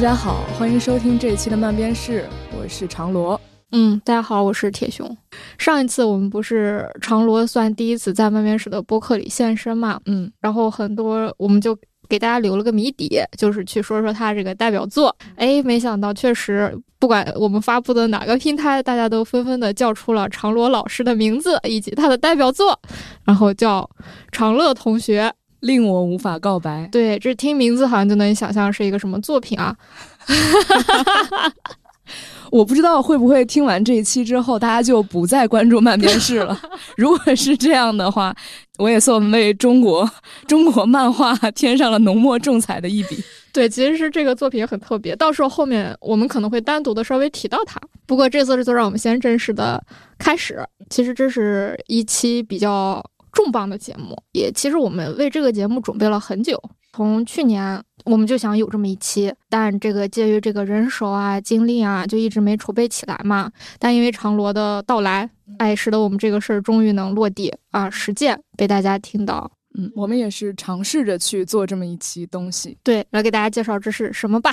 大家好，欢迎收听这一期的漫编室，我是长罗。嗯，大家好，我是铁熊。上一次我们不是长罗算第一次在漫编室的播客里现身嘛？嗯，然后很多我们就给大家留了个谜底，就是去说说他这个代表作。哎，没想到确实，不管我们发布的哪个平台，大家都纷纷的叫出了长罗老师的名字以及他的代表作，然后叫长乐同学。令我无法告白。对，这听名字好像就能想象是一个什么作品啊？我不知道会不会听完这一期之后，大家就不再关注漫编室了。如果是这样的话，我也算为中国中国漫画添上了浓墨重彩的一笔。对，其实是这个作品很特别，到时候后面我们可能会单独的稍微提到它。不过这次就让我们先正式的开始。其实这是一期比较。重磅的节目，也其实我们为这个节目准备了很久，从去年我们就想有这么一期，但这个介于这个人手啊、精力啊，就一直没筹备起来嘛。但因为长罗的到来，哎，使得我们这个事儿终于能落地啊，实践被大家听到。嗯，我们也是尝试着去做这么一期东西。对，来给大家介绍这是什么吧。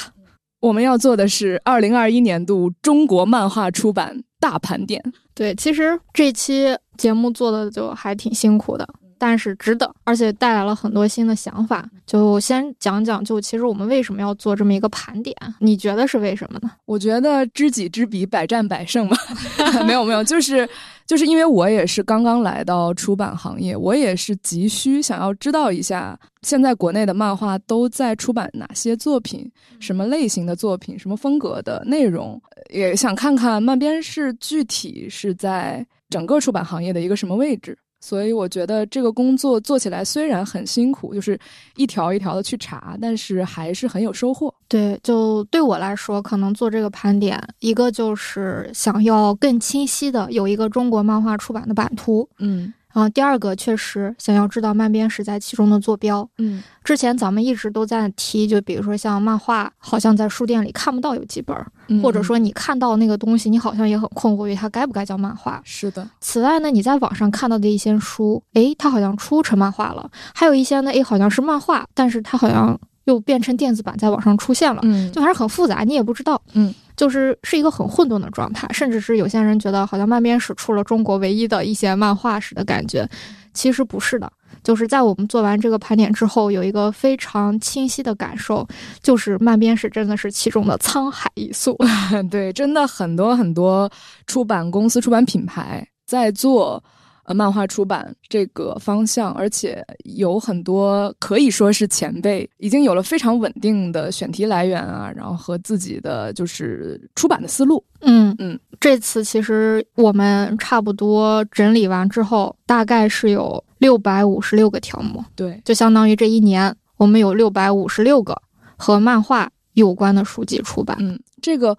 我们要做的是二零二一年度中国漫画出版大盘点。对，其实这期节目做的就还挺辛苦的，但是值得，而且带来了很多新的想法。就先讲讲，就其实我们为什么要做这么一个盘点？你觉得是为什么呢？我觉得知己知彼，百战百胜吧。没有没有，就是就是因为我也是刚刚来到出版行业，我也是急需想要知道一下现在国内的漫画都在出版哪些作品，什么类型的作品，什么风格的内容。也想看看漫编是具体是在整个出版行业的一个什么位置，所以我觉得这个工作做起来虽然很辛苦，就是一条一条的去查，但是还是很有收获。对，就对我来说，可能做这个盘点，一个就是想要更清晰的有一个中国漫画出版的版图，嗯。啊，第二个确实想要知道漫编史在其中的坐标。嗯，之前咱们一直都在提，就比如说像漫画，好像在书店里看不到有几本，或者说你看到那个东西，你好像也很困惑于它该不该叫漫画。是的。此外呢，你在网上看到的一些书，诶，它好像出成漫画了；还有一些呢，诶，好像是漫画，但是它好像又变成电子版在网上出现了。嗯，就还是很复杂，你也不知道。嗯。就是是一个很混沌的状态，甚至是有些人觉得好像漫编史出了中国唯一的一些漫画史的感觉，其实不是的。就是在我们做完这个盘点之后，有一个非常清晰的感受，就是漫编史真的是其中的沧海一粟。对，真的很多很多出版公司、出版品牌在做。呃，漫画出版这个方向，而且有很多可以说是前辈，已经有了非常稳定的选题来源啊，然后和自己的就是出版的思路。嗯嗯，这次其实我们差不多整理完之后，大概是有六百五十六个条目。对，就相当于这一年我们有六百五十六个和漫画有关的书籍出版。嗯，这个。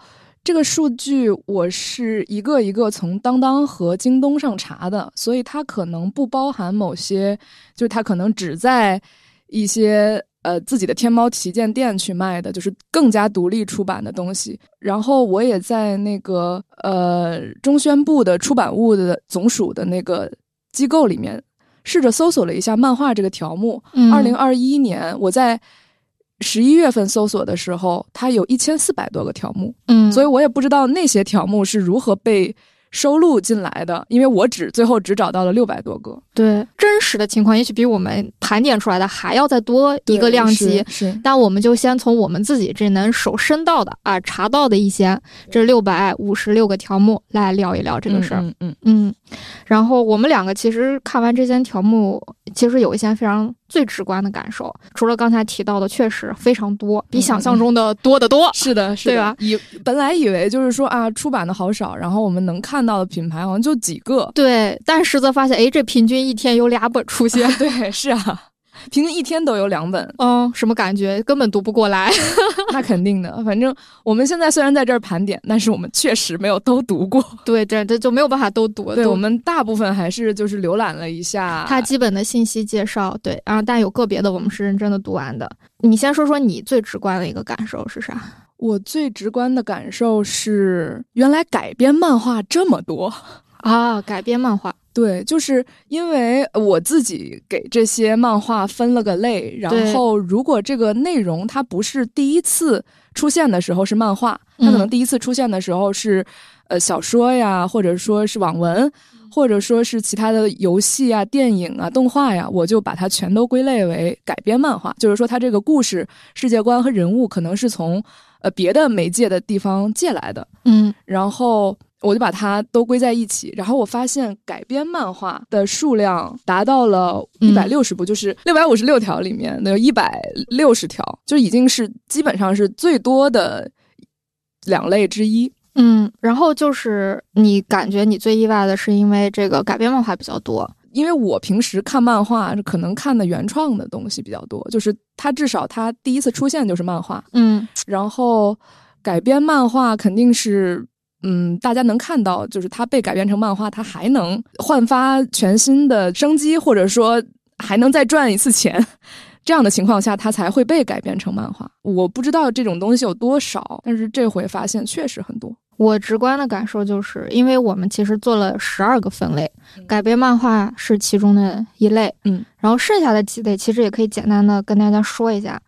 这个数据我是一个一个从当当和京东上查的，所以它可能不包含某些，就是它可能只在一些呃自己的天猫旗舰店去卖的，就是更加独立出版的东西。然后我也在那个呃中宣部的出版物的总署的那个机构里面试着搜索了一下漫画这个条目。二零二一年我在。十一月份搜索的时候，它有一千四百多个条目，嗯，所以我也不知道那些条目是如何被。收录进来的，因为我只最后只找到了六百多个。对，真实的情况也许比我们盘点出来的还要再多一个量级。是，但我们就先从我们自己这能手伸到的啊查到的一些这六百五十六个条目来聊一聊这个事儿。嗯嗯嗯。然后我们两个其实看完这些条目，其实有一些非常最直观的感受，除了刚才提到的，确实非常多，比想象中的多得多。是的，是对吧？以本来以为就是说啊，出版的好少，然后我们能看。看到的品牌好像就几个，对，但实则发现，哎，这平均一天有俩本出现，对，是啊，平均一天都有两本，嗯，什么感觉？根本读不过来，那肯定的。反正我们现在虽然在这儿盘点，但是我们确实没有都读过，对，这这就没有办法都读。对我们大部分还是就是浏览了一下它基本的信息介绍，对，然后但有个别的我们是认真的读完的。你先说说你最直观的一个感受是啥？我最直观的感受是，原来改编漫画这么多啊！改编漫画，对，就是因为我自己给这些漫画分了个类，然后如果这个内容它不是第一次出现的时候是漫画，它可能第一次出现的时候是呃小说呀，或者说是网文，或者说是其他的游戏啊、电影啊、动画呀，我就把它全都归类为改编漫画。就是说，它这个故事世界观和人物可能是从呃别的媒介的地方借来的，嗯，然后。我就把它都归在一起，然后我发现改编漫画的数量达到了一百六十部，就是六百五十六条里面的一百六十条，就已经是基本上是最多的两类之一。嗯，然后就是你感觉你最意外的是因为这个改编漫画比较多，因为我平时看漫画可能看的原创的东西比较多，就是它至少它第一次出现就是漫画，嗯，然后改编漫画肯定是。嗯，大家能看到，就是它被改编成漫画，它还能焕发全新的生机，或者说还能再赚一次钱，这样的情况下，它才会被改编成漫画。我不知道这种东西有多少，但是这回发现确实很多。我直观的感受就是，因为我们其实做了十二个分类，改编漫画是其中的一类，嗯，然后剩下的几类其实也可以简单的跟大家说一下。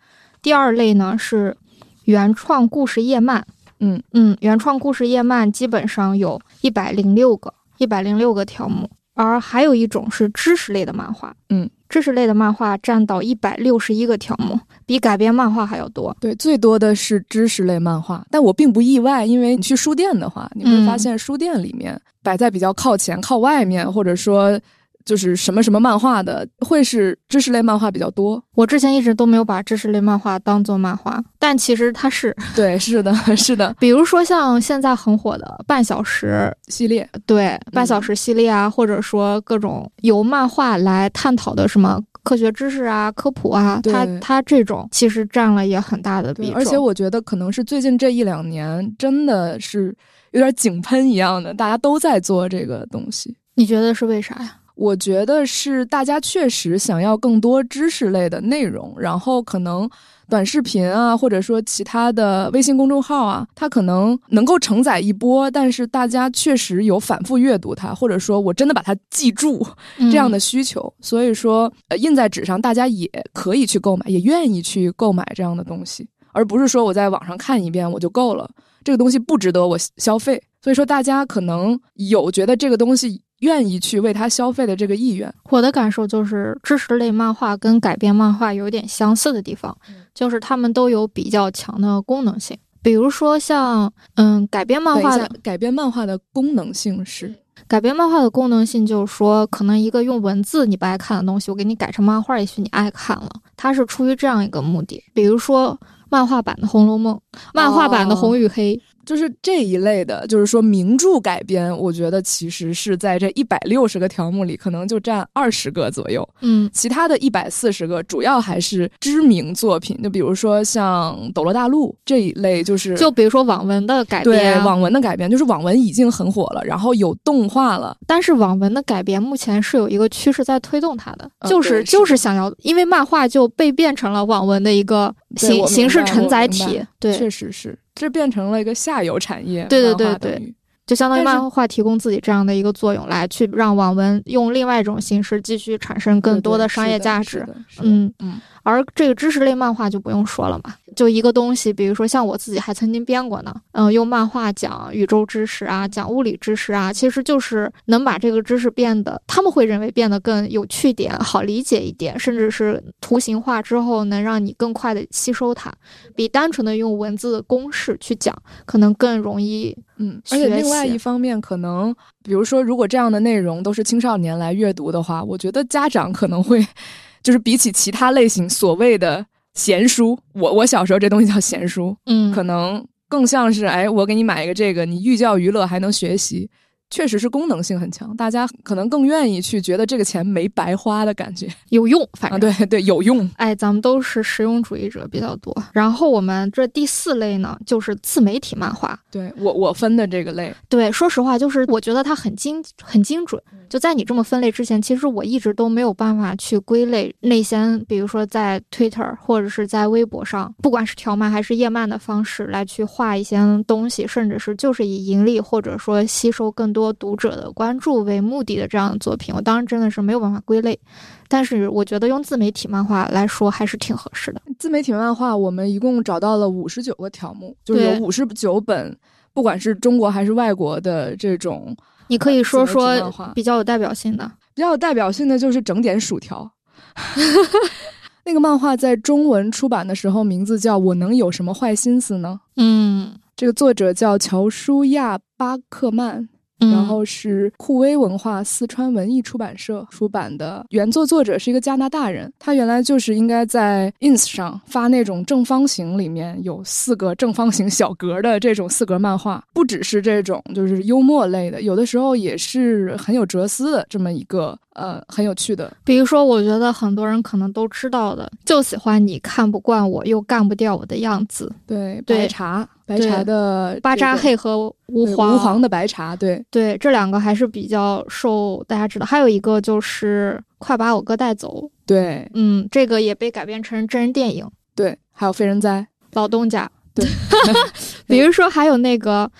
第二类呢是原创故事页漫。嗯嗯，原创故事页漫基本上有一百零六个，一百零六个条目，而还有一种是知识类的漫画，嗯，知识类的漫画占到一百六十一个条目，比改编漫画还要多。对，最多的是知识类漫画，但我并不意外，因为你去书店的话，你会发现书店里面摆在比较靠前、靠外面，或者说。就是什么什么漫画的，会是知识类漫画比较多。我之前一直都没有把知识类漫画当做漫画，但其实它是。对，是的，是的。比如说像现在很火的半小时系列，对，半小时系列啊，或者说各种由漫画来探讨的什么科学知识啊、科普啊，它它这种其实占了也很大的比重。而且我觉得可能是最近这一两年，真的是有点井喷一样的，大家都在做这个东西。你觉得是为啥呀？我觉得是大家确实想要更多知识类的内容，然后可能短视频啊，或者说其他的微信公众号啊，它可能能够承载一波，但是大家确实有反复阅读它，或者说我真的把它记住 这样的需求，所以说呃印在纸上，大家也可以去购买，也愿意去购买这样的东西，而不是说我在网上看一遍我就够了，这个东西不值得我消费，所以说大家可能有觉得这个东西。愿意去为他消费的这个意愿，我的感受就是知识类漫画跟改编漫画有点相似的地方，就是他们都有比较强的功能性。比如说像，嗯，改编漫画的改编漫画的功能性是，改编漫画的功能性就是说，可能一个用文字你不爱看的东西，我给你改成漫画，也许你爱看了。它是出于这样一个目的，比如说漫画版的《红楼梦》，漫画版的《红与黑》。就是这一类的，就是说名著改编，我觉得其实是在这一百六十个条目里，可能就占二十个左右。嗯，其他的一百四十个，主要还是知名作品。就比如说像《斗罗大陆》这一类，就是就比如说网文的改编，对网文的改编，就是网文已经很火了，然后有动画了。但是网文的改编目前是有一个趋势在推动它的，就是就是想要，因为漫画就被变成了网文的一个形形式承载体。对，确实是。这变成了一个下游产业，对对对对，就相当于漫画提供自己这样的一个作用，来去让网文用另外一种形式继续产生更多的商业价值。嗯嗯。而这个知识类漫画就不用说了嘛，就一个东西，比如说像我自己还曾经编过呢，嗯，用漫画讲宇宙知识啊，讲物理知识啊，其实就是能把这个知识变得，他们会认为变得更有趣点，好理解一点，甚至是图形化之后能让你更快的吸收它，比单纯的用文字公式去讲，可能更容易，嗯，而且另外一方面，可能比如说如果这样的内容都是青少年来阅读的话，我觉得家长可能会。就是比起其他类型所谓的闲书，我我小时候这东西叫闲书，嗯，可能更像是哎，我给你买一个这个，你寓教于乐还能学习。确实是功能性很强，大家可能更愿意去觉得这个钱没白花的感觉，有用，反正对对有用。哎，咱们都是实用主义者比较多。然后我们这第四类呢，就是自媒体漫画。对我我分的这个类，对，说实话，就是我觉得它很精很精准。就在你这么分类之前，其实我一直都没有办法去归类那些，比如说在 Twitter 或者是在微博上，不管是条漫还是页漫的方式来去画一些东西，甚至是就是以盈利或者说吸收更多。多读者的关注为目的的这样的作品，我当然真的是没有办法归类。但是我觉得用自媒体漫画来说还是挺合适的。自媒体漫画，我们一共找到了五十九个条目，就是有五十九本，不管是中国还是外国的这种。你可以说说比较有代表性的，比较有代表性的就是整点薯条。那个漫画在中文出版的时候，名字叫《我能有什么坏心思呢》。嗯，这个作者叫乔舒亚·巴克曼。然后是酷威文化四川文艺出版社出版的，原作作者是一个加拿大人，他原来就是应该在 ins 上发那种正方形里面有四个正方形小格的这种四格漫画，不只是这种就是幽默类的，有的时候也是很有哲思的这么一个呃很有趣的。比如说，我觉得很多人可能都知道的，就喜欢你看不惯我又干不掉我的样子。对，白茶。白茶的巴扎黑和吾皇，吾皇的白茶，对对，这两个还是比较受大家知道。还有一个就是快把我哥带走，对，嗯，这个也被改编成真人电影，对，还有非人哉，老东家，对，比如说还有那个。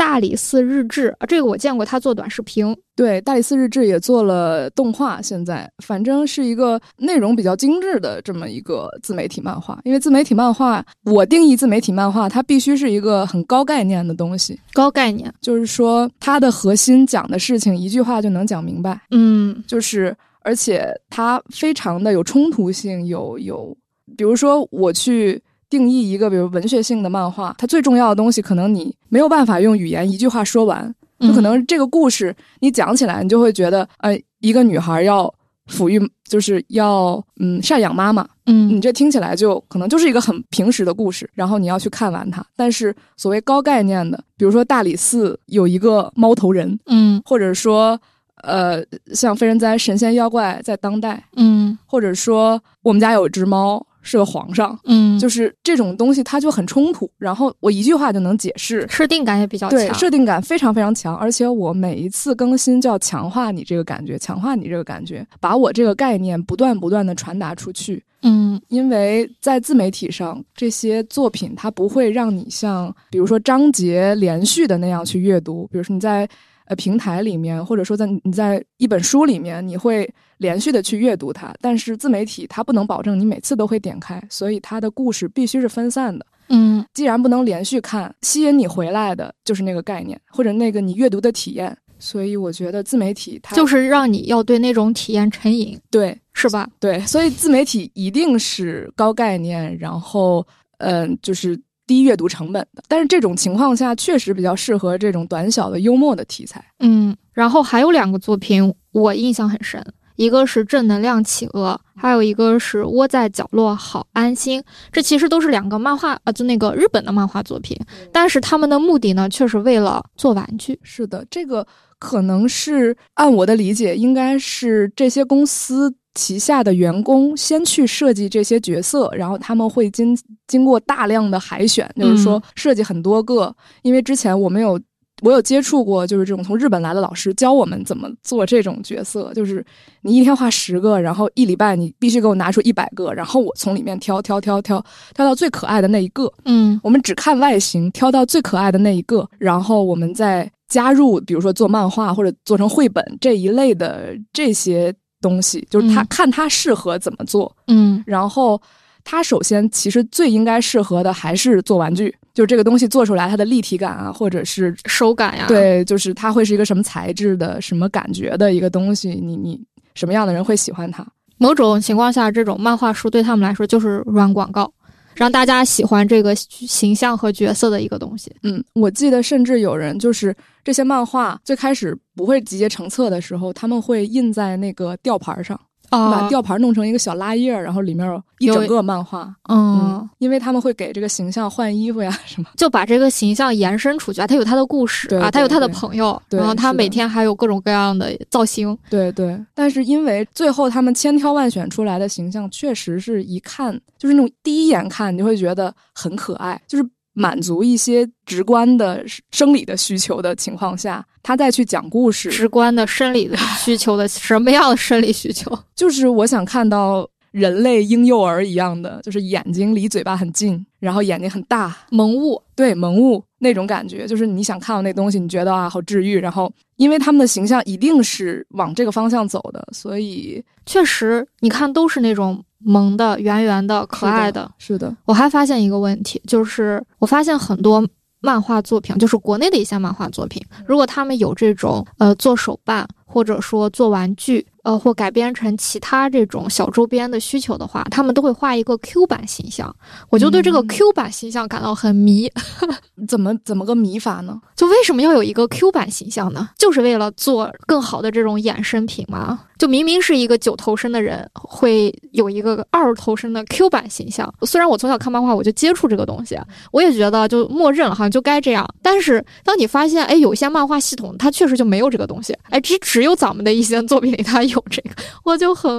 大理寺日志啊，这个我见过，他做短视频。对，大理寺日志也做了动画。现在反正是一个内容比较精致的这么一个自媒体漫画。因为自媒体漫画，我定义自媒体漫画，它必须是一个很高概念的东西。高概念就是说，它的核心讲的事情一句话就能讲明白。嗯，就是而且它非常的有冲突性，有有，比如说我去。定义一个，比如文学性的漫画，它最重要的东西，可能你没有办法用语言一句话说完。就可能这个故事你讲起来，你就会觉得，呃，一个女孩要抚育，就是要嗯赡养妈妈。嗯，你这听起来就可能就是一个很平时的故事，然后你要去看完它。但是所谓高概念的，比如说大理寺有一个猫头人，嗯，或者说呃像非人哉神仙妖怪在当代，嗯，或者说我们家有只猫。是个皇上，嗯，就是这种东西，它就很冲突。然后我一句话就能解释，设定感也比较强，对，设定感非常非常强。而且我每一次更新就要强化你这个感觉，强化你这个感觉，把我这个概念不断不断的传达出去。嗯，因为在自媒体上，这些作品它不会让你像比如说章节连续的那样去阅读，比如说你在。呃，平台里面，或者说在你在一本书里面，你会连续的去阅读它。但是自媒体它不能保证你每次都会点开，所以它的故事必须是分散的。嗯，既然不能连续看，吸引你回来的就是那个概念或者那个你阅读的体验。所以我觉得自媒体它就是让你要对那种体验成瘾，对，是吧？对，所以自媒体一定是高概念，然后嗯，就是。低阅读成本的，但是这种情况下确实比较适合这种短小的幽默的题材。嗯，然后还有两个作品我印象很深，一个是正能量企鹅，还有一个是窝在角落好安心。这其实都是两个漫画，呃，就那个日本的漫画作品，但是他们的目的呢，却是为了做玩具。是的，这个可能是按我的理解，应该是这些公司。旗下的员工先去设计这些角色，然后他们会经经过大量的海选，就是说设计很多个。因为之前我们有我有接触过，就是这种从日本来的老师教我们怎么做这种角色，就是你一天画十个，然后一礼拜你必须给我拿出一百个，然后我从里面挑挑挑挑挑到最可爱的那一个。嗯，我们只看外形，挑到最可爱的那一个，然后我们再加入，比如说做漫画或者做成绘本这一类的这些。东西就是他看他适合怎么做，嗯，然后他首先其实最应该适合的还是做玩具，就是这个东西做出来它的立体感啊，或者是手感呀，对，就是它会是一个什么材质的、什么感觉的一个东西，你你什么样的人会喜欢它？某种情况下，这种漫画书对他们来说就是软广告。让大家喜欢这个形象和角色的一个东西。嗯，我记得甚至有人就是这些漫画最开始不会集结成册的时候，他们会印在那个吊牌上。把吊牌弄成一个小拉页，然后里面一整个漫画。嗯，因为他们会给这个形象换衣服呀什么，就把这个形象延伸出去啊。他有他的故事啊，他有他的朋友，然后他每天还有各种各样的造型。对对，但是因为最后他们千挑万选出来的形象，确实是一看就是那种第一眼看你就会觉得很可爱，就是。满足一些直观的生理的需求的情况下，他再去讲故事。直观的生理的需求的什么样的生理需求？就是我想看到人类婴幼儿一样的，就是眼睛离嘴巴很近，然后眼睛很大，萌物。对，萌物。那种感觉，就是你想看到那东西，你觉得啊好治愈，然后因为他们的形象一定是往这个方向走的，所以确实，你看都是那种萌的、圆圆的、可爱的。是的，我还发现一个问题，就是我发现很多漫画作品，就是国内的一些漫画作品，如果他们有这种呃做手办，或者说做玩具。呃，或改编成其他这种小周边的需求的话，他们都会画一个 Q 版形象。我就对这个 Q 版形象感到很迷。怎么怎么个迷法呢？就为什么要有一个 Q 版形象呢？就是为了做更好的这种衍生品嘛？就明明是一个九头身的人，会有一个二头身的 Q 版形象。虽然我从小看漫画，我就接触这个东西，我也觉得就默认好像就该这样。但是当你发现，哎，有些漫画系统它确实就没有这个东西，哎，只只有咱们的一些作品里他。有这个，我就很，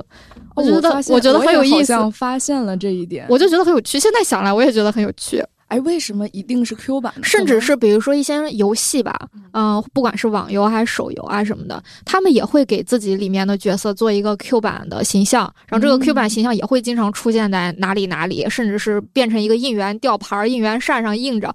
我觉得我觉得很有意思，发现了这一点，我就觉得很有趣。现在想来，我也觉得很有趣。哎，为什么一定是 Q 版？甚至是比如说一些游戏吧，嗯，不管是网游还是手游啊什么的，他们也会给自己里面的角色做一个 Q 版的形象，然后这个 Q 版形象也会经常出现在哪里哪里，甚至是变成一个应援吊牌、应援扇上印着。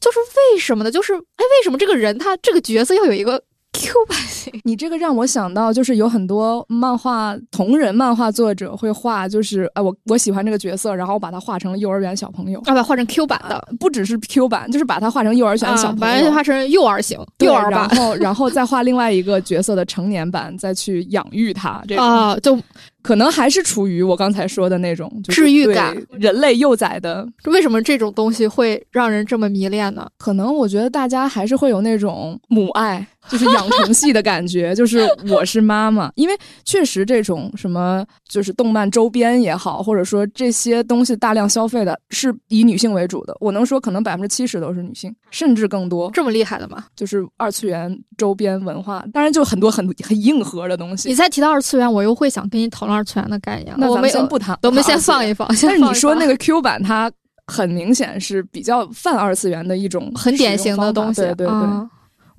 就是为什么呢？就是哎，为什么这个人他这个角色要有一个？Q 版型，你这个让我想到，就是有很多漫画同人漫画作者会画，就是哎，我我喜欢这个角色，然后我把它画成了幼儿园小朋友，啊，把画成 Q 版的，不只是 Q 版，就是把它画成幼儿园小朋友，把它画成幼儿型，幼儿版，然后然后再画另外一个角色的成年版，再去养育它，这啊，就。可能还是处于我刚才说的那种治愈感，人类幼崽的。为什么这种东西会让人这么迷恋呢？可能我觉得大家还是会有那种母爱。就是养成系的感觉，就是我是妈妈，因为确实这种什么就是动漫周边也好，或者说这些东西大量消费的是以女性为主的。我能说可能百分之七十都是女性，甚至更多。这么厉害的吗？就是二次元周边文化，当然就很多很很硬核的东西。你再提到二次元，我又会想跟你讨论二次元的概念。那我们先不谈，我们先放一放。但是你说那个 Q 版，它很明显是比较泛二次元的一种很典型的东西。对对对。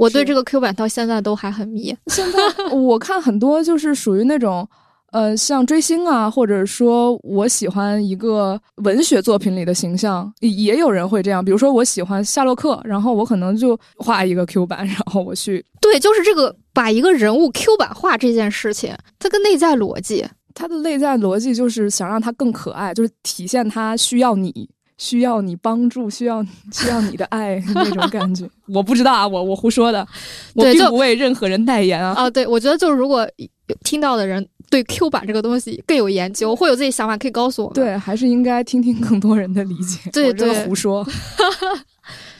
我对这个 Q 版到现在都还很迷。现在我看很多就是属于那种，呃，像追星啊，或者说我喜欢一个文学作品里的形象，也有人会这样。比如说我喜欢夏洛克，然后我可能就画一个 Q 版，然后我去。对，就是这个把一个人物 Q 版化这件事情，它个内在逻辑，它的内在逻辑就是想让它更可爱，就是体现它需要你。需要你帮助，需要需要你的爱 那种感觉，我不知道啊，我我胡说的，我并不为任何人代言啊。啊，对，我觉得就是如果听到的人对 Q 版这个东西更有研究，会有自己想法，可以告诉我。对，还是应该听听更多人的理解。对对，胡说。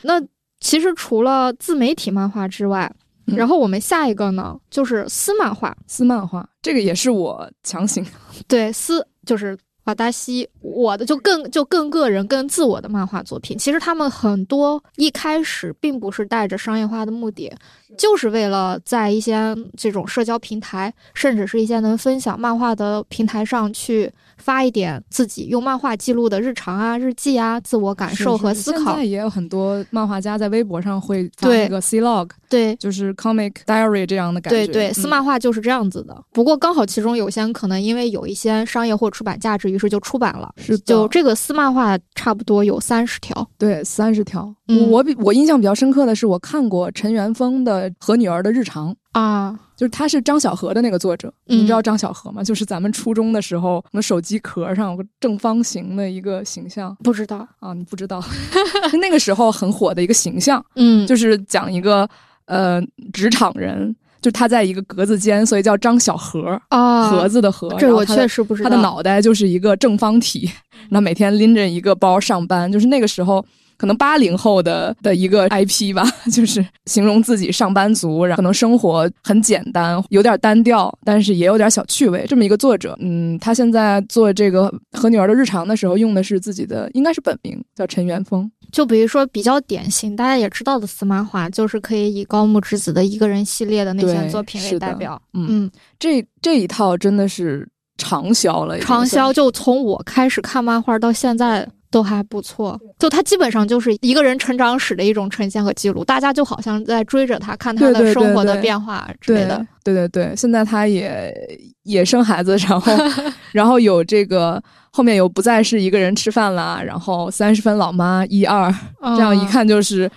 那其实除了自媒体漫画之外，然后我们下一个呢，就是私漫画。私漫画这个也是我强行。对，私就是。瓦达西，我的就更就更个人、更自我的漫画作品，其实他们很多一开始并不是带着商业化的目的，就是为了在一些这种社交平台，甚至是一些能分享漫画的平台上去。发一点自己用漫画记录的日常啊、日记啊、自我感受和思考。现在也有很多漫画家在微博上会发一个 C log，对，就是 comic diary 这样的感觉。对对，私漫画就是这样子的。不过刚好其中有些可能因为有一些商业或出版价值，于是就出版了。是，就这个私漫画差不多有三十条。对，三十条。我比我印象比较深刻的是，我看过陈元峰的和女儿的日常啊。就是他是张小河的那个作者，你知道张小河吗？就是咱们初中的时候，我们手机壳上有个正方形的一个形象，不知道啊？你不知道？那个时候很火的一个形象，嗯，就是讲一个呃职场人，就他在一个格子间，所以叫张小盒啊，盒子的盒。这我确实不知道。他的脑袋就是一个正方体，那每天拎着一个包上班，就是那个时候。可能八零后的的一个 IP 吧，就是形容自己上班族，然后可能生活很简单，有点单调，但是也有点小趣味。这么一个作者，嗯，他现在做这个和女儿的日常的时候，用的是自己的，应该是本名，叫陈元峰。就比如说比较典型，大家也知道的司马画，就是可以以高木直子的一个人系列的那些作品为代表。嗯，这这一套真的是畅销了，畅销。就从我开始看漫画到现在。都还不错，就他基本上就是一个人成长史的一种呈现和记录，大家就好像在追着他看他的生活的变化之类的。对对对，现在他也也生孩子，然后 然后有这个后面有不再是一个人吃饭啦，然后三十分老妈一二，这样一看就是。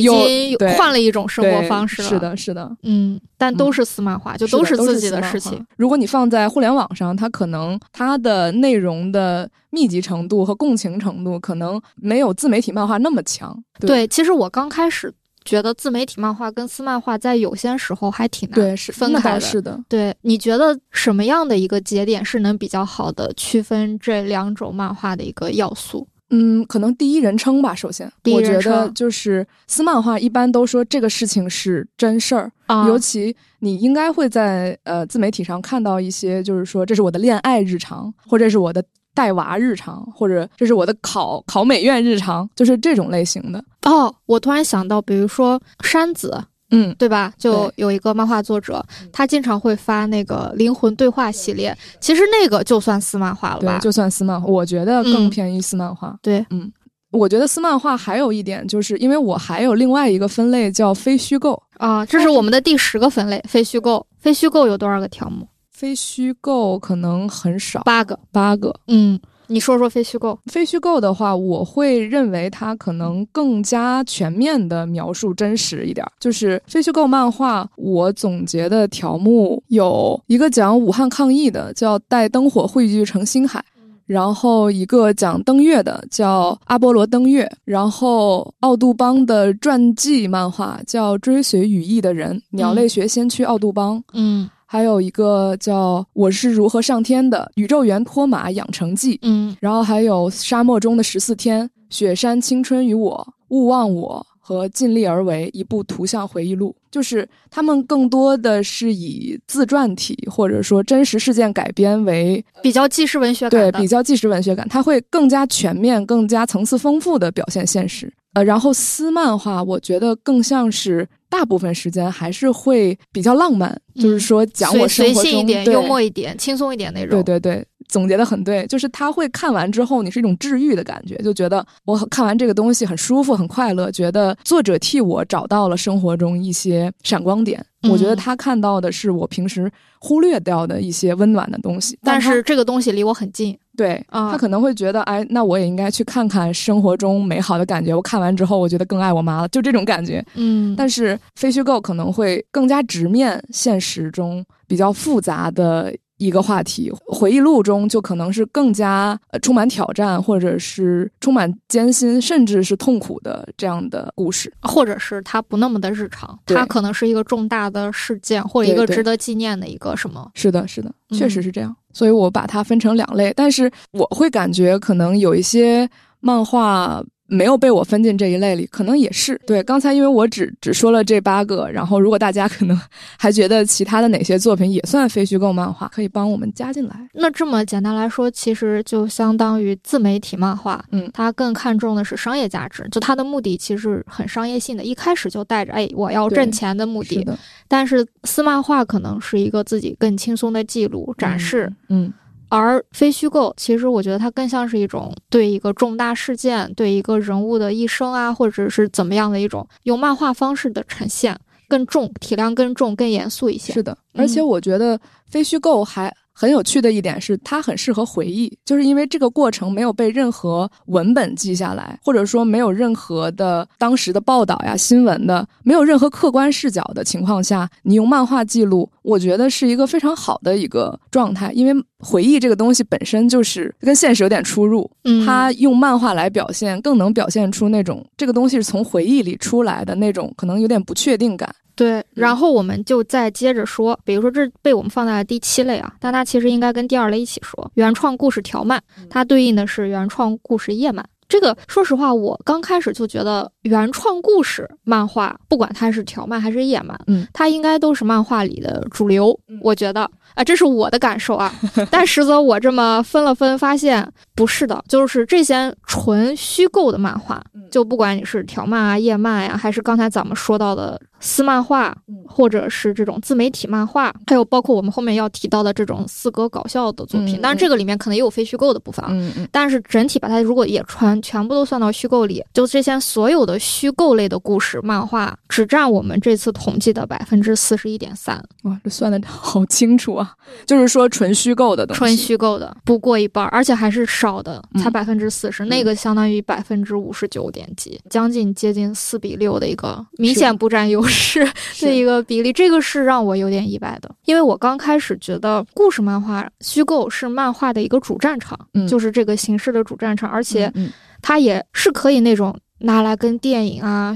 已经换了一种生活方式了。是，的，是的，嗯，但都是私漫画，就都是自己的事情。。如果你放在互联网上，它可能它的内容的密集程度和共情程度可能没有自媒体漫画那么强。对，其实我刚开始觉得自媒体漫画跟私漫画在有些时候还挺难分开是的。对，你觉得什么样的一个节点是能比较好的区分这两种漫画的一个要素？嗯，可能第一人称吧。首先，我觉得就是私漫画一般都说这个事情是真事儿，啊尤其你应该会在呃自媒体上看到一些，就是说这是我的恋爱日常，或者是我的带娃日常，或者这是我的考考美院日常，就是这种类型的。哦，我突然想到，比如说山子，嗯，对吧？就有一个漫画作者，他经常会发那个灵魂对话系列，其实那个就算私漫画了吧对，？就算私漫画，我觉得更嗯偏于私漫画。对，嗯我觉得私漫画还有一点，就是因为我还有另外一个分类叫非虚构。啊，这是我们的第十个分类，非虚构。非虚构有多少个条目？非虚构可能很少，八个。八个。嗯，你说说非虚构。非虚构的话，我会认为它可能更加全面的描述真实一点儿。就是非虚构漫画，我总结的条目有一个讲武汉抗疫的，叫《带灯火汇聚成星海》。然后一个讲登月的叫《阿波罗登月》，然后奥杜邦的传记漫画叫《追随羽翼的人》，鸟类学先驱奥杜邦。嗯还有一个叫《我是如何上天的：宇宙猿托马养成记》，嗯然后还有《沙漠中的十四天》《雪山青春与我》《勿忘我》和《尽力而为》一部图像回忆录，就是他们更多的是以自传体或者说真实事件改编为比较纪实文学对。比较纪实文学感，它会更加全面、更加层次丰富的表现现实。呃，然后私漫画，我觉得更像是大部分时间还是会比较浪漫，就是说讲我生活中随性一点、对幽默一点、轻松一点那种。对对对，总结的很对，就是他会看完之后，你是一种治愈的感觉，就觉得我看完这个东西很舒服、很快乐，觉得作者替我找到了生活中一些闪光点。我觉得嗯他看到的是我平时忽略掉的一些温暖的东西，他但是这个东西离我很近。对、啊他可能会觉得，哎，那我也应该去看看生活中美好的感觉。我看完之后，我觉得更爱我妈了，就这种感觉。嗯，但是非虚构可能会更加直面现实中比较复杂的一个话题，回忆录中就可能是更加呃充满挑战，或者是充满艰辛，甚至是痛苦的这样的故事。或者是它不那么的日常，它可能是一个重大的事件或者一个值得纪念的一个什么。是的，是的，嗯确实是这样。所以我把它分成两类，但是我会感觉可能有一些漫画。没有被我分进这一类里，可能也是对。刚才因为我只只说了这八个，然后如果大家可能 还觉得其他的哪些作品也算非虚构漫画，可以帮我们加进来。那这么简单来说，其实就相当于自媒体漫画，嗯它更看重的是商业价值，就它的目的其实很商业性的，一开始就带着哎我要挣钱的目的。是的，但是私漫画可能是一个自己更轻松的记录展示，嗯，而非虚构，其实我觉得它更像是一种对一个重大事件、对一个人物的一生啊，或者是怎么样的一种用漫画方式的呈现，更重，体量更重、更严肃一些。是的。嗯而且我觉得非虚构还很有趣的一点是，它很适合回忆，就是因为这个过程没有被任何文本记下来，或者说没有任何的当时的报道呀、新闻的，没有任何客观视角的情况下，你用漫画记录，我觉得是一个非常好的一个状态，因为回忆这个东西本身就是跟现实有点出入，嗯，它用漫画来表现，更能表现出那种这个东西是从回忆里出来的那种可能有点不确定感。对，然后我们就再接着说，比如说这被我们放在了第七类啊，但它其实应该跟第二类一起说。原创故事条漫，它对应的是原创故事页漫。这个说实话，我刚开始就觉得原创故事漫画，不管它是条漫还是页漫，嗯，它应该都是漫画里的主流。我觉得啊，这是我的感受啊。但实则我这么分了分，发现不是的，就是这些纯虚构的漫画，就不管你是条漫啊、页漫呀、还是刚才咱们说到的私漫画，或者是这种自媒体漫画，还有包括我们后面要提到的这种四格搞笑的作品。嗯当然，这个里面可能也有非虚构的部分啊。嗯嗯，但是整体把它如果也全全部都算到虚构里，就这些所有的虚构类的故事漫画，只占我们这次统计的百分之四十一点三，哇，这算的好清楚啊！就是说纯虚构的东西，纯虚构的不过一半儿，而且还是少少的，嗯。才百分之四十，那个相当于百分之五十九点几，将近接近四比六的一个明显不占优势的一个比例，这个是让我有点意外的，因为我刚开始觉得故事漫画虚构是漫画的一个主战场，嗯就是这个形式的主战场，而且嗯。它也是可以那种拿来跟电影啊。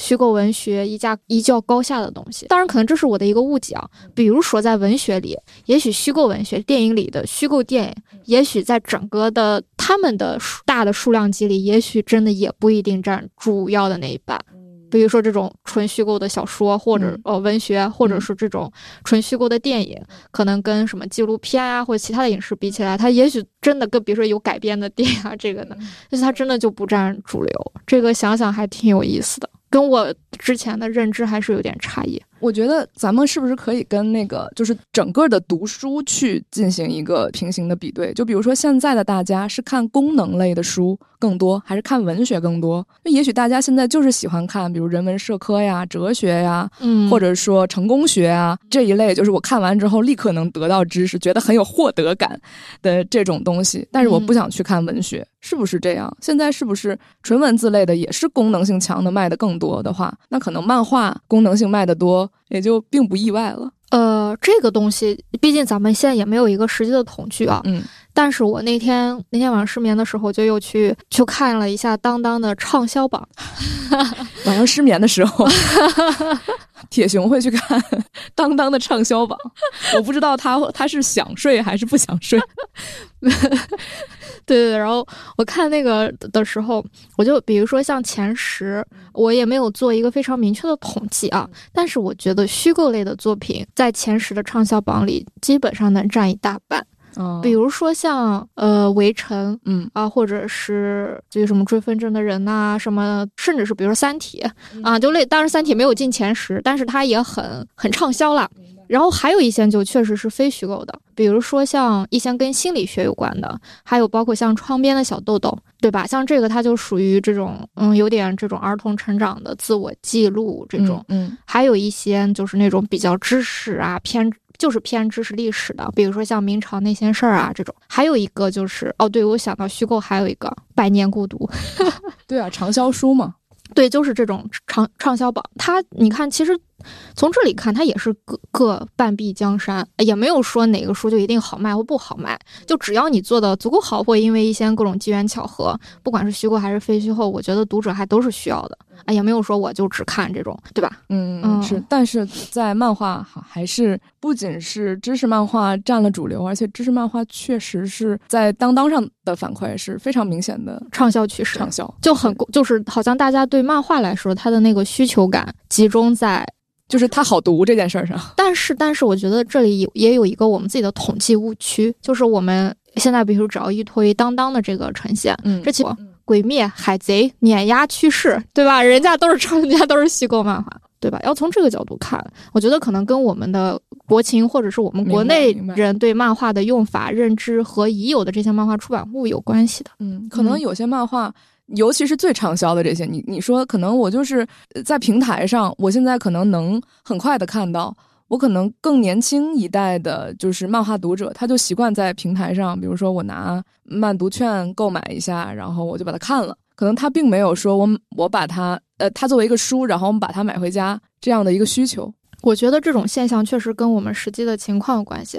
虚虚构文学一架一较高下的东西，当然可能这是我的一个误解啊。比如说在文学里，也许虚构文学、电影里的虚构电影，也许在整个的他们的数大的数量级里，也许真的也不一定占主要的那一半。比如说这种纯虚构的小说，或者、嗯呃文学，或者是这种纯虚构的电影，可能跟什么纪录片啊或者其他的影视比起来，它也许真的跟比如说有改编的电影啊这个的，但是它真的就不占主流。这个想想还挺有意思的，跟我之前的认知还是有点差异。我觉得咱们是不是可以跟那个就是整个的读书去进行一个平行的比对？就比如说现在的大家是看功能类的书更多，还是看文学更多？那也许大家现在就是喜欢看，比如人文社科呀、哲学呀，嗯或者说成功学啊这一类，就是我看完之后立刻能得到知识，觉得很有获得感的这种东西。但是我不想去看文学，是不是这样？现在是不是纯文字类的也是功能性强的卖的更多的话，那可能漫画功能性卖的多，也就并不意外了。呃，这个东西，毕竟咱们现在也没有一个实际的统计啊。嗯但是我那天那天晚上失眠的时候，就又去去看了一下当当的畅销榜。晚上失眠的时候，铁熊会去看 当当的畅销榜。我不知道他他是想睡还是不想睡。对对对，然后我看那个的时候，我就比如说像前十，我也没有做一个非常明确的统计啊，但是我觉得虚构类的作品在前十的畅销榜里基本上能占一大半。嗯比如说像呃《围城》嗯啊，或者是这个什么追风筝的人呐、什么，甚至是比如说《三体》啊，就类，当然《三体》没有进前十，但是它也很很畅销了。然后还有一些就确实是非虚构的，比如说像一些跟心理学有关的，还有包括像窗边的小豆豆，对吧？像这个它就属于这种嗯，有点这种儿童成长的自我记录这种。嗯还有一些就是那种比较知识啊偏。就是偏知识历史的，比如说像明朝那些事儿啊这种。还有一个就是哦，对我想到虚构还有一个《百年孤独》，对啊，畅销书嘛。对，就是这种畅畅销榜。它你看，其实从这里看，它也是各各半壁江山，也没有说哪个书就一定好卖或不好卖。就只要你做的足够好，或因为一些各种机缘巧合，不管是虚构还是非虚构，我觉得读者还都是需要的。啊，也没有说我就只看这种，对吧？嗯，嗯是，但是在漫画还还是不仅是知识漫画占了主流，而且知识漫画确实是在当当上的反馈是非常明显的畅销趋势，畅销，就很就是好像大家对漫画来说，它的那个需求感集中在，就是它好读这件事儿上。但是但是我觉得这里有也有一个我们自己的统计误区，就是我们现在比如只要一推当当的这个呈现，嗯这其鬼灭、海贼碾压趋势，对吧？人家都是超，人家都是虚构漫画，对吧？要从这个角度看，我觉得可能跟我们的国情或者是我们国内人对漫画的用法认知和已有的这些漫画出版物有关系的。嗯，可能有些漫画。尤其是最畅销的这些，你你说可能我就是在平台上，我现在可能能很快的看到，我可能更年轻一代的，就是漫画读者，他就习惯在平台上，比如说我拿漫读券购买一下，然后我就把它看了。可能他并没有说我我把它呃，它作为一个书，然后我们把它买回家这样的一个需求。我觉得这种现象确实跟我们实际的情况有关系。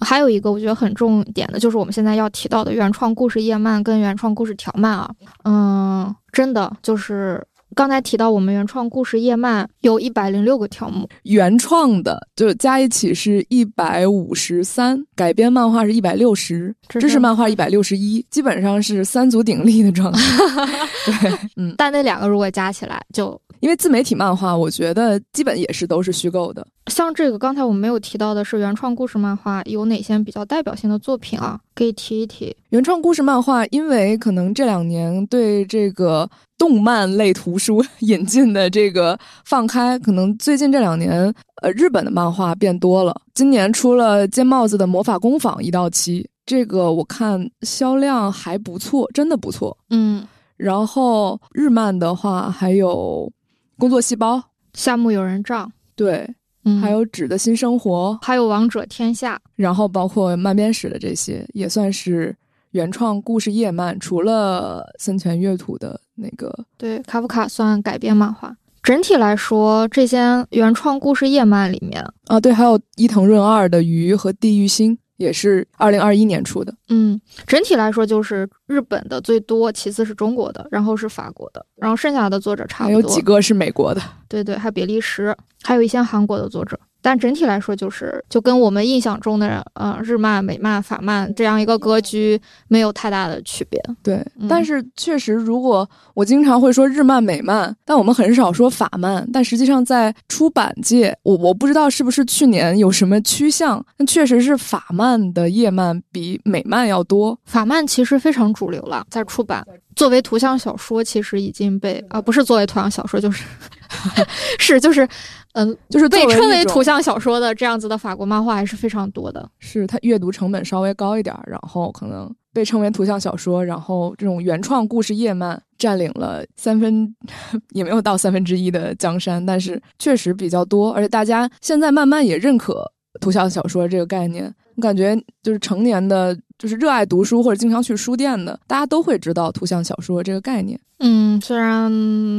还有一个我觉得很重点的，就是我们现在要提到的原创故事页漫跟原创故事条漫啊，嗯，真的就是刚才提到我们原创故事页漫有一百零六个条目，原创的就加一起是一百五十三，改编漫画是一百六十，知识漫画一百六十一，基本上是三足鼎立的状态。对，嗯，但那两个如果加起来，就因为自媒体漫画，我觉得基本也是都是虚构的。像这个刚才我们没有提到的是原创故事漫画有哪些比较代表性的作品啊？可以提一提。原创故事漫画，因为可能这两年对这个动漫类图书 引进的这个放开，可能最近这两年，呃，日本的漫画变多了。今年出了尖帽子的魔法工坊一到七，这个我看销量还不错，真的不错。嗯，然后日漫的话，还有工作细胞，夏目友人帐，对，嗯，还有纸的新生活，还有王者天下，然后包括漫编史的这些，也算是原创故事叶漫，除了森泉月土的那个，对，卡夫卡算改编漫画。整体来说，这些原创故事叶漫里面啊，对，还有伊藤润二的《鱼》和《地狱星》。也是二零二一年出的，嗯，整体来说就是日本的最多，其次是中国的，然后是法国的，然后剩下的作者差不多，还有几个是美国的，对对，还有比利时，还有一些韩国的作者。但整体来说，就是就跟我们印象中的呃日漫、美漫、法漫这样一个格局没有太大的区别。对，但是确实，如果我经常会说日漫、美漫，但我们很少说法漫。但实际上，在出版界，我我不知道是不是去年有什么趋向，但确实是法漫的页漫比美漫要多。法漫其实非常主流了，在出版作为图像小说，其实已经被啊不是作为图像小说，就是 是就是。嗯，就是被称为图像小说的这样子的法国漫画还是非常多的。是它阅读成本稍微高一点，然后可能被称为图像小说，然后这种原创故事页漫占领了三分，也没有到三分之一的江山，但是确实比较多，而且大家现在慢慢也认可图像小说这个概念。我感觉就是成年的，就是热爱读书或者经常去书店的，大家都会知道图像小说这个概念。嗯，虽然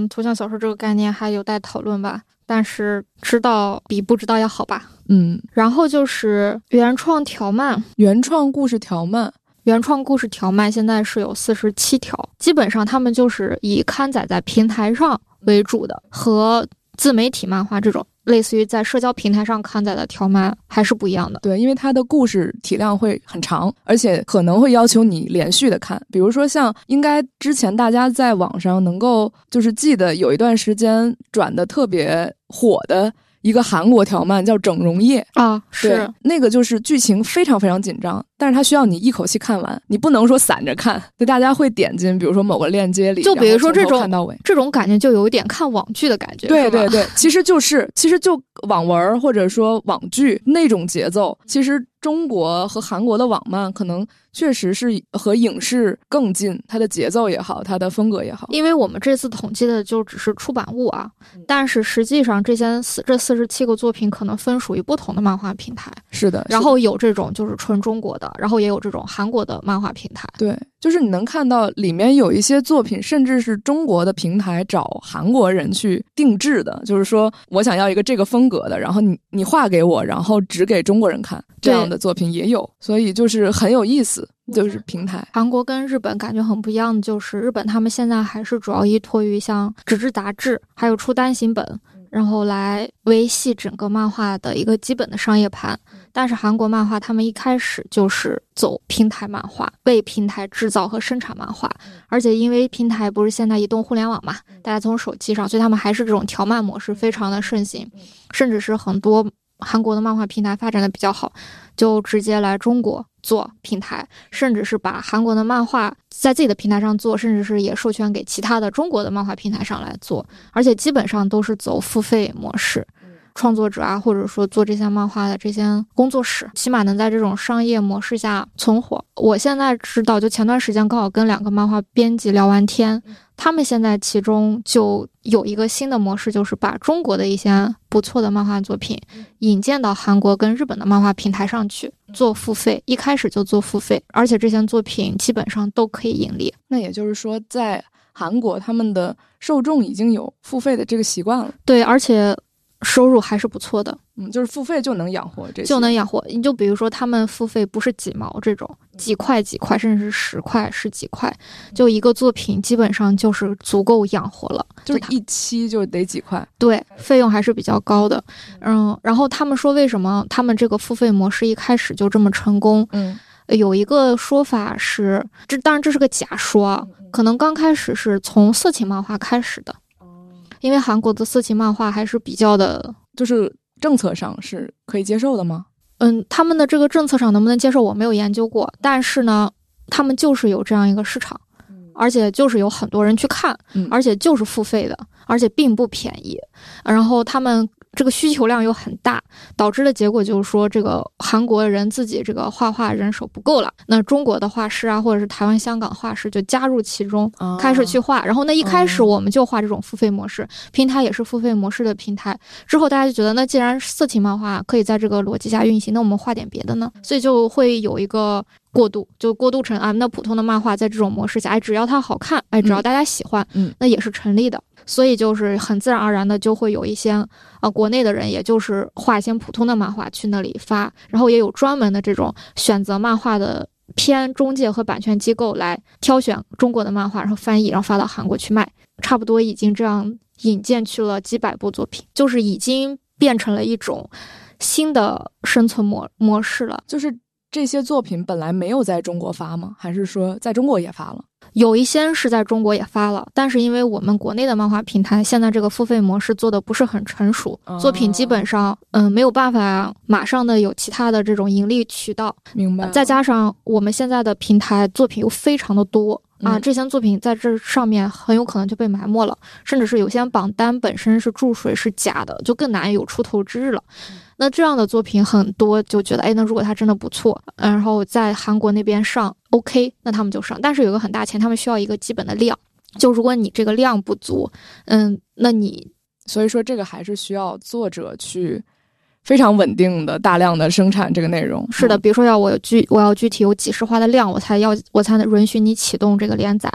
图像小说这个概念还有待讨论吧。但是知道比不知道要好吧？嗯，然后就是原创条漫，原创故事条漫，原创故事条漫现在是有四十七条，基本上他们就是以刊载在平台上为主的，和自媒体漫画这种。类似于在社交平台上看载的条漫还是不一样的，对，因为它的故事体量会很长，而且可能会要求你连续的看。比如说像应该之前大家在网上能够就是记得有一段时间转的特别火的。一个韩国条漫叫《整容液》啊，是那个就是剧情非常非常紧张，但是它需要你一口气看完，你不能说散着看，就大家会点进，比如说某个链接里，就比如说这种看到尾，这种感觉就有一点看网剧的感觉，对对对，其实就是其实就网文或者说网剧那种节奏，其实中国和韩国的网漫可能。确实是和影视更近，它的节奏也好，它的风格也好。因为我们这次统计的就只是出版物啊，但是实际上这些四这四十七个作品可能分属于不同的漫画平台。是的，然后有这种就是纯中国的，然后也有这种韩国的漫画平台。对，就是你能看到里面有一些作品，甚至是中国的平台找韩国人去定制的，就是说我想要一个这个风格的，然后你你画给我，然后只给中国人看，这样的作品也有，所以就是很有意思。就是平台，韩国跟日本感觉很不一样的就是，日本他们现在还是主要依托于像纸质杂志，还有出单行本，然后来维系整个漫画的一个基本的商业盘。但是韩国漫画他们一开始就是走平台漫画，为平台制造和生产漫画，而且因为平台不是现在移动互联网嘛，大家从手机上，所以他们还是这种条漫模式非常的盛行，甚至是很多韩国的漫画平台发展的比较好，就直接来中国。做平台，甚至是把韩国的漫画在自己的平台上做，甚至是也授权给其他的中国的漫画平台上来做，而且基本上都是走付费模式。创作者啊，或者说做这些漫画的这些工作室，起码能在这种商业模式下存活。我现在知道，就前段时间刚好跟两个漫画编辑聊完天，他们现在其中就有一个新的模式，就是把中国的一些不错的漫画作品引荐到韩国跟日本的漫画平台上去做付费，一开始就做付费，而且这些作品基本上都可以盈利。那也就是说，在韩国他们的受众已经有付费的这个习惯了。对，而且。收入还是不错的，嗯，就是付费就能养活这，就能养活。你就比如说，他们付费不是几毛这种，几块几块，甚至是十块十几块，就一个作品基本上就是足够养活了，就是一期就得几块。对，费用还是比较高的。嗯，然后他们说，为什么他们这个付费模式一开始就这么成功？嗯，有一个说法是，这当然这是个假说，可能刚开始是从色情漫画开始的。因为韩国的色情漫画还是比较的，就是政策上是可以接受的吗？嗯，他们的这个政策上能不能接受，我没有研究过。但是呢，他们就是有这样一个市场，而且就是有很多人去看，而且就是付费的，而且并不便宜。然后他们。这个需求量又很大，导致的结果就是说，这个韩国人自己这个画画人手不够了，那中国的画师啊，或者是台湾、香港画师就加入其中，开始去画。然后那一开始我们就画这种付费模式，平台也是付费模式的平台。之后大家就觉得，那既然色情漫画可以在这个逻辑下运行，那我们画点别的呢？所以就会有一个过渡，就过渡成啊，那普通的漫画在这种模式下，哎，只要它好看，哎，只要大家喜欢，嗯，那也是成立的。所以就是很自然而然的就会有一些啊，国内的人也就是画一些普通的漫画去那里发，然后也有专门的这种选择漫画的偏中介和版权机构来挑选中国的漫画，然后翻译，然后发到韩国去卖。差不多已经这样引荐去了几百部作品，就是已经变成了一种新的生存模模式了。就是这些作品本来没有在中国发吗？还是说在中国也发了？有一些是在中国也发了，但是因为我们国内的漫画平台现在这个付费模式做的不是很成熟，作品基本上嗯没有办法马上的有其他的这种盈利渠道。明白。再加上我们现在的平台作品又非常的多啊，这些作品在这上面很有可能就被埋没了，甚至是有些榜单本身是注水是假的，就更难有出头之日了。那这样的作品很多，就觉得哎，那如果它真的不错，然后在韩国那边上 OK，那他们就上。但是有个很大前提，他们需要一个基本的量。就如果你这个量不足，嗯，那你所以说这个还是需要作者去非常稳定的大量的生产这个内容。是的，比如说要我具我要具体有几十话的量，我才要我才能允许你启动这个连载。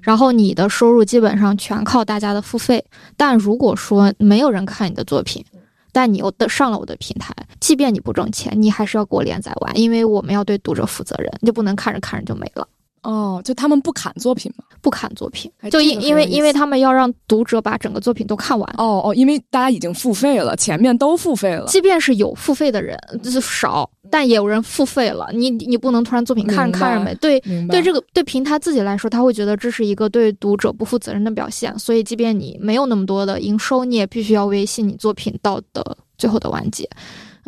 然后你的收入基本上全靠大家的付费。但如果说没有人看你的作品，但你又的上了我的平台，即便你不挣钱，你还是要给我连载完，因为我们要对读者负责任，你就不能看着看着就没了。哦，就他们不砍作品吗？不砍作品，就因因为因为他们要让读者把整个作品都看完。哦哦，因为大家已经付费了，前面都付费了。即便是有付费的人，就是少，但也有人付费了。你你不能突然作品看着看着没对对这个对平台自己来说，他会觉得这是一个对读者不负责任的表现。所以，即便你没有那么多的营收，你也必须要维系你作品到的最后的完结。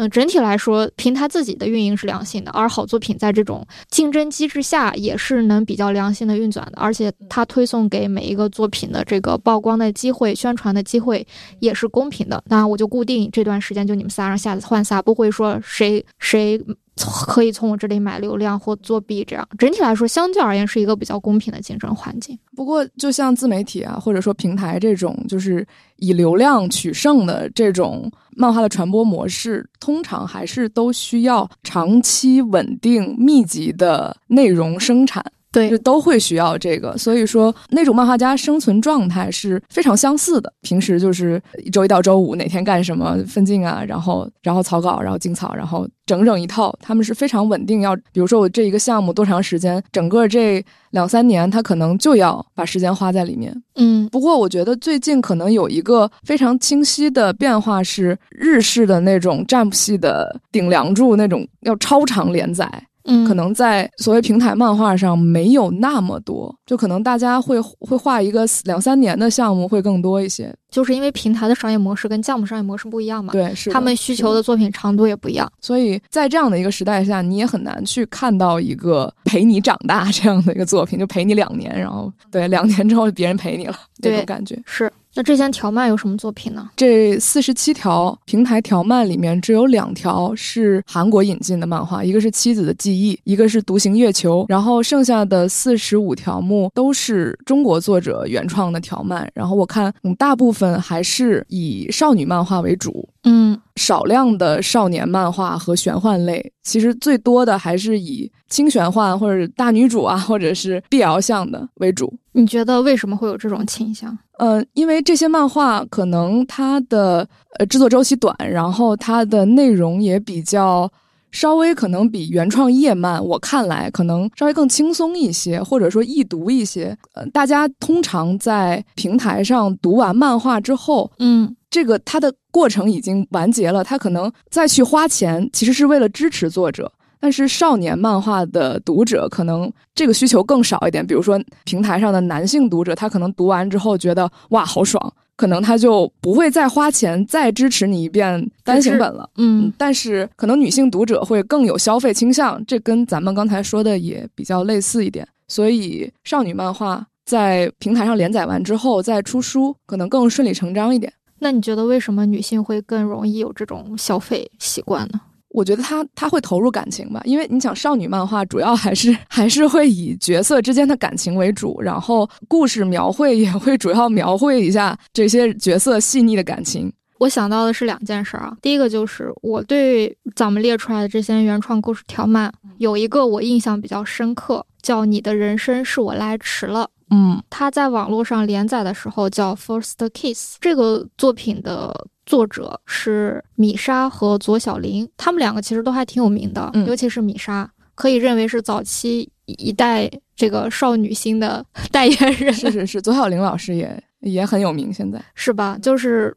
嗯，整体来说，平台自己的运营是良性的，而好作品在这种竞争机制下也是能比较良性的运转的，而且它推送给每一个作品的这个曝光的机会、宣传的机会也是公平的。那我就固定这段时间就你们仨，让下次换仨，不会说谁谁。可以从我这里买流量或作弊，这样整体来说，相较而言是一个比较公平的竞争环境。不过，就像自媒体啊，或者说平台这种，就是以流量取胜的这种漫画的传播模式，通常还是都需要长期稳定、密集的内容生产。对，就都会需要这个，所以说那种漫画家生存状态是非常相似的。平时就是周一到周五哪天干什么分镜啊，然后然后草稿，然后精草，然后整整一套，他们是非常稳定。要比如说我这一个项目多长时间，整个这两三年，他可能就要把时间花在里面。嗯，不过我觉得最近可能有一个非常清晰的变化是日式的那种战部系的顶梁柱那种要超长连载。嗯，可能在所谓平台漫画上没有那么多，就可能大家会会画一个两三年的项目会更多一些，就是因为平台的商业模式跟项目商业模式不一样嘛。对，是他们需求的作品长度也不一样，所以在这样的一个时代下，你也很难去看到一个陪你长大这样的一个作品，就陪你两年，然后对两年之后别人陪你了这种感觉是。那之前条漫有什么作品呢？这四十七条平台条漫里面，只有两条是韩国引进的漫画，一个是《妻子的记忆》，一个是《独行月球》，然后剩下的四十五条目都是中国作者原创的条漫。然后我看，嗯，大部分还是以少女漫画为主。嗯，少量的少年漫画和玄幻类，其实最多的还是以轻玄幻或者大女主啊，或者是 BL 向的为主。你觉得为什么会有这种倾向？呃，因为这些漫画可能它的呃制作周期短，然后它的内容也比较稍微可能比原创页漫我看来可能稍微更轻松一些，或者说易读一些。呃，大家通常在平台上读完漫画之后，嗯。这个它的过程已经完结了，他可能再去花钱，其实是为了支持作者。但是少年漫画的读者可能这个需求更少一点，比如说平台上的男性读者，他可能读完之后觉得哇好爽，可能他就不会再花钱再支持你一遍单行本了。嗯，但是可能女性读者会更有消费倾向，这跟咱们刚才说的也比较类似一点。所以少女漫画在平台上连载完之后再出书，可能更顺理成章一点。那你觉得为什么女性会更容易有这种消费习惯呢？我觉得她她会投入感情吧，因为你想少女漫画主要还是还是会以角色之间的感情为主，然后故事描绘也会主要描绘一下这些角色细腻的感情。我想到的是两件事啊。第一个就是我对咱们列出来的这些原创故事条漫有一个我印象比较深刻，叫《你的人生是我来迟了》。嗯，他在网络上连载的时候叫《First Kiss》。这个作品的作者是米莎和左小林，他们两个其实都还挺有名的，嗯尤其是米莎，可以认为是早期一代这个少女心的 代言人。是是是，左小林老师也也很有名，现在是吧？就是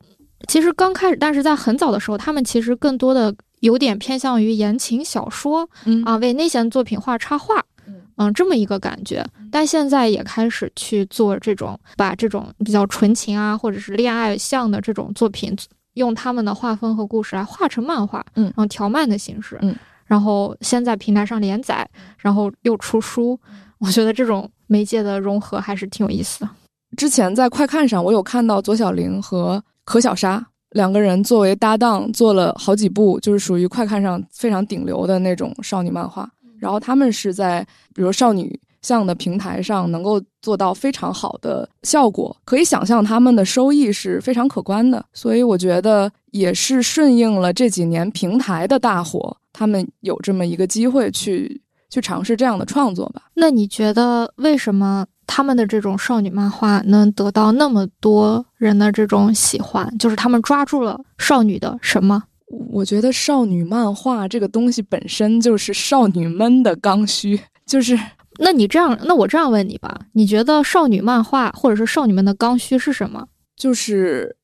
其实刚开始，但是在很早的时候，他们其实更多的有点偏向于言情小说嗯啊，为内线作品画插画，嗯，这么一个感觉。但现在也开始去做这种把这种比较纯情啊，或者是恋爱向的这种作品，用他们的画风和故事来画成漫画，嗯然后条漫的形式，嗯，然后先在平台上连载，然后又出书。我觉得这种媒介的融合还是挺有意思的。之前在快看上，我有看到左小玲和何小莎两个人作为搭档做了好几部，就是属于快看上非常顶流的那种少女漫画。然后他们是在比如少女向的平台上能够做到非常好的效果，可以想象他们的收益是非常可观的。所以我觉得也是顺应了这几年平台的大火，他们有这么一个机会去去尝试这样的创作吧。那你觉得为什么他们的这种少女漫画能得到那么多人的这种喜欢？就是他们抓住了少女的什么？我觉得少女漫画这个东西本身就是少女们的刚需，就是那你这样，那我这样问你吧，你觉得少女漫画或者是少女们的刚需是什么？就是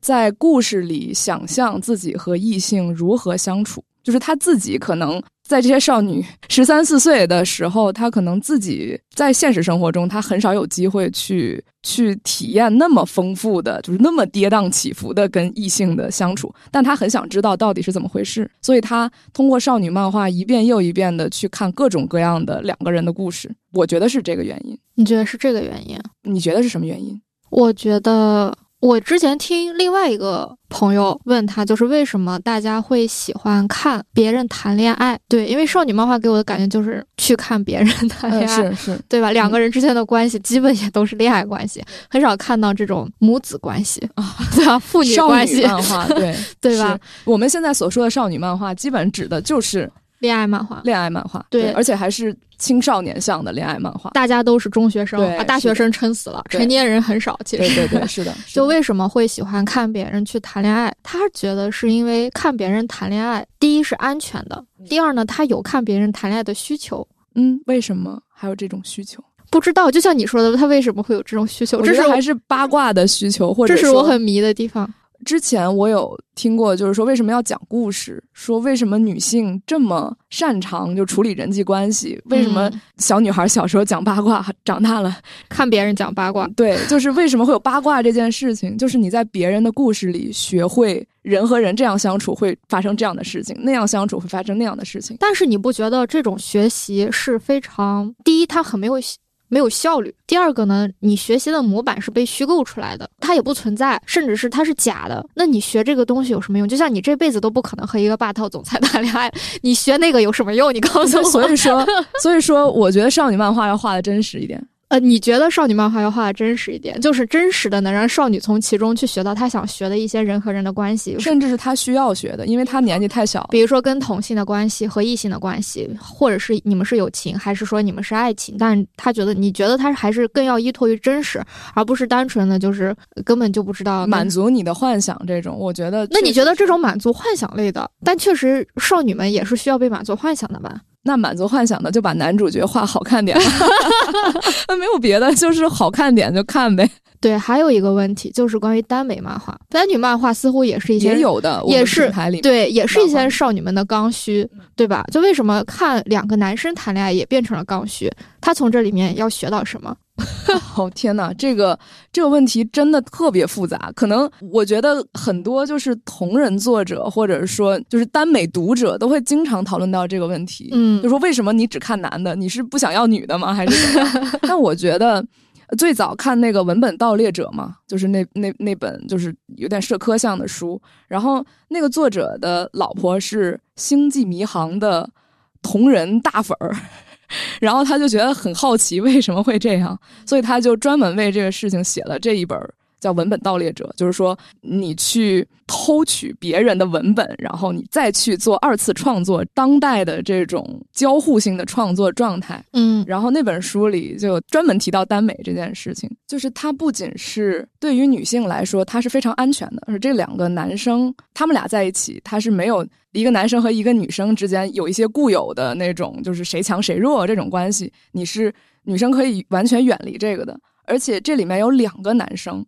在故事里想象自己和异性如何相处，就是他自己可能在这些少女十三四岁的时候，她可能自己在现实生活中，她很少有机会去去体验那么丰富的，就是那么跌宕起伏的跟异性的相处，但她很想知道到底是怎么回事，所以她通过少女漫画一遍又一遍的去看各种各样的两个人的故事，我觉得是这个原因。你觉得是这个原因？你觉得是什么原因？我觉得我之前听另外一个朋友问他，就是为什么大家会喜欢看别人谈恋爱？对，因为少女漫画给我的感觉就是去看别人 谈恋嗯，爱。是是，对吧？两个人之间的关系基本也都是恋爱关系，很少看到这种母子关系啊，对吧？父女少关系，女漫画，对 对吧？我们现在所说的少女漫画，基本指的就是恋爱漫画，恋爱漫画，对而且还是青少年向的恋爱漫画。大家都是中学生，对把大学生撑死了，成年人很少。其实，对对对，是的，是的就为什么会喜欢看别人去谈恋爱？他觉得是因为看别人谈恋爱，第一是安全的，第二呢，他有看别人谈恋爱的需求。嗯，为什么还有这种需求？不知道，就像你说的，他为什么会有这种需求？这是还是八卦的需求，或者这是我很迷的地方。之前我有听过，就是说为什么要讲故事？说为什么女性这么擅长就处理人际关系？为什么嗯小女孩小时候讲八卦，长大了 看别人讲八卦？对，就是为什么会有八卦这件事情？就是你在别人的故事里学会人和人这样相处会发生这样的事情，那样相处会发生那样的事情。但是你不觉得这种学习是非常第一，它很没有没有效率；第二个呢，你学习的模板是被虚构出来的，它也不存在，甚至是它是假的。那你学这个东西有什么用？就像你这辈子都不可能和一个霸道总裁 谈恋爱，你学那个有什么用？你告诉我。所以说，所以说，我觉得少女漫画要画的真实一点。呃，你觉得少女漫画要画的真实一点，就是真实的能让少女从其中去学到她想学的一些人和人的关系，甚至是她需要学的，因为她年纪太小。比如说跟同性的关系和异性的关系，或者是你们是友情，还是说你们是爱情？但她觉得，你觉得她还是更要依托于真实，而不是单纯的就是根本就不知道满。足你的幻想，这种我觉得。那你觉得这种满足幻想类的，但确实少女们也是需要被满足幻想的吧？那满足幻想的就把男主角画好看点吧，那没有别的，就是好看点就看呗。对，还有一个问题就是关于耽美漫画，耽女漫画似乎也是一些也有的，也是对，也是一些少女们的刚需，对吧？就为什么看两个男生谈恋爱也变成了刚需？他从这里面要学到什么？哦天呐，这个这个问题真的特别复杂。可能我觉得很多就是同人作者，或者说就是耽美读者，都会经常讨论到这个问题。嗯就说为什么你只看男的？你是不想要女的吗？还是？但我觉得。最早看那个文本盗猎者嘛，就是那那那本就是有点社科向的书，然后那个作者的老婆是《星际迷航》的同人大粉儿，然后他就觉得很好奇为什么会这样，所以他就专门为这个事情写了这一本叫文本盗猎者，就是说你去偷取别人的文本，然后你再去做二次创作，当代的这种交互性的创作状态。嗯然后那本书里就专门提到耽美这件事情，就是它不仅是对于女性来说，它是非常安全的，而这两个男生他们俩在一起，他是没有一个男生和一个女生之间有一些固有的那种就是谁强谁弱这种关系，你是女生可以完全远离这个的，而且这里面有两个男生。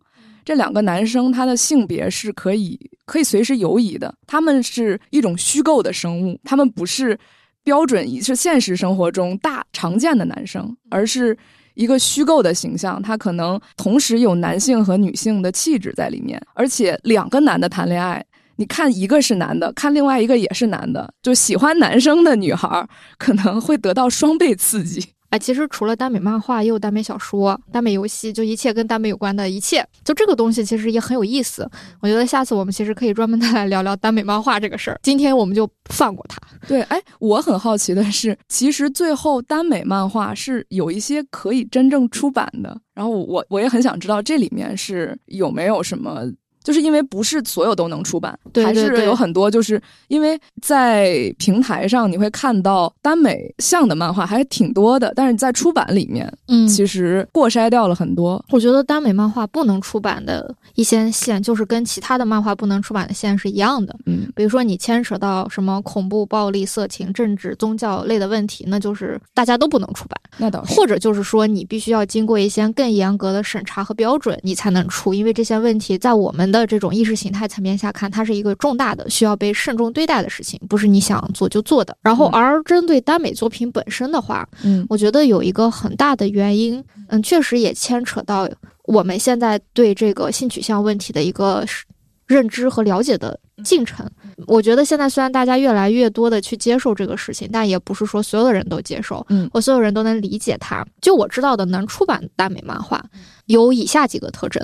这两个男生，他的性别是可以可以随时游移的，他们是一种虚构的生物，他们不是标准是现实生活中大常见的男生，而是一个虚构的形象。他可能同时有男性和女性的气质在里面，而且两个男的谈恋爱，你看一个是男的，看另外一个也是男的，就喜欢男生的女孩可能会得到双倍刺激。哎，其实除了耽美漫画，也有耽美小说、耽美游戏，就一切跟耽美有关的一切，就这个东西其实也很有意思。我觉得下次我们其实可以专门再来聊聊耽美漫画这个事儿。今天我们就放过它。对，哎，我很好奇的是，其实最后耽美漫画是有一些可以真正出版的，然后我我也很想知道这里面是有没有什么。就是因为不是所有都能出版，对对还是有很多，就是因为在平台上你会看到耽美向的漫画还挺多的，但是在出版里面，嗯其实过筛掉了很多。我觉得耽美漫画不能出版的一些线，就是跟其他的漫画不能出版的线是一样的。嗯，比如说你牵扯到什么恐怖、暴力、色情、政治、宗教类的问题，那就是大家都不能出版。那倒是。或者就是说，你必须要经过一些更严格的审查和标准，你才能出，因为这些问题在我们的这种意识形态层面下看，它是一个重大的需要被慎重对待的事情，不是你想做就做的。然后，嗯而针对耽美作品本身的话，嗯我觉得有一个很大的原因，嗯，确实也牵扯到我们现在对这个性取向问题的一个是认知和了解的进程。我觉得现在虽然大家越来越多的去接受这个事情，但也不是说所有的人都接受，嗯或所有人都能理解它。就我知道的，能出版的耽美漫画有以下几个特征。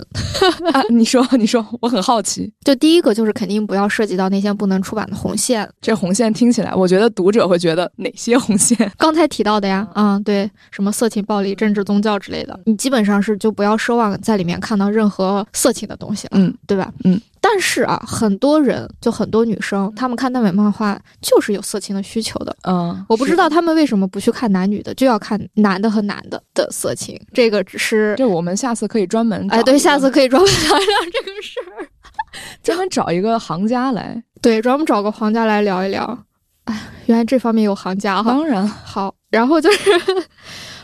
啊，你说你说，我很好奇，就第一个就是肯定不要涉及到那些不能出版的红线，这红线听起来，我觉得读者会觉得哪些红线？刚才提到的呀，嗯，对，什么色情、暴力、政治、宗教之类的，你基本上是就不要奢望在里面看到任何色情的东西了，嗯，对吧？嗯。但是啊，很多人就很多女生，她们看耽美漫画就是有色情的需求的。嗯，我不知道她们为什么不去看男女的，就要看男的和男的的色情。这个只是，这我们下次可以专门哎，对，下次可以专门聊聊这个事儿。专门找一个行家来。对，专门找个行家来聊一聊。哎，原来这方面有行家哈。当然，好，然后就是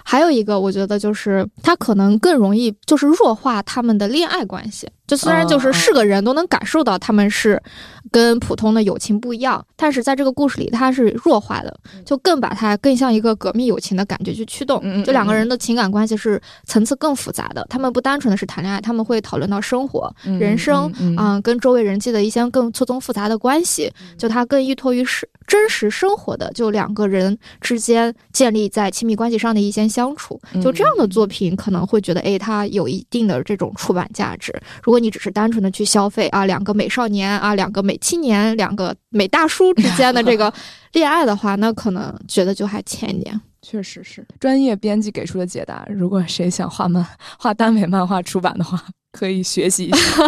还有一个，我觉得就是他可能更容易就是弱化他们的恋爱关系。就虽然就是是个人都能感受到他们是跟普通的友情不一样，但是在这个故事里它是弱化的，就更把它更像一个革命友情的感觉去驱动。就两个嗯人的情感关系是层次更复杂的，他们不单纯的是谈恋爱，他们会讨论到生活、人生嗯啊、跟周围人际的一些更错综复杂的关系，就它更依托于是真实生活的，就两个人之间建立在亲密关系上的一些相处，就这样的作品可能会觉得，哎，它有一定的这种出版价值。如果你只是单纯的去消费啊，两个美少年啊，两个美青年，两个美大叔之间的这个 恋爱的话，那可能觉得就还欠一点。确实是专业编辑给出的解答。如果谁想画漫画耽美漫画出版的话，可以学习一下。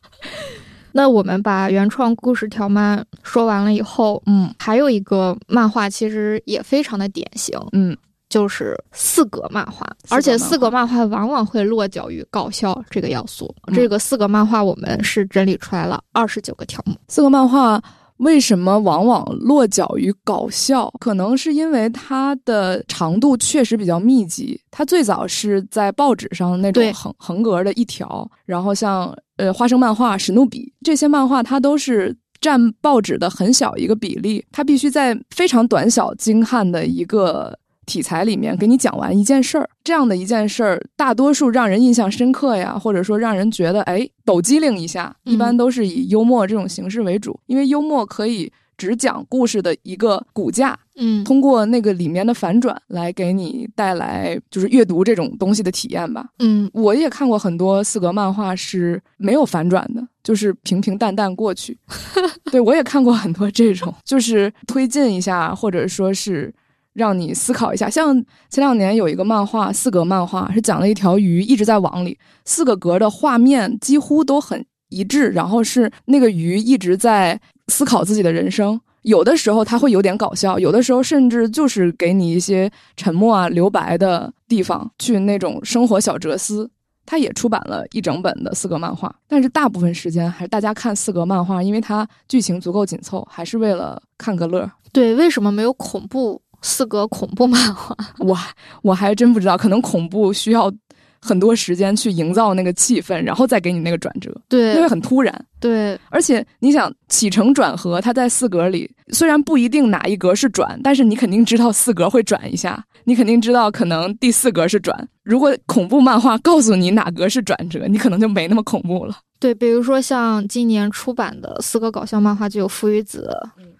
那我们把原创故事条漫说完了以后，嗯还有一个漫画其实也非常的典型，嗯，就是四格漫画，而且四格漫画往往会落脚于搞笑这个要素。嗯这个四格漫画我们是整理出来了二十九个条目。四格漫画为什么往往落脚于搞笑？可能是因为它的长度确实比较密集。它最早是在报纸上那种横横格的一条，然后像呃花生漫画、史努比这些漫画，它都是。占报纸的很小一个比例，它必须在非常短小精悍的一个题材里面给你讲完一件事儿。这样的一件事儿，大多数让人印象深刻呀，或者说让人觉得哎抖机灵一下，嗯一般都是以幽默这种形式为主，因为幽默可以只讲故事的一个骨架，嗯通过那个里面的反转来给你带来就是阅读这种东西的体验吧。嗯我也看过很多四格漫画是没有反转的，就是平平淡淡过去。对我也看过很多这种，就是推进一下，或者说是让你思考一下。像前两年有一个漫画，四格漫画是讲了一条鱼一直在网里，四个格的画面几乎都很一致，然后是那个鱼一直在思考自己的人生。有的时候它会有点搞笑，有的时候甚至就是给你一些沉默啊、留白的地方，去那种生活小哲思。他也出版了一整本的四格漫画，但是大部分时间还是大家看四格漫画，因为它剧情足够紧凑，还是为了看个乐。对，为什么没有恐怖四格恐怖漫画？我我还真不知道，可能恐怖需要。很多时间去营造那个气氛，然后再给你那个转折，对，因为很突然，对。而且你想起承转合，它在四格里，虽然不一定哪一格是转，但是你肯定知道四格会转一下，你肯定知道可能第四格是转。如果恐怖漫画告诉你哪格是转折，你可能就没那么恐怖了。对，比如说像今年出版的四个搞笑漫画，就有《父与子》。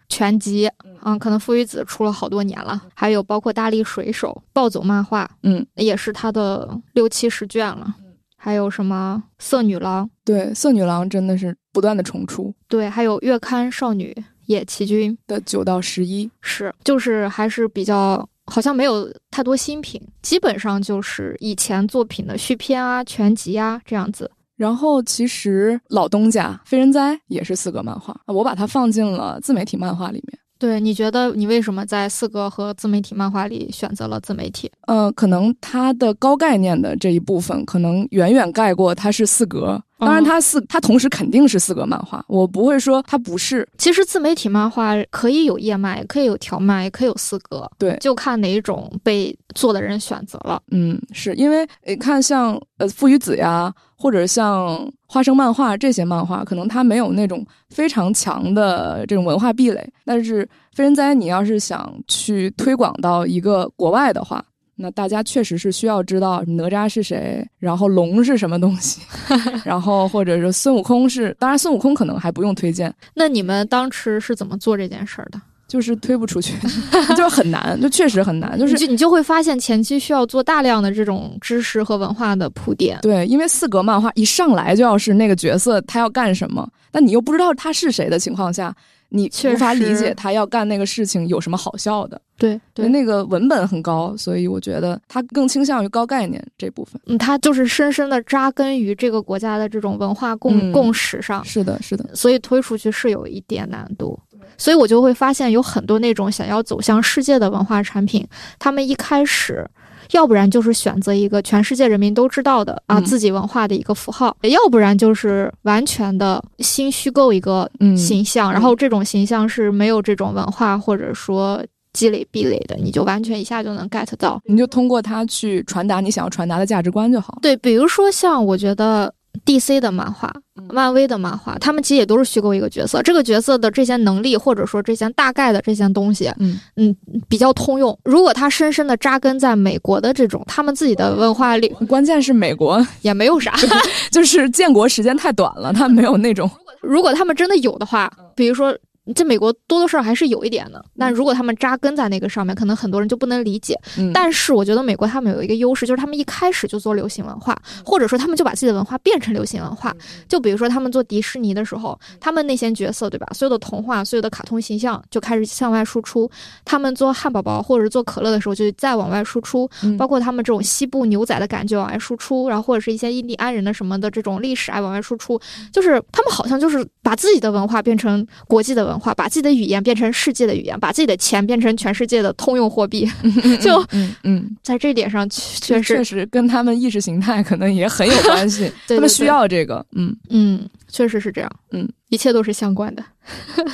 全集，嗯，可能父与子出了好多年了，还有包括大力水手、暴走漫画，嗯，也是他的六七十卷了，还有什么色女郎，对，色女郎真的是不断的重出，对，还有月刊少女野崎君的九到十一，是，就是还是比较，好像没有太多新品，基本上就是以前作品的续篇啊、全集啊这样子。然后其实老东家《非人哉》也是四格漫画，我把它放进了自媒体漫画里面。对，你觉得你为什么在四格和自媒体漫画里选择了自媒体？呃，可能它的高概念的这一部分，可能远远盖过它是四格。当然，它四它同时肯定是四格漫画，我不会说它不是。其实自媒体漫画可以有页漫，也可以有条漫，也可以有四格，对，就看哪一种被做的人选择了。嗯，是因为你看像呃父与子呀，或者像花生漫画这些漫画，可能它没有那种非常强的这种文化壁垒，但是非人哉，你要是想去推广到一个国外的话。那大家确实是需要知道哪吒是谁，然后龙是什么东西，然后或者是孙悟空是，当然孙悟空可能还不用推荐。那你们当时是怎么做这件事儿的？就是推不出去，就是很难，就确实很难。就是你就会发现前期需要做大量的这种知识和文化的铺垫。对，因为四格漫画一上来就要是那个角色他要干什么，但你又不知道他是谁的情况下。你无法理解他要干那个事情有什么好笑的，对对，那个文本很高，所以我觉得他更倾向于高概念这部分。嗯，他就是深深的扎根于这个国家的这种文化共共识上。是的，是的，所以推出去是有一点难度。所以我就会发现有很多那种想要走向世界的文化产品，他们一开始。要不然就是选择一个全世界人民都知道的啊自己文化的一个符号，要不然就是完全的新虚构一个形象，然后这种形象是没有这种文化或者说积累壁垒的，你就完全一下就能 get 到，你就通过它去传达你想要传达的价值观就好。对，比如说像我觉得。D.C. 的漫画，漫威的漫画，他们其实也都是虚构一个角色，这个角色的这些能力，或者说这些大概的这些东西，嗯嗯，比较通用。如果他深深的扎根在美国的这种他们自己的文化里，关键是美国 也没有啥，就是建国时间太短了，他没有那种。如果他们真的有的话，比如说。这美国多多少少还是有一点的，但如果他们扎根在那个上面，可能很多人就不能理解。但是我觉得美国他们有一个优势，就是他们一开始就做流行文化，或者说他们就把自己的文化变成流行文化。就比如说他们做迪士尼的时候，他们那些角色，对吧？所有的童话、所有的卡通形象就开始向外输出。他们做汉堡包或者是做可乐的时候，就再往外输出。包括他们这种西部牛仔的感觉往外输出，然后或者是一些印第安人的什么的这种历史爱往外输出。就是他们好像就是把自己的文化变成国际的文化，把自己的语言变成世界的语言，把自己的钱变成全世界的通用货币 就嗯嗯，在这点上确实确实跟他们意识形态可能也很有关系，他们需要这个，嗯嗯，确实是这样，嗯，一切都是相关的，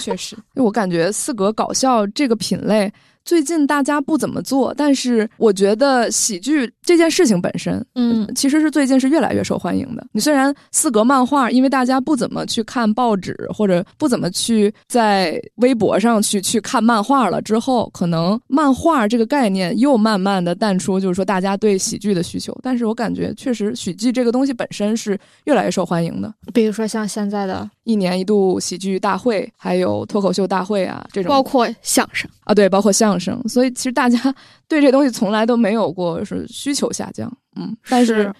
确实，我感觉四格搞笑这个品类。最近大家不怎么做，但是我觉得喜剧这件事情本身，嗯，其实是最近是越来越受欢迎的。你虽然四格漫画，因为大家不怎么去看报纸，或者不怎么去在微博上去去看漫画了，之后可能漫画这个概念又慢慢的淡出，就是说大家对喜剧的需求。但是我感觉确实喜剧这个东西本身是越来越受欢迎的。比如说像现在的一年一度喜剧大会，还有脱口秀大会啊，这种包括相声啊，对，包括相。声，所以其实大家 对这东西从来都没有过是需求下降，嗯，但是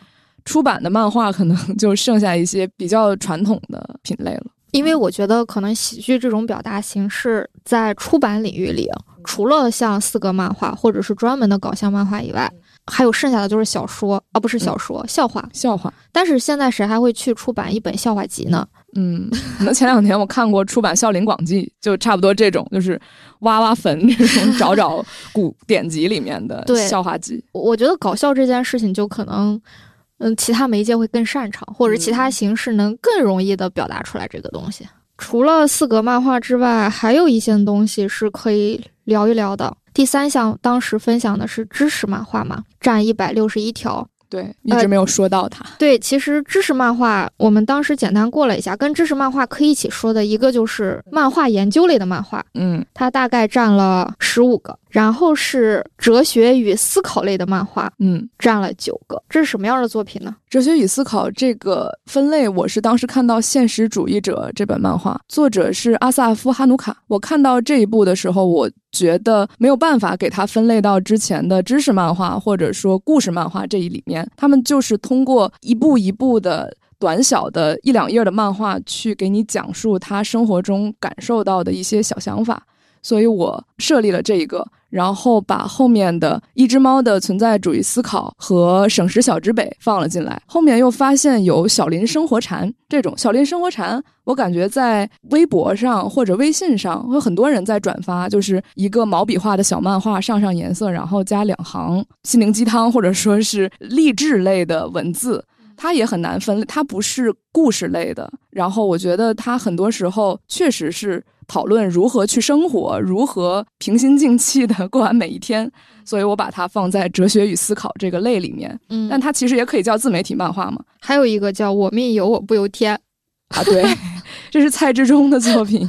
出版的漫画可能就剩下一些比较传统的品类了。因为我觉得可能喜剧这种表达形式在出版领域里，除了像四格漫画或者是专门的搞笑漫画以外，还有剩下的就是小说啊，不是小说，笑话。笑话。但是现在谁还会去出版一本笑话集呢？嗯，可能前两天我看过出版《笑林广记》，就差不多这种，就是挖挖坟那种，找找古典籍里面的笑话集。我觉得搞笑这件事情就可能。嗯，其他媒介会更擅长，或者其他形式能更容易的表达出来这个东西。除了四格漫画之外，还有一些东西是可以聊一聊的。第三项，当时分享的是知识漫画嘛，占一百六十一条。对，一直没有说到它。对，其实知识漫画，我们当时简单过了一下，跟知识漫画可以一起说的一个就是漫画研究类的漫画，嗯，它大概占了十五个。然后是哲学与思考类的漫画，嗯，占了九个。这是什么样的作品呢？哲学与思考这个分类，我是当时看到《现实主义者》这本漫画，作者是阿萨夫·哈努卡。我看到这一部的时候，我觉得没有办法给它分类到之前的知识漫画或者说故事漫画这一里面。他们就是通过一步一步的短小的一两页的漫画，去给你讲述他生活中感受到的一些小想法。所以我设立了这一个。然后把后面的一只猫的存在主义思考和省时小之北放了进来。后面又发现有小林生活禅这种小林生活禅，我感觉在微博上或者微信上有很多人在转发，就是一个毛笔画的小漫画，上上颜色，然后加两行心灵鸡汤或者说是励志类的文字。它也很难分，它不是故事类的。然后我觉得它很多时候确实是。讨论如何去生活，如何平心静气的过完每一天，所以我把它放在哲学与思考这个类里面。嗯，但它其实也可以叫自媒体漫画嘛。还有一个叫我命由我不由天啊，对，这是蔡志忠的作品。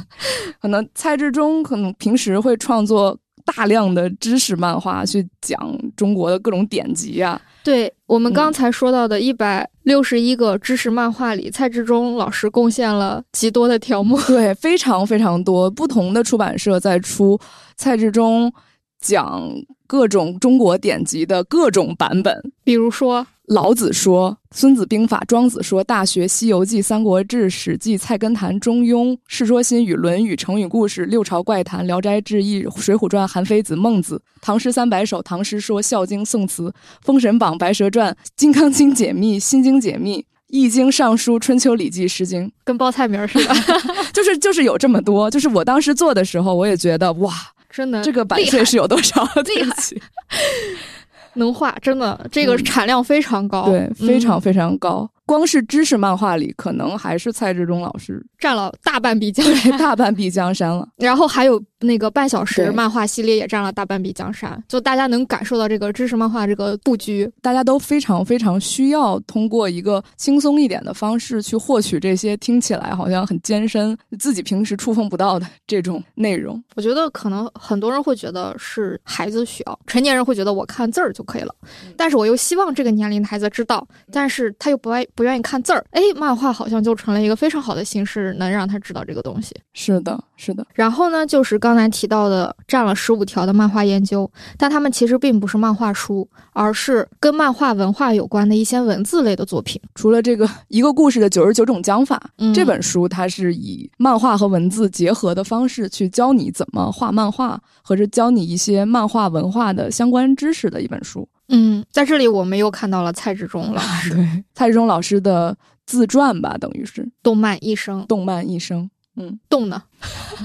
可能蔡志忠可能平时会创作大量的知识漫画，去讲中国的各种典籍啊。对我们刚才说到的一百六十一个知识漫画里，蔡志忠老师贡献了极多的条目，对，非常非常多。不同的出版社在出蔡志忠讲各种中国典籍的各种版本，比如说。老子说，《孙子兵法》；庄子说，《大学》；《西游记》；《三国志》；《史记》；《菜根谭》；《中庸》；《世说新语》；《论语》；成语故事；《六朝怪谈》；《聊斋志异》；《水浒传》；韩非子；孟子；唐诗三百首；唐诗说；孝经；宋词；封神榜；白蛇传；金刚经解密；心经解密；易经；尚书；春秋礼记；诗经，跟报菜名似的，就是就是有这么多。就是我当时做的时候，我也觉得哇，真的这个版税是有多少？厉害。能画，真的，这个产量非常高，对，非常非常高。光是知识漫画里，可能还是蔡志忠老师占了大半壁江山，大半壁江山了。然后还有那个半小时漫画系列也占了大半壁江山，就大家能感受到这个知识漫画这个布局，大家都非常非常需要通过一个轻松一点的方式去获取这些听起来好像很艰深、自己平时触碰不到的这种内容。我觉得可能很多人会觉得是孩子需要，成年人会觉得我看字儿就可以了，但是我又希望这个年龄的孩子知道，但是他又不爱。不愿意看字儿，哎，漫画好像就成了一个非常好的形式，能让他知道这个东西。是的，是的。然后呢，就是刚才提到的占了十五条的漫画研究，但他们其实并不是漫画书，而是跟漫画文化有关的一些文字类的作品。除了这个一个故事的九十九种讲法，这本书它是以漫画和文字结合的方式去教你怎么画漫画，或者教你一些漫画文化的相关知识的一本书。嗯，在这里我们又看到了蔡志忠老师，对蔡志忠老师的自传吧，等于是动漫一生，动漫一生，嗯，动呢？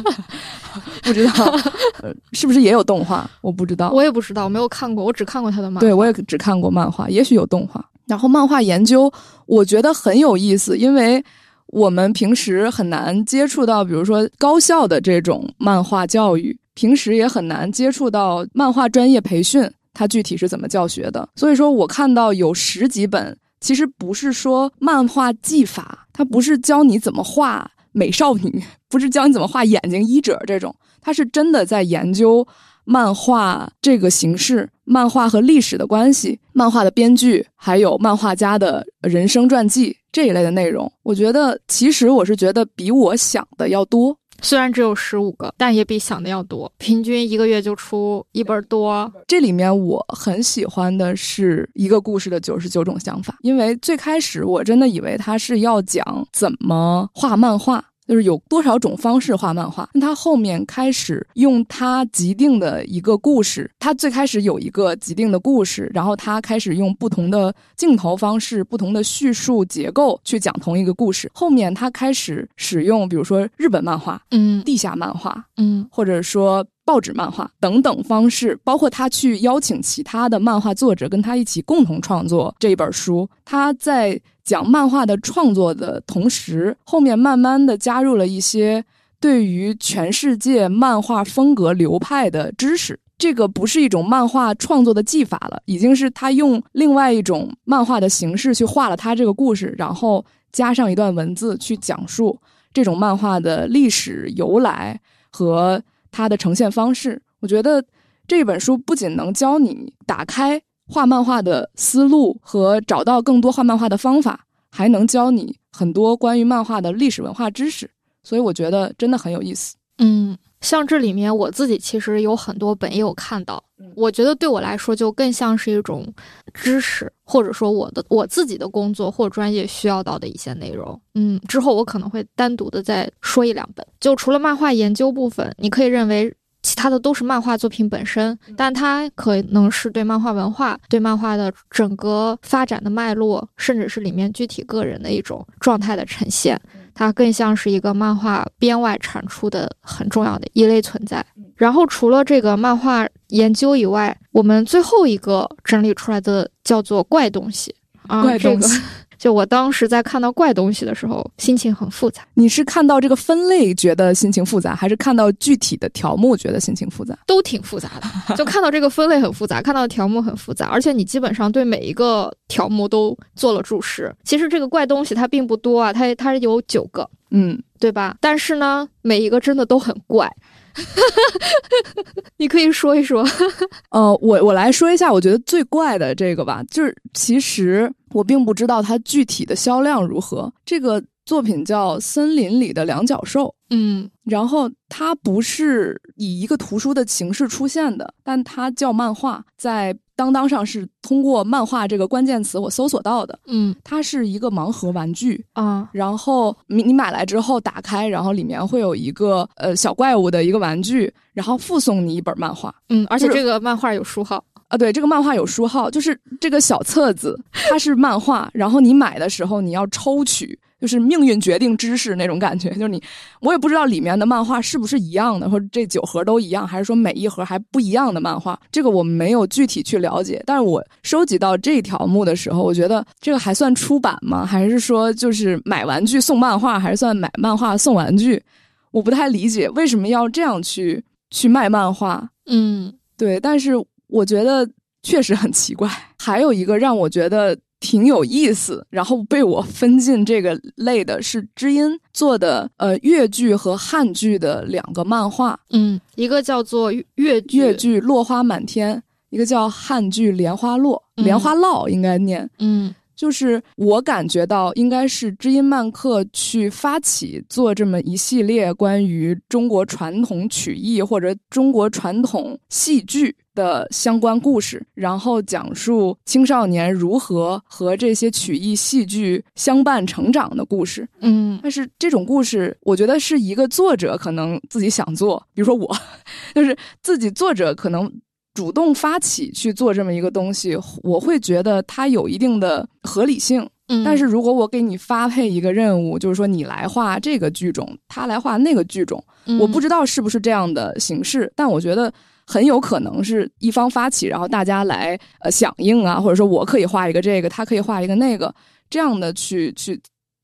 不知道，是不是也有动画？我不知道，我也不知道，我没有看过，我只看过他的漫画。对，我也只看过漫画，也许有动画。然后漫画研究，我觉得很有意思，因为我们平时很难接触到，比如说高校的这种漫画教育，平时也很难接触到漫画专业培训。它具体是怎么教学的？所以说我看到有十几本，其实不是说漫画技法，它不是教你怎么画美少女，不是教你怎么画眼睛、衣褶这种，他是真的在研究漫画这个形式、漫画和历史的关系、漫画的编剧，还有漫画家的人生传记这一类的内容。我觉得，其实我是觉得比我想的要多。虽然只有十五个，但也比想的要多。平均一个月就出一本多。这里面我很喜欢的是一个故事的九十九种想法，因为最开始我真的以为他是要讲怎么画漫画。就是有多少种方式画漫画。那他后面开始用他既定的一个故事，他最开始有一个既定的故事，然后他开始用不同的镜头方式、不同的叙述结构去讲同一个故事。后面他开始使用，比如说日本漫画、嗯地下漫画，嗯或者说报纸漫画等等方式，包括他去邀请其他的漫画作者跟他一起共同创作这一本书。他在讲漫画的创作的同时，后面慢慢的加入了一些对于全世界漫画风格流派的知识。这个不是一种漫画创作的技法了，已经是他用另外一种漫画的形式去画了他这个故事，然后加上一段文字去讲述这种漫画的历史由来和它的呈现方式。我觉得这本书不仅能教你打开画漫画的思路和找到更多画漫画的方法，还能教你很多关于漫画的历史文化知识。所以我觉得真的很有意思。嗯，像这里面我自己其实有很多本也有看到，我觉得对我来说就更像是一种知识，或者说我的我自己的工作或专业需要到的一些内容。嗯，之后我可能会单独的再说一两本。就除了漫画研究部分，你可以认为。其他的都是漫画作品本身，但它可能是对漫画文化、对漫画的整个发展的脉络，甚至是里面具体个人的一种状态的呈现。它更像是一个漫画编外产出的很重要的一类存在。然后除了这个漫画研究以外，我们最后一个整理出来的叫做怪东西啊，怪东西。这 个就我当时在看到怪东西的时候，心情很复杂。你是看到这个分类觉得心情复杂，还是看到具体的条目觉得心情复杂？都挺复杂的，就看到这个分类很复杂，看到条目很复杂，而且你基本上对每一个条目都做了注释。其实这个怪东西它并不多啊，它它有九个，嗯，对吧？但是呢，每一个真的都很怪。你可以说一说，呃，我我来说一下，我觉得最怪的这个吧，就是其实我并不知道它具体的销量如何。这个作品叫《森林里的两脚兽》，嗯然后它不是以一个图书的形式出现的，但它叫漫画，在当当上是通过漫画这个关键词我搜索到的。嗯它是一个盲盒玩具，啊然后你你买来之后打开，然后里面会有一个呃小怪物的一个玩具，然后附送你一本漫画。嗯，而且这个漫画有书号，啊，对，这个漫画有书号，就是这个小册子，它是漫画，然后你买的时候你要抽取，就是命运决定知识那种感觉，就是你，我也不知道里面的漫画是不是一样的，或者这九盒都一样，还是说每一盒还不一样的漫画，这个我没有具体去了解。但是我收集到这条目的时候，我觉得这个还算出版吗？还是说就是买玩具送漫画，还是算买漫画送玩具？我不太理解为什么要这样去去卖漫画。嗯对，但是我觉得确实很奇怪。还有一个让我觉得挺有意思，然后被我分进这个类的是知音做的呃越剧和汉剧的两个漫画，嗯，一个叫做越剧，越剧落花满天，一个叫汉剧莲花落，嗯莲花落应该念。嗯就是我感觉到应该是知音漫客去发起做这么一系列关于中国传统曲艺或者中国传统戏剧的相关故事，然后讲述青少年如何和这些曲艺戏剧相伴成长的故事。嗯但是这种故事，我觉得是一个作者可能自己想做，比如说我，就是自己作者可能主动发起去做这么一个东西，我会觉得它有一定的合理性。嗯，但是如果我给你发配一个任务，就是说你来画这个剧种，他来画那个剧种，我不知知道是不是这样的形式，但我觉得很有可能是一方发起，然后大家来呃响应啊，或者说我可以画一个这个，他可以画一个那个，这样的去去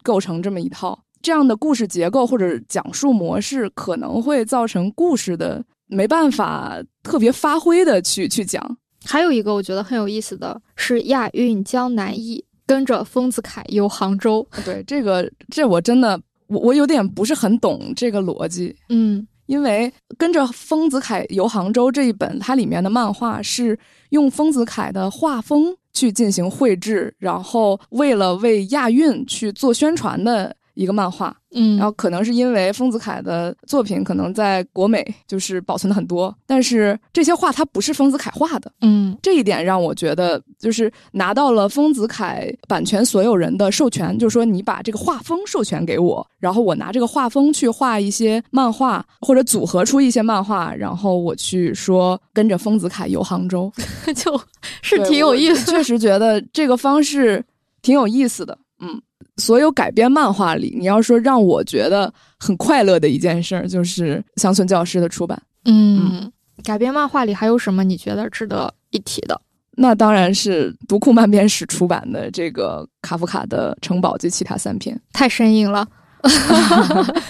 构成这么一套这样的故事结构或者讲述模式，可能会造成故事的没办法特别发挥的去去讲。还有一个我觉得很有意思的是亚运江南忆，跟着丰子恺游杭州。对这个，这我真的我我有点不是很懂这个逻辑。嗯因为跟着丰子恺游杭州这一本，它里面的漫画是用丰子恺的画风去进行绘制，然后为了为亚运去做宣传的一个漫画，嗯，然后可能是因为丰子恺的作品可能在国美就是保存的很多，但是这些画它不是丰子恺画的，嗯这一点让我觉得就是拿到了丰子恺版权所有人的授权，就是说你把这个画风授权给我，然后我拿这个画风去画一些漫画，或者组合出一些漫画，然后我去说跟着丰子恺游杭州，就是挺有意思。我确实觉得这个方式挺有意思的。嗯，所有改编漫画里，你要说让我觉得很快乐的一件事儿，就是《乡村教师》的出版。嗯，改编漫画里还有什么你觉得值得一提的？那当然是读库漫编史出版的这个卡夫卡的《城堡及其他三篇太生硬了。》，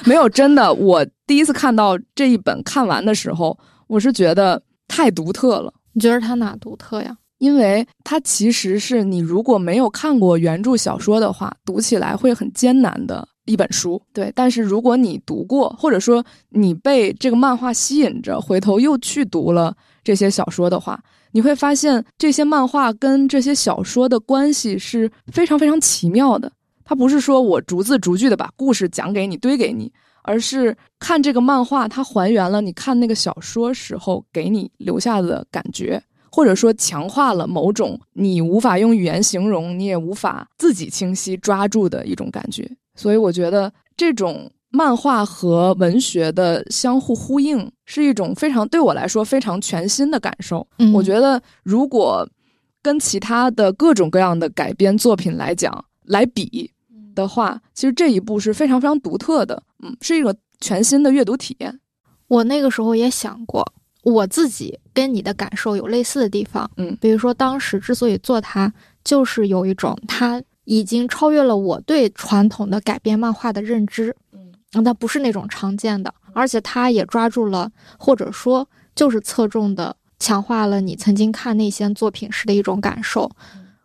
没有真的。我第一次看到这一本看完的时候，我是觉得太独特了。你觉得它哪独特呀？因为它其实是你如果没有看过原著小说的话，读起来会很艰难的一本书。对，但是如果你读过，或者说你被这个漫画吸引着，回头又去读了这些小说的话，你会发现这些漫画跟这些小说的关系是非常非常奇妙的。它不是说我逐字逐句的把故事讲给你、堆给你，而是看这个漫画，它还原了你看那个小说时候给你留下的感觉。或者说强化了某种你无法用语言形容，你也无法自己清晰抓住的一种感觉。所以我觉得这种漫画和文学的相互呼应是一种非常对我来说非常全新的感受。嗯我觉得如果跟其他的各种各样的改编作品来讲来比的话，其实这一部是非常非常独特的，嗯，是一个全新的阅读体验。我那个时候也想过，我自己跟你的感受有类似的地方。嗯比如说当时之所以做它，就是有一种它已经超越了我对传统的改编漫画的认知。嗯，它不是那种常见的，而且它也抓住了，或者说就是侧重的强化了你曾经看那些作品时的一种感受。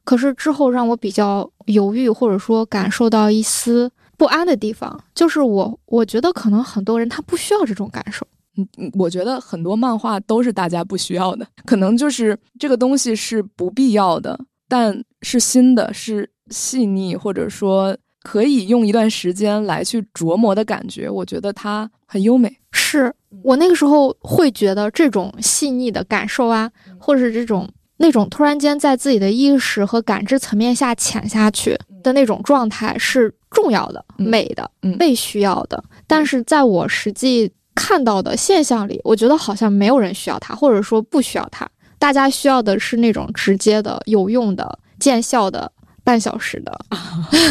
可是之后让我比较犹豫，或者说感受到一丝不安的地方，就是我我觉得可能很多人他不需要这种感受。嗯，嗯我觉得很多漫画都是大家不需要的，可能就是这个东西是不必要的，但是新的，是细腻，或者说可以用一段时间来去琢磨的感觉，我觉得它很优美。是我那个时候会觉得这种细腻的感受啊，或者是这种那种突然间在自己的意识和感知层面下潜下去的那种状态是重要的、嗯美的、嗯被需要的。但是在我实际看到的现象里，我觉得好像没有人需要它，或者说不需要它。大家需要的是那种直接的、有用的、见效的。半小时的，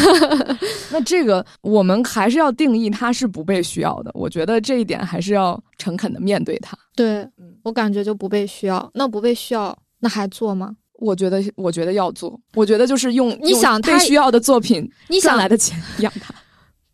那这个我们还是要定义它是不被需要的，我觉得这一点还是要诚恳的面对它。对嗯我感觉就不被需要。那不被需要，那还做吗？我觉得，我觉得要做，我觉得就是用你想用被需要的作品你想赚来的钱养它。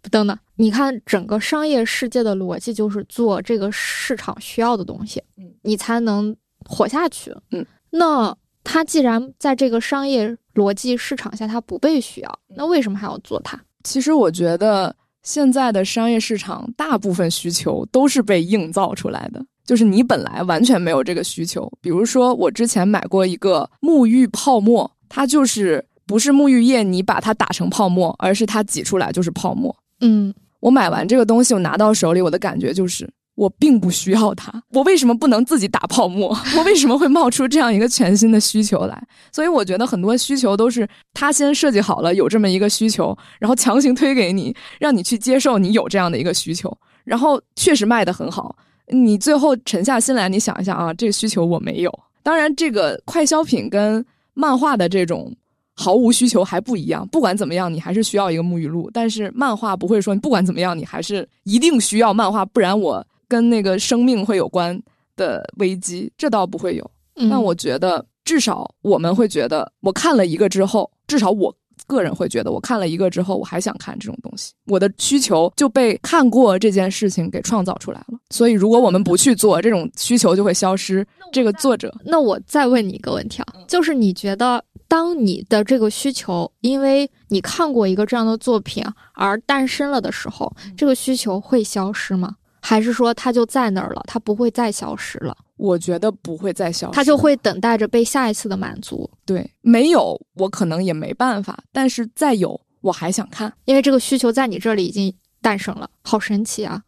等等，你看整个商业世界的逻辑就是做这个市场需要的东西，嗯，你才能活下去，嗯。那它既然在这个商业逻辑市场下它不被需要，那为什么还要做它？其实我觉得现在的商业市场大部分需求都是被硬造出来的，就是你本来完全没有这个需求。比如说，我之前买过一个沐浴泡沫，它就是不是沐浴液，你把它打成泡沫，而是它挤出来就是泡沫。嗯，我买完这个东西，我拿到手里，我的感觉就是。我并不需要它，我为什么不能自己打泡沫？我为什么会冒出这样一个全新的需求来？所以我觉得很多需求都是他先设计好了有这么一个需求，然后强行推给你，让你去接受你有这样的一个需求，然后确实卖得很好。你最后沉下心来，你想一下啊，这个需求我没有。当然，这个快消品跟漫画的这种毫无需求还不一样。不管怎么样，你还是需要一个沐浴露，但是漫画不会说不管怎么样，你还是一定需要漫画，不然我跟那个生命会有关的危机，这倒不会有。嗯但我觉得，至少我们会觉得，我看了一个之后，至少我个人会觉得，我看了一个之后，我还想看这种东西，我的需求就被看过这件事情给创造出来了。所以，如果我们不去做，这种需求就会消失。这个作者，那我再问你一个问题啊，就是你觉得，当你的这个需求，因为你看过一个这样的作品而诞生了的时候，这个需求会消失吗？还是说它就在那儿了，它不会再消失了，我觉得不会再消失，它就会等待着被下一次的满足？对没有，我可能也没办法，但是再有。我还想看，因为这个需求在你这里已经诞生了，好神奇啊！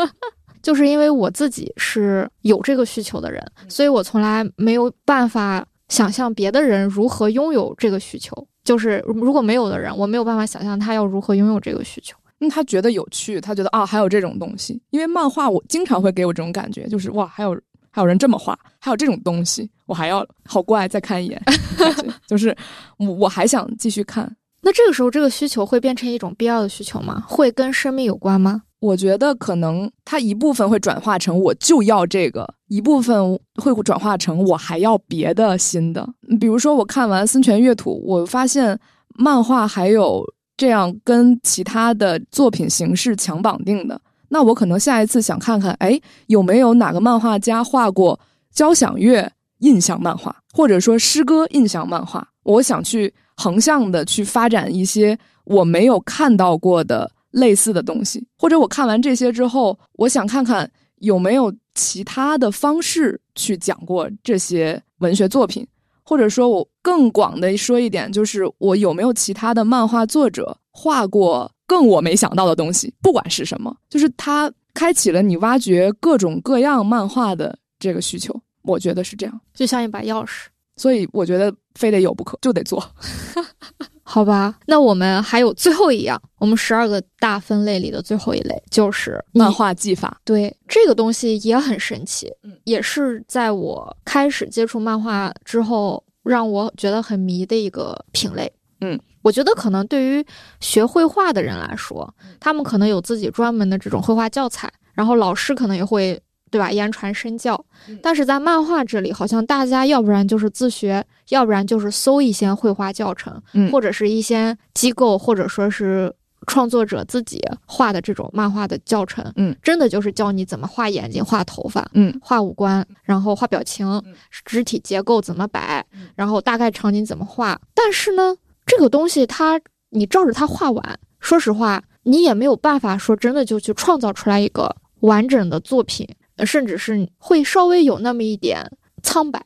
就是因为我自己是有这个需求的人，所以我从来没有办法想象别的人如何拥有这个需求。就是如果没有的人，我没有办法想象他要如何拥有这个需求。因为他觉得有趣，他觉得啊，还有这种东西。因为漫画，我经常会给我这种感觉，就是哇，还有还有人这么画，还有这种东西，我还要好怪，再看一眼，就是我我还想继续看。那这个时候，这个需求会变成一种必要的需求吗？会跟生命有关吗？我觉得可能它一部分会转化成我就要这个，一部分会转化成我还要别的新的。比如说，我看完《森泉月土》，我发现漫画还有这样跟其他的作品形式强绑定的，那我可能下一次想看看，哎，有没有哪个漫画家画过交响乐印象漫画，或者说诗歌印象漫画？我想去横向的去发展一些我没有看到过的。类似的东西，或者我看完这些之后，我想看看有没有其他的方式去讲过这些文学作品，或者说我更广的说一点，就是我有没有其他的漫画作者画过更我没想到的东西，不管是什么，就是它开启了你挖掘各种各样漫画的这个需求，我觉得是这样，就像一把钥匙，所以我觉得非得有不可，就得做。好吧，那我们还有最后一样，我们十二个大分类里的最后一类就是漫画技法。对，这个东西也很神奇，也是在我开始接触漫画之后，让我觉得很迷的一个品类。嗯，我觉得可能对于学绘画的人来说，他们可能有自己专门的这种绘画教材，然后老师可能也会。对吧？言传身教，但是在漫画这里，好像大家要不然就是自学，要不然就是搜一些绘画教程，或者是一些机构或者说是创作者自己画的这种漫画的教程。嗯，真的就是教你怎么画眼睛、画头发，嗯，画五官，然后画表情，肢体结构怎么摆，然后大概场景怎么画。但是呢，这个东西它你照着它画完，说实话，你也没有办法说真的就去创造出来一个完整的作品。甚至是会稍微有那么一点苍白，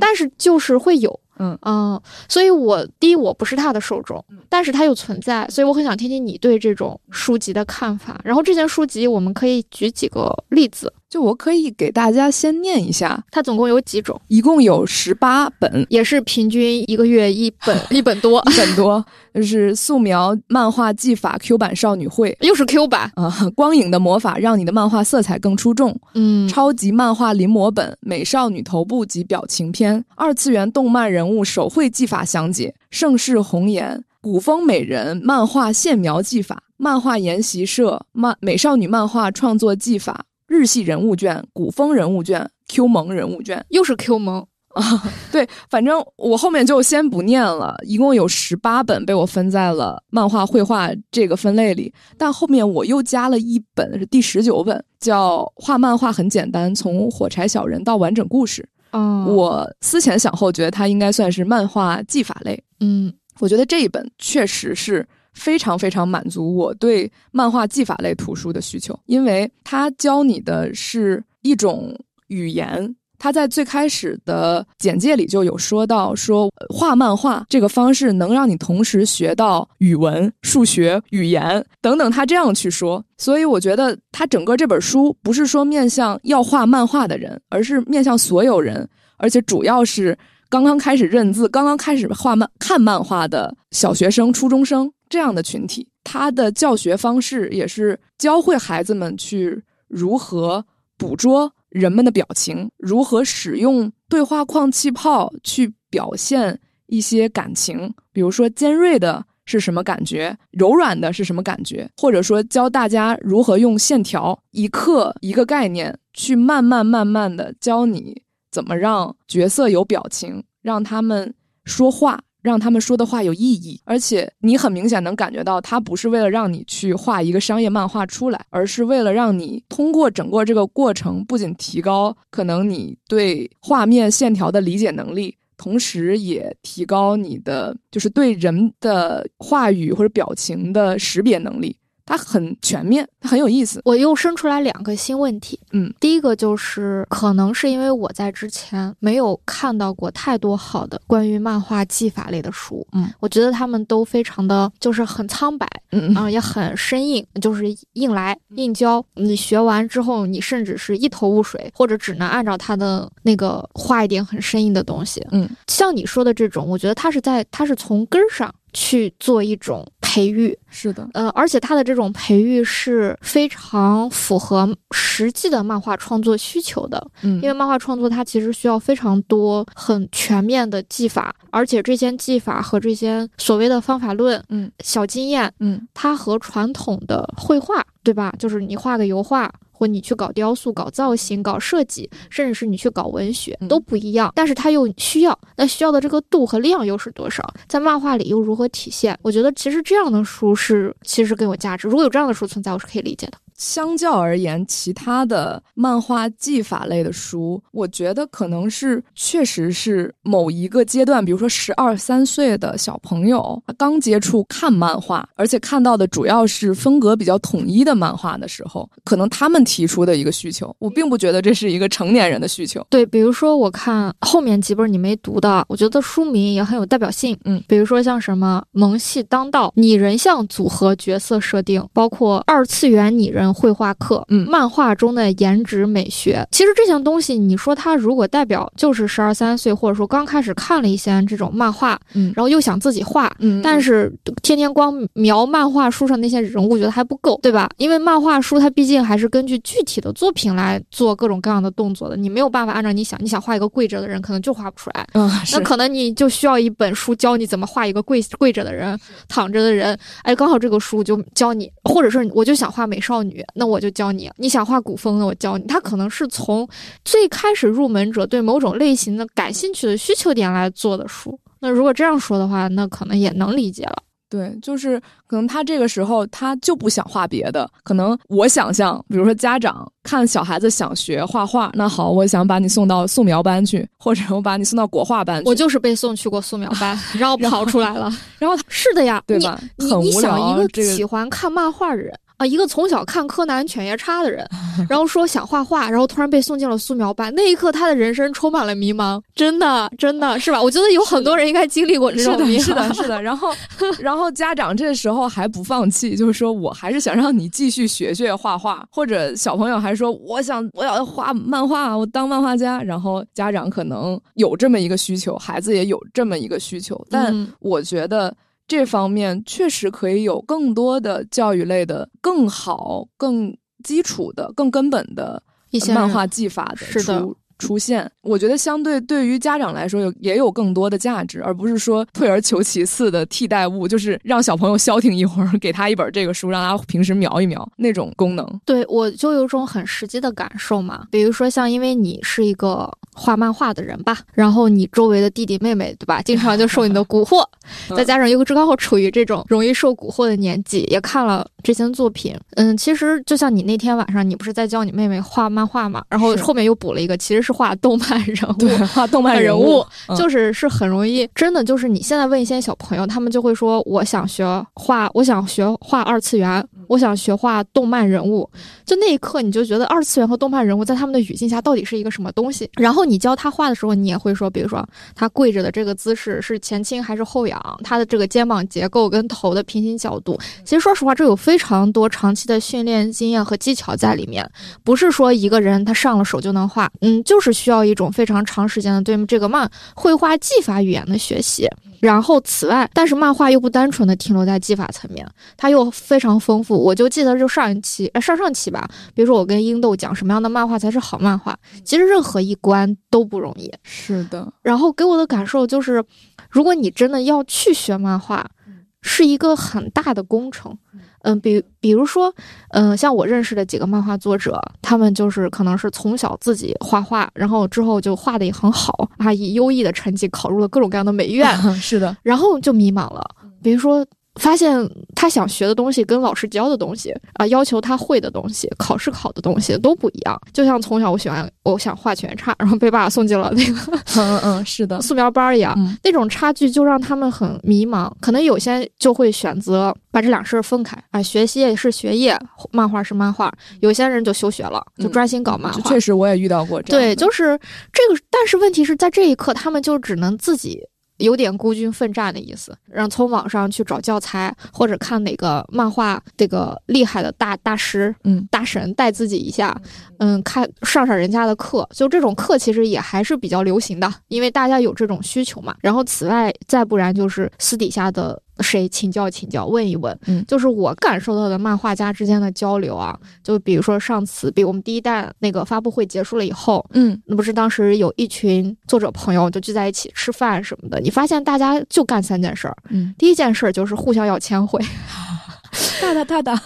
但是就是会有，嗯嗯，所以我第一我不是他的受众，但是他又存在，所以我很想听听你对这种书籍的看法。然后这件书籍我们可以举几个例子。就我可以给大家先念一下，它总共有几种？一共有十八本，也是平均一个月一本，一本多，一本多。就是素描漫画技法 Q 版少女绘，又是 Q 版啊！光影的魔法让你的漫画色彩更出众。嗯，超级漫画临摹本美少女头部及表情篇，二次元动漫人物手绘技法详解，盛世红颜古风美人漫画线描技法，漫画研习社漫美少女漫画创作技法。日系人物卷、古风人物卷、Q 萌人物卷，又是 Q 萌啊！对，反正我后面就先不念了。一共有十八本被我分在了漫画绘画这个分类里，但后面我又加了一本，是第十九本，叫《画漫画很简单：从火柴小人到完整故事》。嗯，我思前想后，觉得它应该算是漫画技法类。嗯，我觉得这一本确实是。非常非常满足我对漫画技法类图书的需求，因为它教你的是一种语言。他在最开始的简介里就有说到，说画漫画这个方式能让你同时学到语文、数学、语言等等。他这样去说，所以我觉得他整个这本书不是说面向要画漫画的人，而是面向所有人，而且主要是刚刚开始认字、刚刚开始画漫看漫画的小学生、初中生。这样的群体，他的教学方式也是教会孩子们去如何捕捉人们的表情，如何使用对话框气泡去表现一些感情，比如说尖锐的是什么感觉，柔软的是什么感觉，或者说教大家如何用线条一刻一个概念去慢慢慢慢的教你怎么让角色有表情，让他们说话。让他们说的话有意义，而且你很明显能感觉到，他不是为了让你去画一个商业漫画出来，而是为了让你通过整个这个过程，不仅提高可能你对画面线条的理解能力，同时也提高你的就是对人的话语或者表情的识别能力。它很全面，它很有意思。我又生出来两个新问题，嗯，第一个就是可能是因为我在之前没有看到过太多好的关于漫画技法类的书，嗯，我觉得他们都非常的就是很苍白，嗯啊、也很生硬，就是硬来硬教。你学完之后，你甚至是一头雾水，或者只能按照他的那个画一点很生硬的东西。嗯，像你说的这种，我觉得他是在他是从根儿上去做一种培育，是的，呃，而且他的这种培育是非常符合实际的漫画创作需求的，嗯，因为漫画创作它其实需要非常多很全面的技法，而且这些技法和这些所谓的方法论、嗯。小经验，嗯。它和传统的绘画，对吧？就是你画个油画。或你去搞雕塑、搞造型、搞设计，甚至是你去搞文学嗯都不一样，但是它又需要，那需要的这个度和量又是多少？在漫画里又如何体现？我觉得其实这样的书是其实更有价值。如果有这样的书存在，我是可以理解的。相较而言，其他的漫画技法类的书，我觉得可能是确实是某一个阶段，比如说十二三岁的小朋友刚接触看漫画，而且看到的主要是风格比较统一的漫画的时候，可能他们提出的一个需求。我并不觉得这是一个成年人的需求。对，比如说我看后面几本你没读的，我觉得书名也很有代表性。嗯，比如说像什么萌系当道、拟人像组合角色设定，包括二次元拟人绘画课，嗯漫画中的颜值美学。其实这项东西，你说它如果代表就是十二三岁，或者说刚开始看了一些这种漫画，嗯然后又想自己画，嗯但是天天光描漫画书上那些人物，觉得还不够，对吧？因为漫画书它毕竟还是根据具体的作品来做各种各样的动作的，你没有办法按照你想，你想画一个跪着的人，可能就画不出来。嗯，那可能你就需要一本书教你怎么画一个跪跪着的人、躺着的人。哎，刚好这个书就教你，或者是我就想画美少女，那我就教你。你想画古风的，我教你。他可能是从最开始入门者对某种类型的感兴趣的需求点来做的书。那如果这样说的话，那可能也能理解了。对，就是可能他这个时候他就不想画别的，可能我想象，比如说家长看小孩子想学画画，那好，我想把你送到素描班去，或者我把你送到国画班去，我就是被送去过素描班，然后跑出来了。然后是的呀，对吧？你你想一个这喜欢看漫画的人啊，一个从小看柯南、犬夜叉的人，然后说想画画，然后突然被送进了素描班，那一刻他的人生充满了迷茫，真的，真的是吧？我觉得有很多人应该经历过这，种迷茫。是的，是的。然后，然后家长这时候还不放弃，就是说我还是想让你继续学学画画，或者小朋友还说我想我要画漫画，我当漫画家。然后家长可能有这么一个需求，孩子也有这么一个需求，但嗯我觉得。这方面确实可以有更多的教育类的、更好、更基础的、更根本的一些漫画技法的是的出出现，我觉得相对对于家长来说有也有更多的价值，而不是说退而求其次的替代物，就是让小朋友消停一会儿，给他一本这个书，让他平时瞄一瞄那种功能。对我就有种很实际的感受嘛，比如说像因为你是一个画漫画的人吧，然后你周围的弟弟妹妹对吧，经常就受你的蛊惑，嗯再加上又刚好处于这种容易受蛊惑的年纪，也看了这些作品，嗯，其实就像你那天晚上，你不是在教你妹妹画漫画嘛，然后后面又补了一个，其实是画动漫人物，对，画动漫人物，嗯。就是是很容易，真的就是你现在问一些小朋友，他们就会说，我想学画，我想学画二次元，我想学画动漫人物。就那一刻，你就觉得二次元和动漫人物在他们的语境下到底是一个什么东西。然后你教他画的时候，你也会说，比如说他跪着的这个姿势是前倾还是后仰，他的这个肩膀结构跟头的平行角度。其实说实话，这有非常多长期的训练经验和技巧在里面，不是说一个人他上了手就能画，嗯，就是需要一种非常长时间的对这个漫绘画技法语言的学习。然后，此外，但是漫画又不单纯的停留在技法层面，它又非常丰富。我就记得就上一期，呃，上上期吧，比如说我跟英豆讲什么样的漫画才是好漫画，其实任何一关都不容易。是的，然后给我的感受就是，如果你真的要去学漫画，是一个很大的工程。嗯，比比如说，嗯、像我认识的几个漫画作者，他们就是可能是从小自己画画，然后之后就画的也很好啊，以优异的成绩考入了各种各样的美院，是的，然后就迷茫了。比如说，发现他想学的东西跟老师教的东西啊，要求他会的东西，考试考的东西都不一样。就像从小我喜欢我想画全叉，然后被爸爸送进了那个嗯嗯是的，素描班一样，嗯那种差距就让他们很迷茫。可能有些就会选择把这两事儿分开啊，学习是学业，漫画是漫画。有些人就休学了，就嗯专心搞漫画。确实我也遇到过这样。对，就是这个，但是问题是在这一刻，他们就只能自己有点孤军奋战的意思，让从网上去找教材，或者看哪个漫画这个厉害的大大师、嗯大神带自己一下，嗯，看上上人家的课，就这种课其实也还是比较流行的，因为大家有这种需求嘛。然后此外，再不然就是私底下的。谁请教请教，问一问，嗯。就是我感受到的漫画家之间的交流啊，就比如说上次，比我们第一弹那个发布会结束了以后，嗯。那不是当时有一群作者朋友就聚在一起吃饭什么的，你发现大家就干三件事儿。嗯，第一件事儿就是互相要签会，大大大大，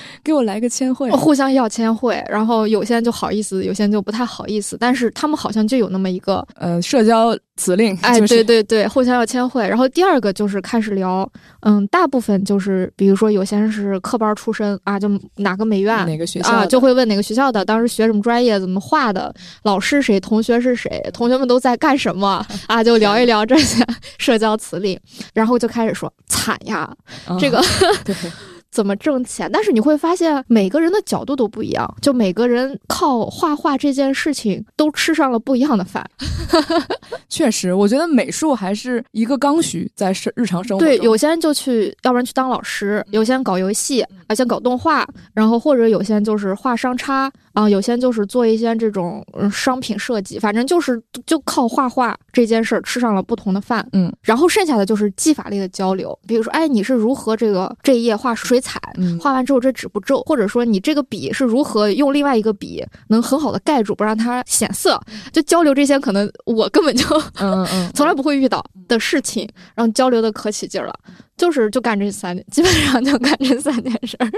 给我来个签会。互相要签会，然后有些人就好意思，有些人就不太好意思，但是他们好像就有那么一个，呃，社交辞令，哎，就是对对对，互相要签会。然后第二个就是开始聊，嗯，大部分就是比如说有些人是科班出身啊，就哪个美院哪个学校啊，就会问哪个学校的，当时学什么专业，怎么画的，老师谁，同学是谁，同学们都在干什么 啊，就聊一聊这些社交辞令，然后就开始说惨呀，啊这个 对，怎么挣钱？但是你会发现每个人的角度都不一样，就每个人靠画画这件事情都吃上了不一样的饭。确实，我觉得美术还是一个刚需，在生日常生活对，有些人就去，要不然去当老师，有些人搞游戏，有些搞动画，然后或者有些人就是画商差啊、有些人就是做一些这种嗯商品设计，反正就是就靠画画这件事儿吃上了不同的饭。嗯，然后剩下的就是技法类的交流，比如说，哎，你是如何这个这一页画水彩，嗯。画完之后这纸不皱，或者说你这个笔是如何用另外一个笔能很好的盖住，不让它显色，就交流这些可能我根本就嗯嗯 嗯，从来不会遇到的事情，然后交流的可起劲儿了，就是就干这三，基本上就干这三件事儿，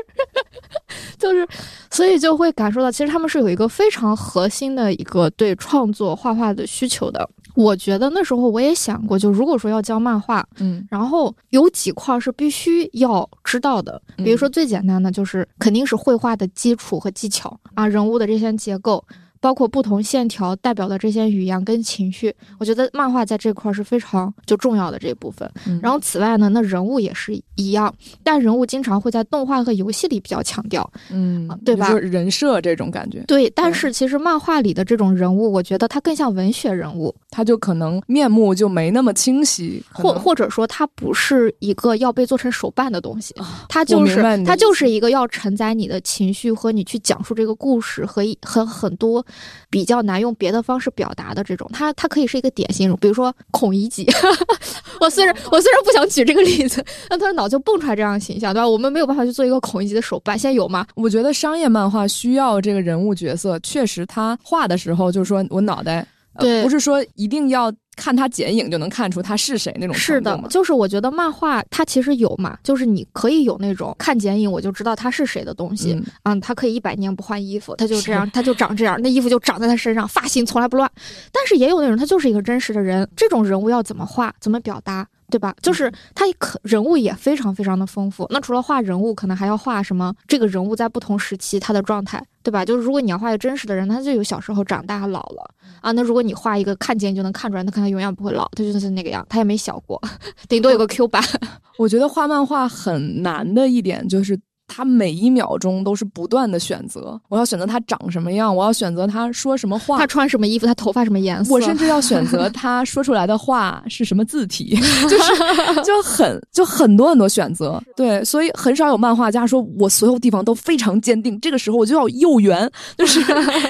就是，所以就会感受到，其实他们是有一个非常核心的一个对创作画画的需求的。我觉得那时候我也想过，就如果说要教漫画，嗯然后有几块是必须要知道的，比如说最简单的就是肯定是绘画的基础和技巧啊，人物的这些结构。包括不同线条代表的这些语言跟情绪，我觉得漫画在这块是非常就重要的这一部分。嗯然后此外呢，那人物也是一样，但人物经常会在动画和游戏里比较强调。嗯啊，对吧就是人设这种感觉，对，但是其实漫画里的这种人物，我觉得它更像文学人物，他就可能面目就没那么清晰，或或者说它不是一个要被做成手办的东西，它我就是明白你的意它就是一个要承载你的情绪和你去讲述这个故事和一和很多比较难用别的方式表达的这种，它它可以是一个典型人物，比如说孔乙己。我虽然我虽然不想举这个例子，但他的脑就蹦出来这样的形象，对吧？我们没有办法去做一个孔乙己的手办，现在有吗？我觉得商业漫画需要这个人物角色，确实他画的时候就是说我脑袋，呃对不是说一定要看他剪影就能看出他是谁那种是的就是我觉得漫画它其实有嘛，就是你可以有那种看剪影我就知道他是谁的东西。嗯嗯，他可以一百年不换衣服，他就这样，他就长这样，那衣服就长在他身上，发型从来不乱。但是也有那种他就是一个真实的人，这种人物要怎么画，怎么表达，对吧？就是他可人物也非常非常的丰富。那除了画人物，可能还要画什么？这个人物在不同时期他的状态，对吧？就是如果你要画一个真实的人，他就有小时候、长大、老了啊。那如果你画一个看见你就能看出来，那可能永远不会老，他就是那个样，他也没小过，顶多有个 Q 版。我觉得画漫画很难的一点就是。他每一秒钟都是不断的选择，我要选择他长什么样，我要选择他说什么话，他穿什么衣服，他头发什么颜色，我甚至要选择他说出来的话是什么字体，就是 就很就很多很多选择。对，所以很少有漫画家说我所有地方都非常坚定，这个时候我就要右圆，就是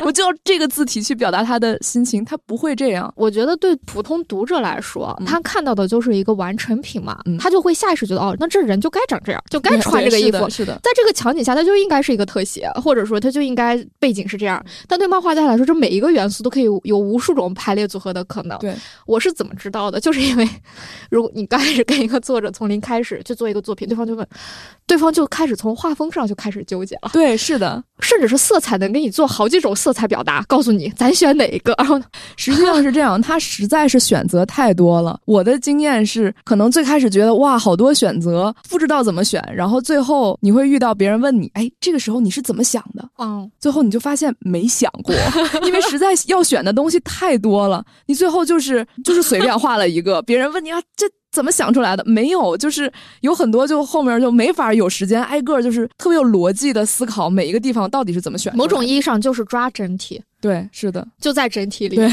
我就要这个字体去表达他的心情，他不会这样。我觉得对普通读者来说，嗯他看到的就是一个完成品嘛，嗯他就会下意识觉得哦，那这人就该长这样，就该穿这个衣服是的。是的，在这个场景下，它就应该是一个特写，或者说它就应该背景是这样。但对漫画家来说，这每一个元素都可以有无数种排列组合的可能。对，我是怎么知道的？就是因为，如果你刚开始跟一个作者从零开始去做一个作品，对方就问，对方就开始从画风上就开始纠结了。对，是的，甚至是色彩能给你做好几种色彩表达，告诉你咱选哪一个。然 后实际上是这样，他实在是选择太多了。我的经验是，可能最开始觉得哇，好多选择，不知道怎么选，然后最后你会遇到别人问你，哎，这个时候你是怎么想的？嗯，最后你就发现没想过，因为实在要选的东西太多了，你最后就是就是随便画了一个。别人问你啊，这怎么想出来的？没有，就是有很多，就后面就没法有时间挨个就是特别有逻辑的思考每一个地方到底是怎么选。某种意义上就是抓整体，对，是的，就在整体里。对，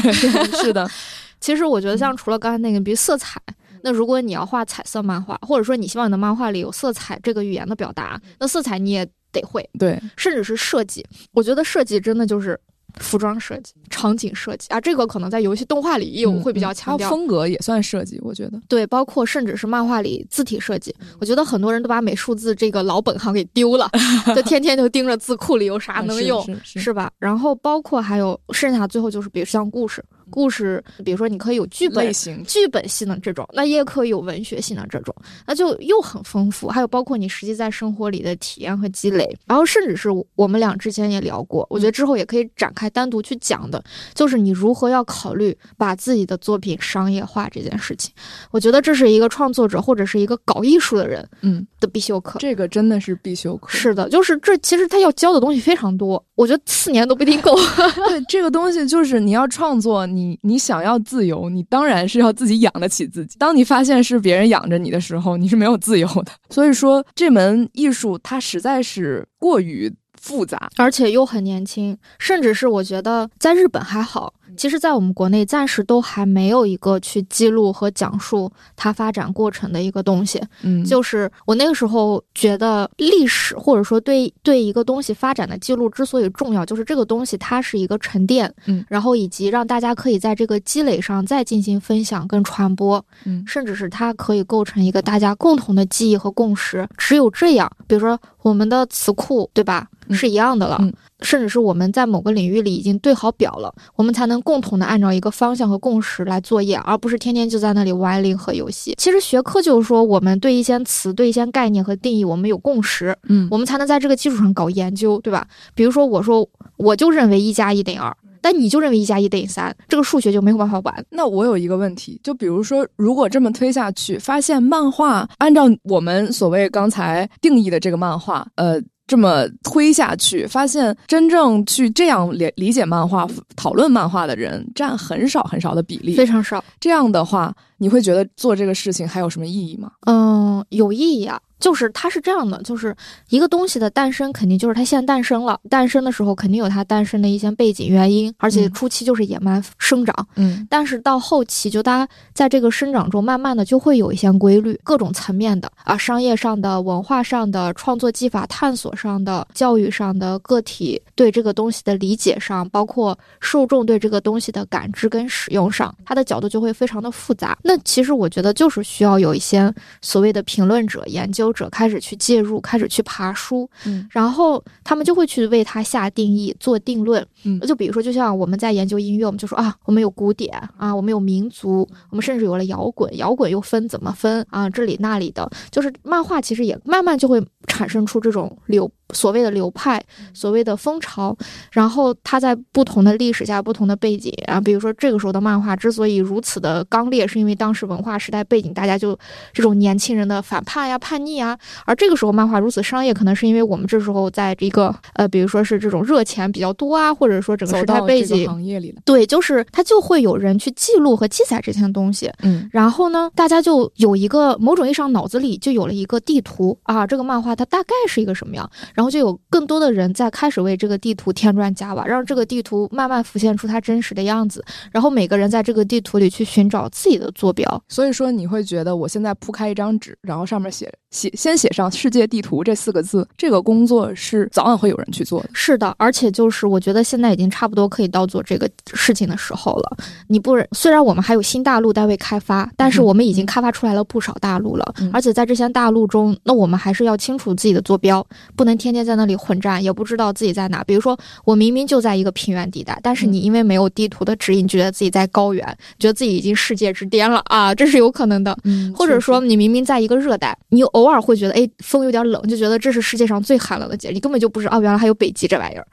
是的。其实我觉得，像除了刚才那个，比如色彩，那如果你要画彩色漫画，或者说你希望你的漫画里有色彩这个语言的表达，那色彩你也得会。对，甚至是设计，我觉得设计真的就是。服装设计、场景设计啊，这个可能在游戏动画里也有会比较强调。风格也算设计，我觉得。对，包括甚至是漫画里字体设计，我觉得很多人都把美术字这个老本行给丢了，就天天就盯着字库里有啥能用，是吧？然后包括还有剩下最后就是，比如像故事。故事，比如说你可以有剧本类型、剧本性的这种，那也可以有文学性的这种，那就又很丰富。还有包括你实际在生活里的体验和积累，然后甚至是我们俩之前也聊过，我觉得之后也可以展开单独去讲的，就是你如何要考虑把自己的作品商业化这件事情。我觉得这是一个创作者或者是一个搞艺术的人，嗯的必修课。这个真的是必修课。是的，就是这其实他要教的东西非常多，我觉得四年都不一定够。对，这个东西就是你要创作，你你你想要。自由，你当然是要自己养得起自己。当你发现是别人养着你的时候，你是没有自由的。所以说，这门艺术它实在是过于复杂，而且又很年轻，甚至是我觉得在日本还好。其实，在我们国内暂时都还没有一个去记录和讲述它发展过程的一个东西。嗯，就是我那个时候觉得历史或者说对对一个东西发展的记录之所以重要，就是这个东西它是一个沉淀，嗯，然后以及让大家可以在这个积累上再进行分享跟传播，嗯，甚至是它可以构成一个大家共同的记忆和共识。只有这样，比如说我们的词库，对吧？是一样的了，甚至是我们在某个领域里已经对好表了，我们才能共同的按照一个方向和共识来作业，而不是天天就在那里玩零和游戏。其实学科就是说，我们对一些词、对一些概念和定义，我们有共识，嗯，我们才能在这个基础上搞研究，对吧？比如说，我说我就认为一加一等于二，但你就认为一加一等于三，这个数学就没有办法玩。那我有一个问题，就比如说，如果这么推下去，发现漫画按照我们所谓刚才定义的这个漫画，呃。这么推下去，发现真正去这样理理解漫画、讨论漫画的人占很少很少的比例，非常少。这样的话，你会觉得做这个事情还有什么意义吗？嗯，有意义啊。就是它是这样的，就是一个东西的诞生，肯定就是它现在诞生了。诞生的时候肯定有它诞生的一些背景原因，而且初期就是野蛮生长。嗯，但是到后期，就大家在这个生长中，慢慢的就会有一些规律，各种层面的啊，商业上的、文化上的、创作技法探索上的、教育上的、个体对这个东西的理解上，包括受众对这个东西的感知跟使用上，它的角度就会非常的复杂。那其实我觉得就是需要有一些所谓的评论者、研究。者开始去介入，开始去爬书，嗯，然后他们就会去为它下定义、做定论，嗯，就比如说，就像我们在研究音乐，我们就说啊，我们有古典啊，我们有民族，我们甚至有了摇滚，摇滚又分怎么分啊？这里那里的，就是漫画其实也慢慢就会产生出这种流。所谓的流派，所谓的风潮，然后它在不同的历史下、不同的背景啊，比如说这个时候的漫画之所以如此的刚烈，是因为当时文化时代背景，大家就这种年轻人的反叛呀、叛逆啊。而这个时候漫画如此商业，可能是因为我们这时候在一个呃，比如说是这种热钱比较多啊，或者说整个时代背景行业里的对，就是它就会有人去记录和记载这些东西。嗯，然后呢，大家就有一个某种意义上脑子里就有了一个地图啊，这个漫画它大概是一个什么样。然然后就有更多的人在开始为这个地图添砖加瓦，让这个地图慢慢浮现出它真实的样子。然后每个人在这个地图里去寻找自己的坐标。所以说，你会觉得我现在铺开一张纸，然后上面写写先写上“世界地图”这四个字，这个工作是早晚会有人去做的。是的，而且就是我觉得现在已经差不多可以到做这个事情的时候了。你不虽然我们还有新大陆待未开发，但是我们已经开发出来了不少大陆了。而且在这些大陆中，那我们还是要清楚自己的坐标，不能天天天在那里混战，也不知道自己在哪。比如说，我明明就在一个平原地带，但是你因为没有地图的指引，觉得自己在高原，觉得自己已经世界之巅了啊，这是有可能的。或者说，你明明在一个热带，你偶尔会觉得，哎，风有点冷，就觉得这是世界上最寒冷的节，你根本就不是哦，原来还有北极这玩意儿，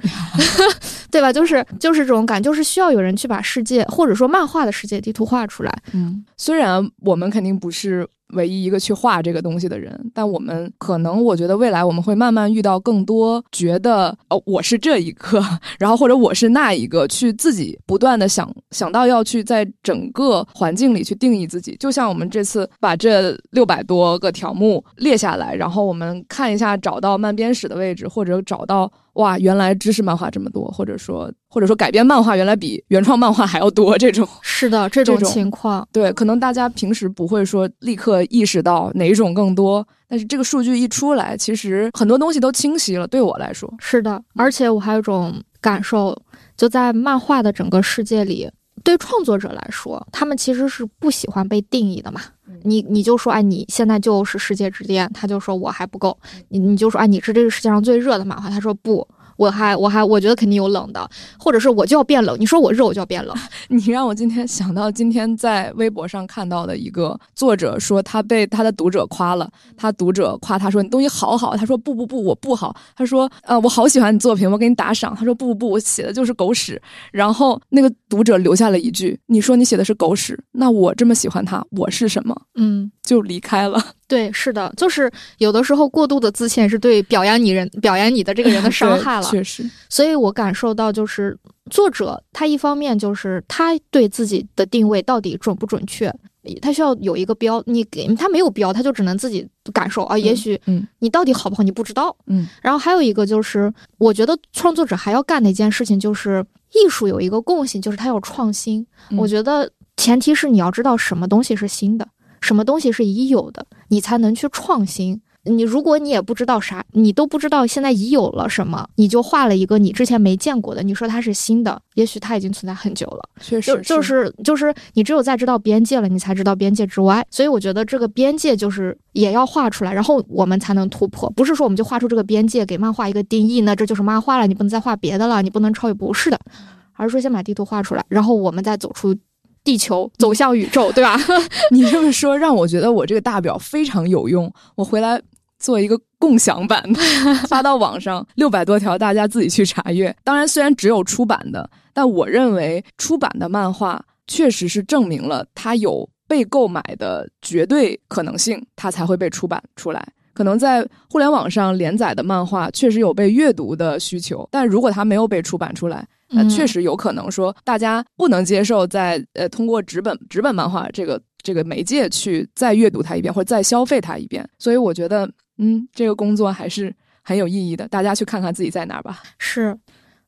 对吧？就是就是这种感，就是需要有人去把世界或者说漫画的世界地图画出来。嗯，虽然我们肯定不是。唯一一个去画这个东西的人，但我们可能，我觉得未来我们会慢慢遇到更多觉得哦，我是这一个，然后或者我是那一个，去自己不断的想想到要去在整个环境里去定义自己。就像我们这次把这六百多个条目列下来，然后我们看一下找到漫编史的位置，或者找到。哇，原来知识漫画这么多，或者说或者说改编漫画原来比原创漫画还要多，这种是的，这种情况，对，可能大家平时不会说立刻意识到哪一种更多，但是这个数据一出来，其实很多东西都清晰了。对我来说，是的，而且我还有种感受，就在漫画的整个世界里，对创作者来说，他们其实是不喜欢被定义的嘛。你你就说，哎，你现在就是世界之巅，他就说我还不够。你你就说，哎，你是这个世界上最热的漫画，他说不。我还我还我觉得肯定有冷的，或者是我就要变冷。你说我热，我就要变冷。你让我今天想到今天在微博上看到的一个作者说，他被他的读者夸了，他读者夸他说你东西好好，他说不不不，我不好。他说呃我好喜欢你作品，我给你打赏。他说不不不，我写的就是狗屎。然后那个读者留下了一句，你说你写的是狗屎，那我这么喜欢他，我是什么？嗯，就离开了。对，是的，就是有的时候过度的自谦是对表扬你人、表扬你的这个人的 伤害了。确实，所以我感受到，就是作者他一方面就是他对自己的定位到底准不准确，他需要有一个标，你给他没有标，他就只能自己感受啊。也许，嗯，你到底好不好，你不知道，嗯。然后还有一个就是，我觉得创作者还要干的一件事情就是，艺术有一个共性，就是它要创新。我觉得前提是你要知道什么东西是新的。什么东西是已有的，你才能去创新。你如果你也不知道啥，你都不知道现在已有了什么，你就画了一个你之前没见过的，你说它是新的，也许它已经存在很久了。确实，就是就是你只有在知道边界了，你才知道边界之外。所以我觉得这个边界就是也要画出来，然后我们才能突破。不是说我们就画出这个边界，给漫画一个定义，那这就是漫画了，你不能再画别的了，你不能超越，不是的，而是说先把地图画出来，然后我们再走出。地球走向宇宙，对吧？你这么说让我觉得我这个大表非常有用。我回来做一个共享版，发到网上，六百多条，大家自己去查阅。当然，虽然只有出版的，但我认为出版的漫画确实是证明了它有被购买的绝对可能性，它才会被出版出来。可能在互联网上连载的漫画确实有被阅读的需求，但如果它没有被出版出来。那确实有可能说，大家不能接受在呃通过纸本纸本漫画这个这个媒介去再阅读它一遍或者再消费它一遍，所以我觉得，嗯，这个工作还是很有意义的。大家去看看自己在哪儿吧。是，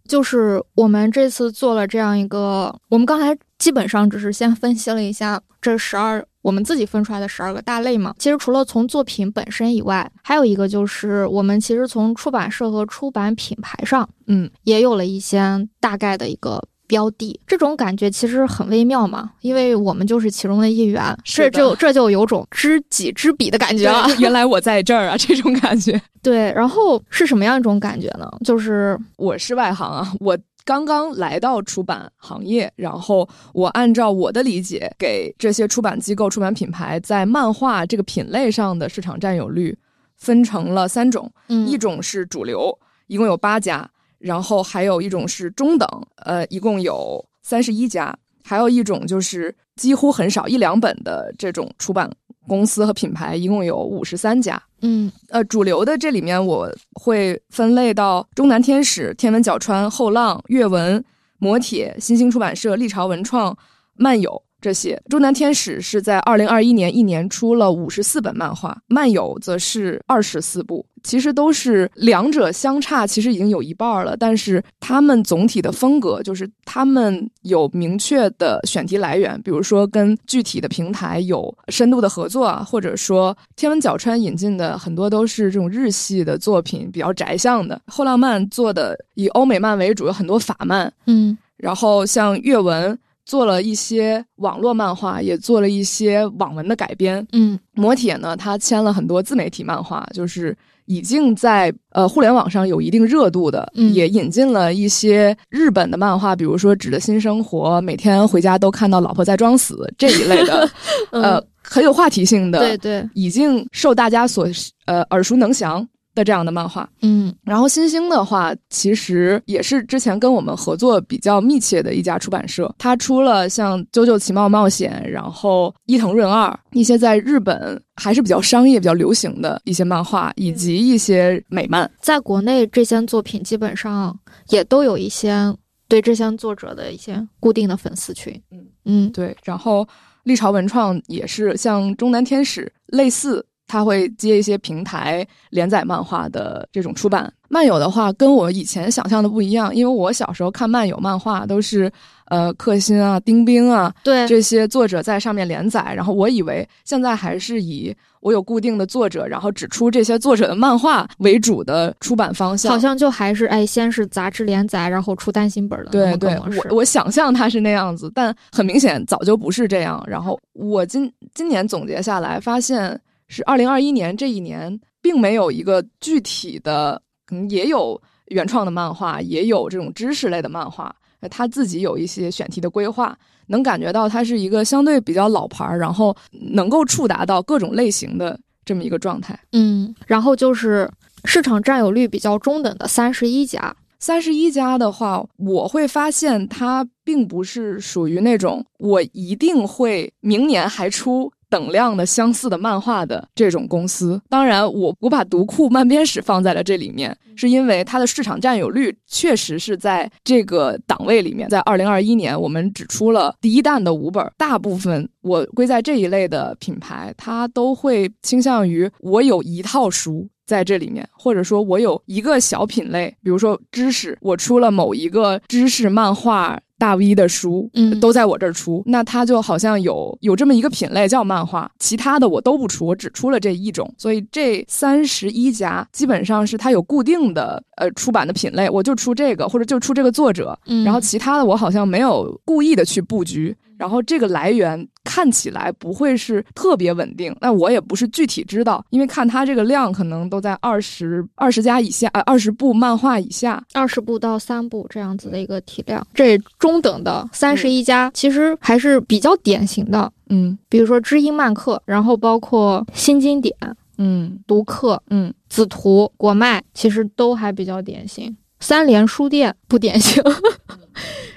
就是我们这次做了这样一个，我们刚才基本上只是先分析了一下这十二。我们自己分出来的十二个大类嘛，其实除了从作品本身以外，还有一个就是我们其实从出版社和出版品牌上，嗯，也有了一些大概的一个标的。这种感觉其实很微妙嘛，因为我们就是其中的一员，这就这就有种知己知彼的感觉了。原来我在这儿啊，这种感觉。对，然后是什么样一种感觉呢？就是我是外行啊，我。刚刚来到出版行业，然后我按照我的理解，给这些出版机构、出版品牌在漫画这个品类上的市场占有率分成了三种，一种是主流，一共有八家，然后还有一种是中等，呃，一共有三十一家，还有一种就是几乎很少一两本的这种出版。公司和品牌一共有五十三家，嗯，呃，主流的这里面我会分类到中南天使、天文角川、后浪、阅文、磨铁、新兴出版社、历朝文创、漫友这些。中南天使是在二零二一年一年出了五十四本漫画，漫友则是二十四部。其实都是两者相差，其实已经有一半了。但是他们总体的风格就是他们有明确的选题来源，比如说跟具体的平台有深度的合作啊，或者说天文角川引进的很多都是这种日系的作品，比较宅向的。后浪漫做的以欧美漫为主，有很多法漫，嗯，然后像阅文做了一些网络漫画，也做了一些网文的改编，嗯，磨铁呢，他签了很多自媒体漫画，就是。已经在呃互联网上有一定热度的，也引进了一些日本的漫画，比如说《纸的新生活》，每天回家都看到老婆在装死这一类的，呃，很有话题性的，对对，已经受大家所呃耳熟能详。的这样的漫画，嗯，然后新星的话，其实也是之前跟我们合作比较密切的一家出版社，它出了像《啾啾奇妙冒险》，然后《伊藤润二》一些在日本还是比较商业、比较流行的一些漫画，以及一些美漫。在国内，这些作品基本上也都有一些对这些作者的一些固定的粉丝群。嗯嗯，对。然后历朝文创也是像中南天使类似。他会接一些平台连载漫画的这种出版。漫友的话，跟我以前想象的不一样，因为我小时候看漫友漫画都是，呃，克星啊、丁冰啊，对这些作者在上面连载。然后我以为现在还是以我有固定的作者，然后只出这些作者的漫画为主的出版方向。好像就还是哎，先是杂志连载，然后出单行本的对对，我我想象它是那样子，但很明显早就不是这样。然后我今今年总结下来发现。是二零二一年这一年，并没有一个具体的，可能也有原创的漫画，也有这种知识类的漫画。他自己有一些选题的规划，能感觉到它是一个相对比较老牌儿，然后能够触达到各种类型的这么一个状态。嗯，然后就是市场占有率比较中等的三十一家。三十一家的话，我会发现它并不是属于那种我一定会明年还出。等量的相似的漫画的这种公司，当然我我把读库漫编史放在了这里面，是因为它的市场占有率确实是在这个档位里面。在二零二一年，我们只出了第一弹的五本，大部分我归在这一类的品牌，它都会倾向于我有一套书在这里面，或者说我有一个小品类，比如说知识，我出了某一个知识漫画。大 V 的书，嗯，都在我这儿出，那他就好像有有这么一个品类叫漫画，其他的我都不出，我只出了这一种，所以这三十一家基本上是他有固定的呃出版的品类，我就出这个或者就出这个作者，然后其他的我好像没有故意的去布局。然后这个来源看起来不会是特别稳定，那我也不是具体知道，因为看它这个量可能都在二十二十家以下，呃，二十部漫画以下，二十部到三部这样子的一个体量。这中等的三十一家其实还是比较典型的，嗯，比如说知音漫客，然后包括新经典，嗯，读客，嗯，紫图、国漫，其实都还比较典型。三联书店不典型。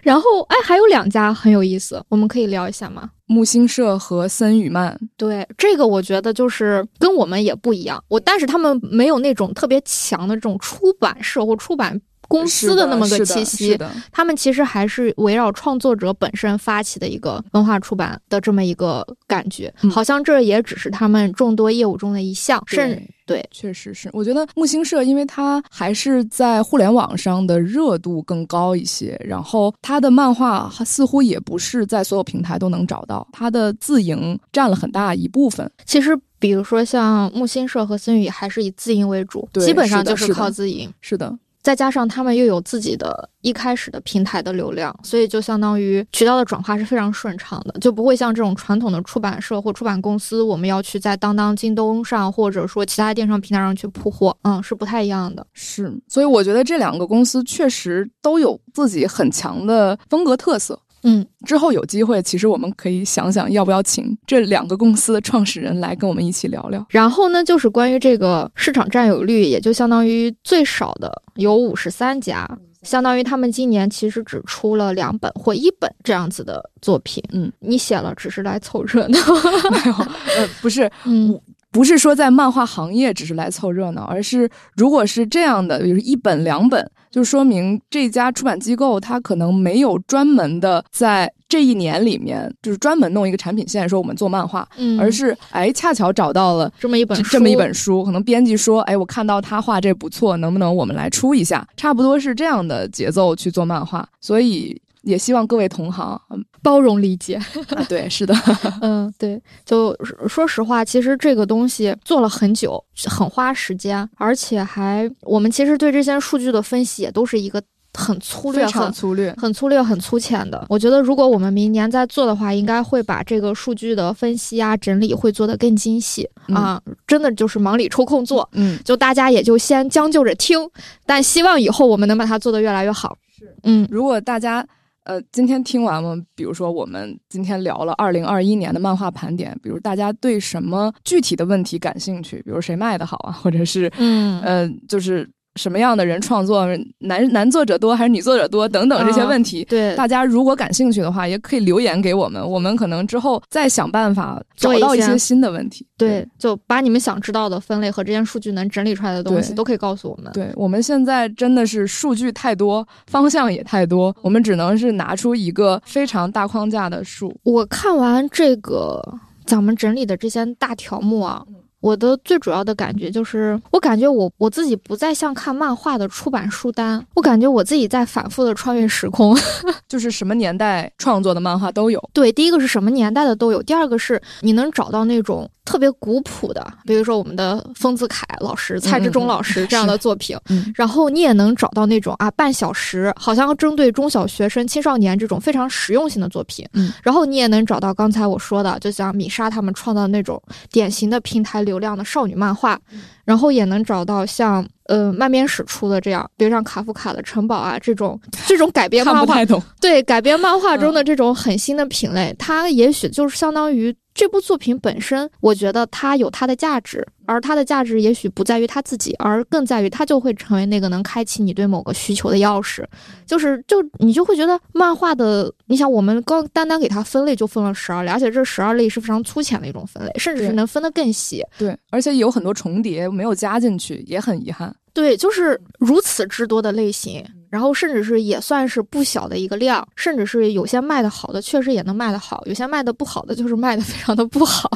然后，哎，还有两家很有意思，我们可以聊一下吗？木星社和森雨漫。对，这个我觉得就是跟我们也不一样。我，但是他们没有那种特别强的这种出版社或出版。公司的那么个气息，他们其实还是围绕创作者本身发起的一个文化出版的这么一个感觉，好像这也只是他们众多业务中的一项。甚对，确实是。我觉得木星社，因为它还是在互联网上的热度更高一些，然后它的漫画似乎也不是在所有平台都能找到，它的自营占了很大一部分。其实，比如说像木星社和森宇，还是以自营为主，基本上就是靠自营。是的。再加上他们又有自己的一开始的平台的流量，所以就相当于渠道的转化是非常顺畅的，就不会像这种传统的出版社或出版公司，我们要去在当当、京东上或者说其他电商平台上去铺货，嗯，是不太一样的。是，所以我觉得这两个公司确实都有自己很强的风格特色。嗯，之后有机会，其实我们可以想想要不要请这两个公司的创始人来跟我们一起聊聊。然后呢，就是关于这个市场占有率，也就相当于最少的有五十三家，相当于他们今年其实只出了两本或一本这样子的作品。嗯，你写了只是来凑热闹，没有，呃，不是，嗯。不是说在漫画行业只是来凑热闹，而是如果是这样的，比如一本两本。就说明这家出版机构它可能没有专门的在这一年里面，就是专门弄一个产品线说我们做漫画，嗯，而是哎恰巧找到了这么一本这么一本书，可能编辑说，哎，我看到他画这不错，能不能我们来出一下？差不多是这样的节奏去做漫画，所以也希望各位同行包容理解。啊，对，是的，嗯，对，就说实话，其实这个东西做了很久，很花时间，而且还我们其实对这些数据的分析也都是一个很粗略、非常很粗略。很粗略、很粗浅的。我觉得如果我们明年再做的话，应该会把这个数据的分析啊、整理会做得更精细、嗯啊，真的就是忙里抽空做。嗯，就大家也就先将就着听，但希望以后我们能把它做得越来越好。是，嗯如果大家呃今天听完了，比如说我们今天聊了二零二一年的漫画盘点，比如大家对什么具体的问题感兴趣，比如谁卖的好啊，或者是嗯。呃就是什么样的人创作，男男作者多还是女作者多等等这些问题。对，大家如果感兴趣的话，也可以留言给我们，我们可能之后再想办法找到一些新的问题。对，就把你们想知道的分类和这些数据能整理出来的东西都可以告诉我们。对我们现在真的是数据太多，方向也太多，我们只能是拿出一个非常大框架的数。我看完这个咱们整理的这些大条目啊，我的最主要的感觉就是，我感觉我我自己不再像看漫画的出版书单，我感觉我自己在反复的穿越时空。就是什么年代创作的漫画都有。对，第一个是什么年代的都有，第二个是你能找到那种特别古朴的，比如说我们的丰子恺老师、蔡志忠老师这样的作品，嗯。然后你也能找到那种啊半小时，好像针对中小学生、青少年这种非常实用性的作品，嗯，然后你也能找到刚才我说的，就像米莎他们创造的那种典型的平台流量的少女漫画，然后也能找到像。呃，漫编史出的这样，比如像卡夫卡的《城堡》啊，这种这种改编漫画，对改编漫画中嗯的这种很新的品类，它也许就是相当于这部作品本身，我觉得它有它的价值，而它的价值也许不在于它自己，而更在于它就会成为那个能开启你对某个需求的钥匙。就是就你就会觉得漫画的，你想我们刚单单给它分类就分了十二类，而且这十二类是非常粗浅的一种分类，甚至是能分得更细。对，而且有很多重叠没有加进去，也很遗憾。对，就是如此之多的类型，然后甚至是也算是不小的一个量，甚至是有些卖的好的确实也能卖得好，有些卖的不好的就是卖的非常的不好。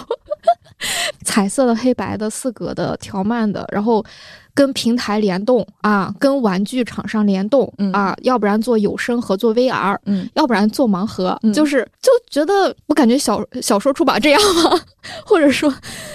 彩色的、黑白的、四格的、条漫的，然后跟平台联动啊，跟玩具厂商联动、嗯啊，要不然做有声和做 VR，嗯，要不然做盲盒，嗯就是就觉得我感觉小小说出版这样吗？或者说，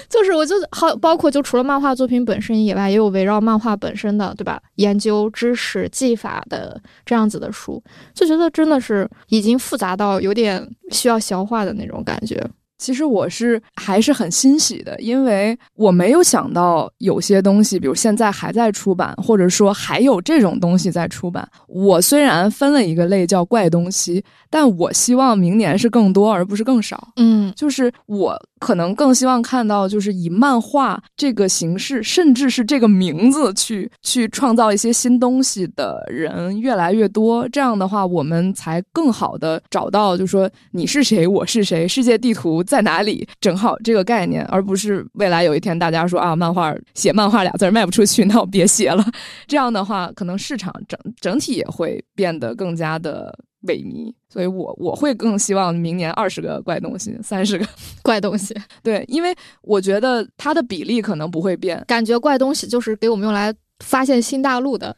就是我就好，包括就除了漫画作品本身以外，也有围绕漫画本身的，对吧？研究知识技法的这样子的书，就觉得真的是已经复杂到有点需要消化的那种感觉。其实我是还是很欣喜的，因为我没有想到有些东西，比如现在还在出版，或者说还有这种东西在出版。我虽然分了一个类叫怪东西，但我希望明年是更多，而不是更少。嗯就是我可能更希望看到，就是以漫画这个形式，甚至是这个名字去去创造一些新东西的人越来越多。这样的话，我们才更好的找到，就说你是谁，我是谁，世界地图在哪里，正好这个概念，而不是未来有一天大家说啊，漫画写漫画俩字儿卖不出去，那我别写了。这样的话，可能市场整整体也会变得更加的萎靡。所以我我会更希望明年二十个怪东西，三十个。怪东西，对，因为我觉得它的比例可能不会变。感觉怪东西就是给我们用来发现新大陆的。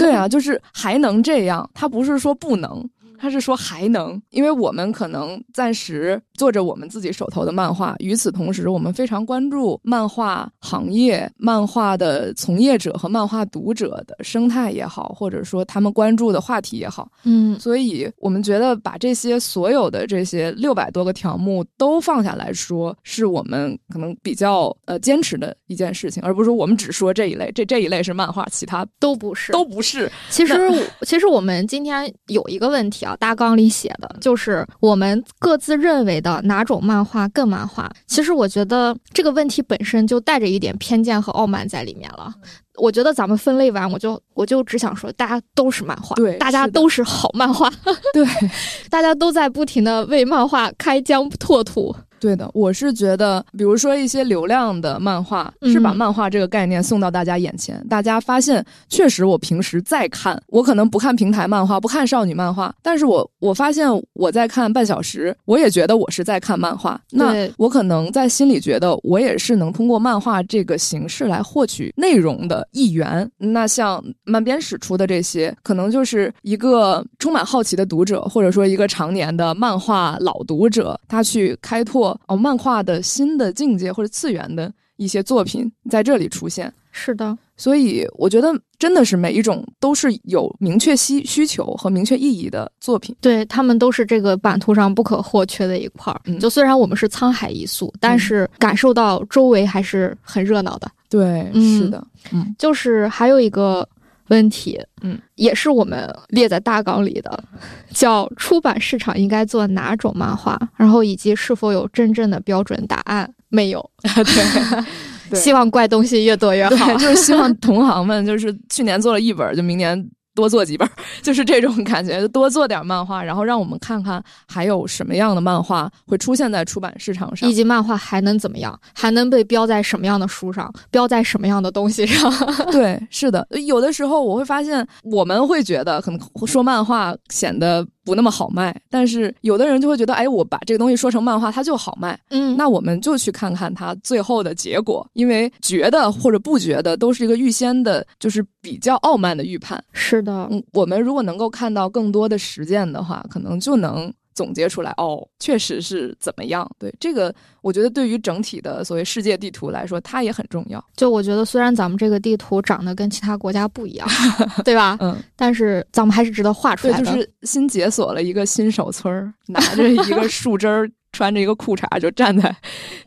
对啊，就是还能这样，它不是说不能，它是说还能，因为我们可能暂时做着我们自己手头的漫画，与此同时，我们非常关注漫画行业、漫画的从业者和漫画读者的生态也好，或者说他们关注的话题也好，嗯所以我们觉得把这些所有的这些六百多个条目都放下来说，是我们可能比较呃坚持的一件事情，而不是说我们只说这一类，这这一类是漫画，其他都不是，都不是。其实，其实我们今天有一个问题啊，大纲里写的就是我们各自认为的哪种漫画更漫画。其实我觉得这个问题本身就带着一点偏见和傲慢在里面了。我觉得咱们分类完，我就我就只想说，大家都是漫画，对大家都是好漫画，对 大家都在不停的为漫画开疆拓土。对的，我是觉得，比如说一些流量的漫画，是把漫画这个概念送到大家眼前，大家发现确实，我平时在看，我可能不看平台漫画，不看少女漫画，但是我我发现我在看半小时，我也觉得我是在看漫画，那我可能在心里觉得我也是能通过漫画这个形式来获取内容的一员。那像漫编史出的这些，可能就是一个充满好奇的读者，或者说一个常年的漫画老读者，他去开拓哦漫画的新的境界或者次元的一些作品在这里出现。是的，所以我觉得真的是每一种都是有明确需需求和明确意义的作品，对他们都是这个版图上不可或缺的一块儿。就虽然我们是沧海一粟，但是感受到周围还是很热闹的。对，是的，嗯，就是还有一个问题，嗯，也是我们列在大纲里的，叫出版市场应该做哪种漫画，然后以及是否有真正的标准答案？没有，对。希望怪东西越多越好，就是希望同行们就是去年做了一本，就明年。多做几本，就是这种感觉，多做点漫画，然后让我们看看还有什么样的漫画会出现在出版市场上，以及漫画还能怎么样，还能被标在什么样的书上，标在什么样的东西上。对，是的，有的时候我会发现，我们会觉得可能说漫画显得不那么好卖，但是有的人就会觉得，哎，我把这个东西说成漫画，它就好卖。嗯，那我们就去看看它最后的结果，因为觉得或者不觉得，都是一个预先的，就是比较傲慢的预判。是。的，嗯，我们如果能够看到更多的实践的话，可能就能总结出来，哦，确实是怎么样。对这个，我觉得对于整体的所谓世界地图来说，它也很重要。就我觉得，虽然咱们这个地图长得跟其他国家不一样，对吧？嗯，但是咱们还是值得画出来的。就是新解锁了一个新手村儿，拿着一个树枝儿。穿着一个裤衩就站在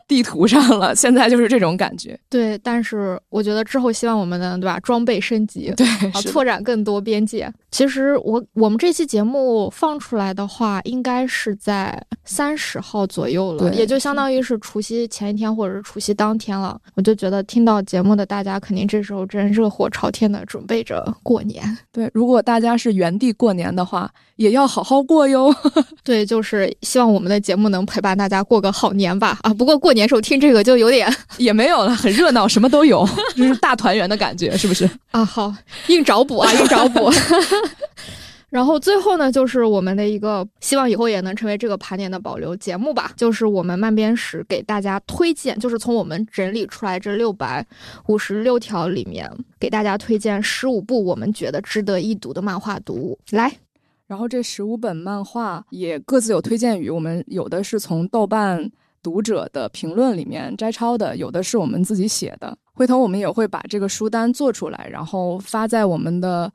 地图上了，现在就是这种感觉。对，但是我觉得之后希望我们能对吧，装备升级，对，拓展更多边界。其实我我们这期节目放出来的话，应该是在三十号左右了，也就相当于是除夕前一天或者是除夕当天了。我就觉得听到节目的大家肯定这时候正热火朝天的准备着过年。对，如果大家是原地过年的话，也要好好过哟。对，就是希望我们的节目能陪伴大家过个好年吧。啊，不过过年时候听这个就有点 也没有了，很热闹，什么都有，就是大团圆的感觉，是不是？啊，好，硬找补啊，硬找补。然后最后呢，就是我们的一个希望以后也能成为这个盘点的保留节目吧，就是我们漫编史给大家推荐，就是从我们整理出来这六百五十六条里面，给大家推荐十五部我们觉得值得一读的漫画读物。来，然后这十五本漫画也各自有推荐语，我们有的是从豆瓣读者的评论里面摘抄的，有的是我们自己写的。回头我们也会把这个书单做出来，然后发在我们的。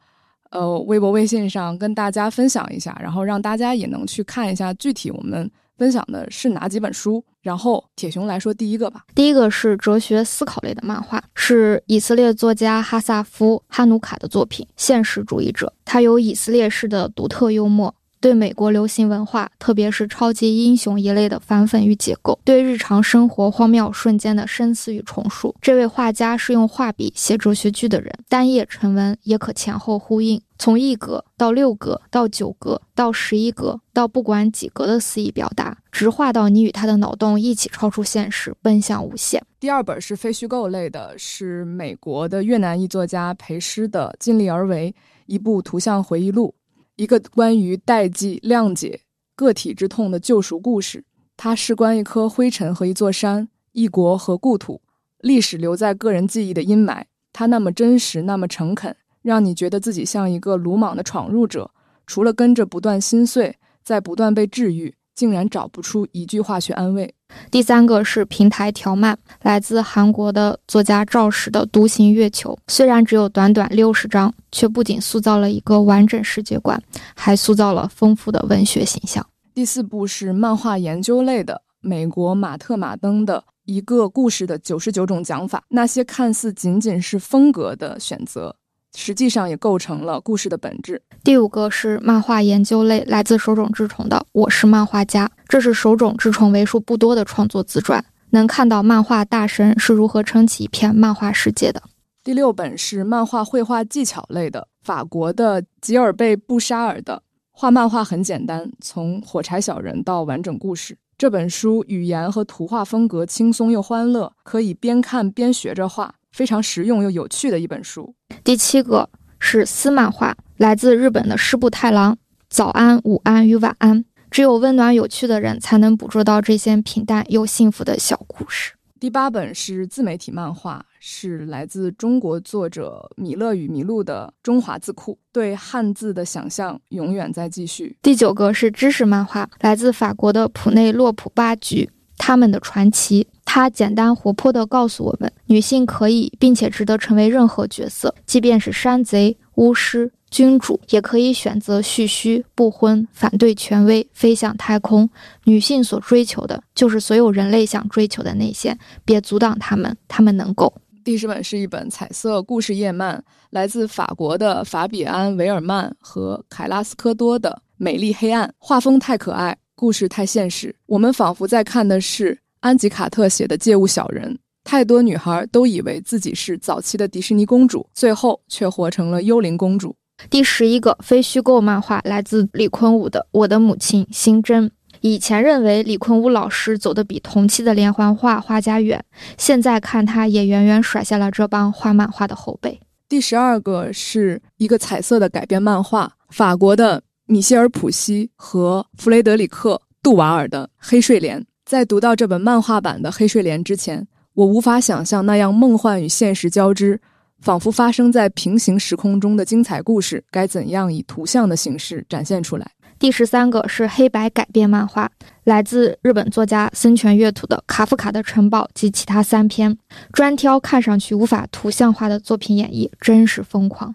呃，微博、微信上跟大家分享一下，然后让大家也能去看一下具体我们分享的是哪几本书。然后铁熊来说第一个吧，第一个是哲学思考类的漫画，是以色列作家哈萨夫·哈努卡的作品《现实主义者》，他有以色列式的独特幽默。对美国流行文化，特别是超级英雄一类的反讽与解构，对日常生活荒谬瞬间的深思与重述。这位画家是用画笔写哲学剧的人，单页成文也可前后呼应，从一格到六格到九格到十一格到不管几格的肆意表达，直画到你与他的脑洞一起超出现实，奔向无限。第二本是非虚构类的，是美国的越南裔作家裴诗的《尽力而为》，一部图像回忆录。一个关于代际、谅解、个体之痛的救赎故事。它事关一颗灰尘和一座山，一国和故土，历史留在个人记忆的阴霾。它那么真实，那么诚恳，让你觉得自己像一个鲁莽的闯入者，除了跟着不断心碎，在不断被治愈。竟然找不出一句话去安慰。第三个是平台条漫，来自韩国的作家赵石的《独行月球》，虽然只有短短六十章，却不仅塑造了一个完整世界观，还塑造了丰富的文学形象。第四部是漫画研究类的，美国马特·马登的一个故事的九十九种讲法，那些看似仅仅是风格的选择。实际上也构成了故事的本质。第五个是漫画研究类，来自手冢治虫的《我是漫画家》，这是手冢治虫为数不多的创作自传，能看到漫画大神是如何撑起一片漫画世界的。第六本是漫画绘画技巧类的，法国的吉尔贝·布沙尔的画漫画很简单，从火柴小人到完整故事。这本书语言和图画风格轻松又欢乐，可以边看边学着画，非常实用又有趣的一本书。第七个是私漫画，来自日本的师部太郎。早安、午安与晚安，只有温暖有趣的人才能捕捉到这些平淡又幸福的小故事。第八本是自媒体漫画，是来自中国作者米勒与麋鹿的中华字库，对汉字的想象永远在继续。第九个是知识漫画，来自法国的普内洛普巴菊，他们的传奇。他简单活泼地告诉我们，女性可以并且值得成为任何角色，即便是山贼、巫师。君主也可以选择蓄须、不婚、反对权威、飞向太空。女性所追求的就是所有人类想追求的那些，别阻挡他们，他们能够。第十本是一本彩色故事叶漫，来自法国的法比安·维尔曼和凯拉斯科多的《美丽黑暗》，画风太可爱，故事太现实，我们仿佛在看的是安吉卡特写的《借物小人》。太多女孩都以为自己是早期的迪士尼公主，最后却活成了幽灵公主。第十一个非虚构漫画来自李坤武的《我的母亲新真》。以前认为李坤武老师走得比同期的连环画画家远，现在看他也远远甩下了这帮画漫画的后辈。第十二个是一个彩色的改编漫画，法国的米歇尔·普西和弗雷德里克·杜瓦尔的《黑睡莲》。在读到这本漫画版的《黑睡莲》之前，我无法想象那样梦幻与现实交织。仿佛发生在平行时空中的精彩故事，该怎样以图像的形式展现出来？第十三个是黑白改编漫画，来自日本作家森泉月土的《卡夫卡的城堡》及其他三篇，专挑看上去无法图像化的作品演绎，真是疯狂。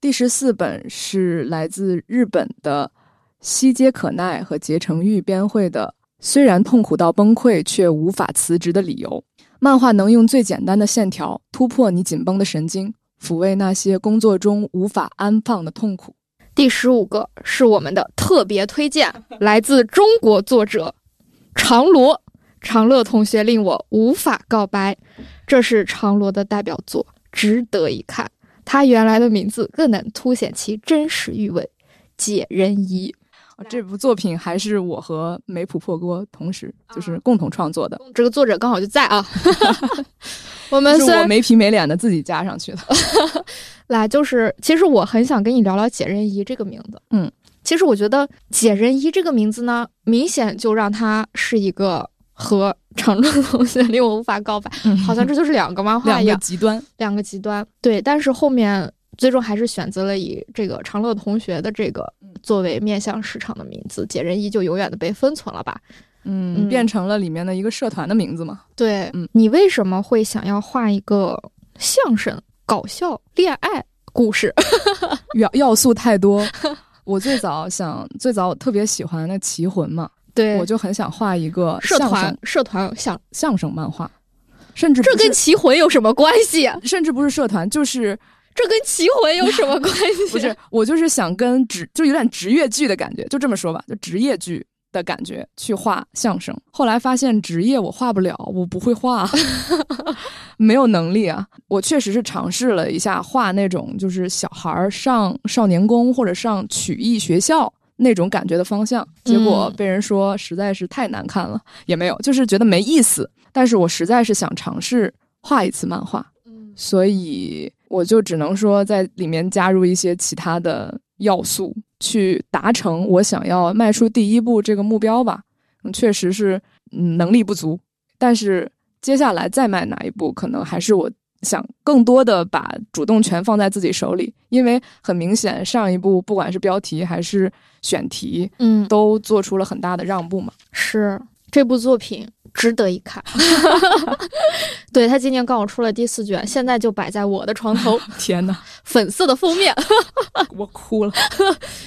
第十四本是来自日本的西街可奈和结城玉编绘的，虽然痛苦到崩溃，却无法辞职的理由。漫画能用最简单的线条突破你紧绷的神经，抚慰那些工作中无法安放的痛苦。第十五个是我们的特别推荐，来自中国作者长罗长乐同学令我无法告白，这是长罗的代表作，值得一看。他原来的名字更能凸显其真实韵味，解人疑。这部作品还是我和梅普破锅同时就是共同创作的，这个作者刚好就在啊。我们是我没皮没脸的自己加上去的。来，就是其实我很想跟你聊聊解人一这个名字。嗯，其实我觉得解人一这个名字呢，明显就让他是一个和长春同学令我无法告白，好像这就是两个漫画一样极端，两个极端。对，但是后面。最终还是选择了以这个长乐同学的这个作为面向市场的名字，解人意就永远的被封存了吧？嗯，变成了里面的一个社团的名字嘛？对，嗯，你为什么会想要画一个相声、搞笑、恋爱故事？要要素太多。我最早想，最早我特别喜欢那《棋魂》嘛，对，我就很想画一个社团社团相相声漫画，甚至这跟《棋魂》有什么关系？甚至不是社团，就是。这跟棋魂有什么关系？不是，我就是想跟职，就有点职业剧的感觉，就这么说吧，就职业剧的感觉去画相声。后来发现职业我画不了，我不会画，没有能力啊。我确实是尝试了一下画那种，就是小孩上少年宫或者上曲艺学校那种感觉的方向，结果被人说实在是太难看了，也没有，就是觉得没意思。但是我实在是想尝试画一次漫画，所以。我就只能说在里面加入一些其他的要素，去达成我想要迈出第一步这个目标吧。嗯，确实是能力不足，但是接下来再迈哪一步，可能还是我想更多的把主动权放在自己手里。因为很明显，上一步不管是标题还是选题，嗯，都做出了很大的让步嘛。是这部作品。值得一看，对他今年刚好出了第四卷，现在就摆在我的床头。天哪，粉色的封面，我哭了。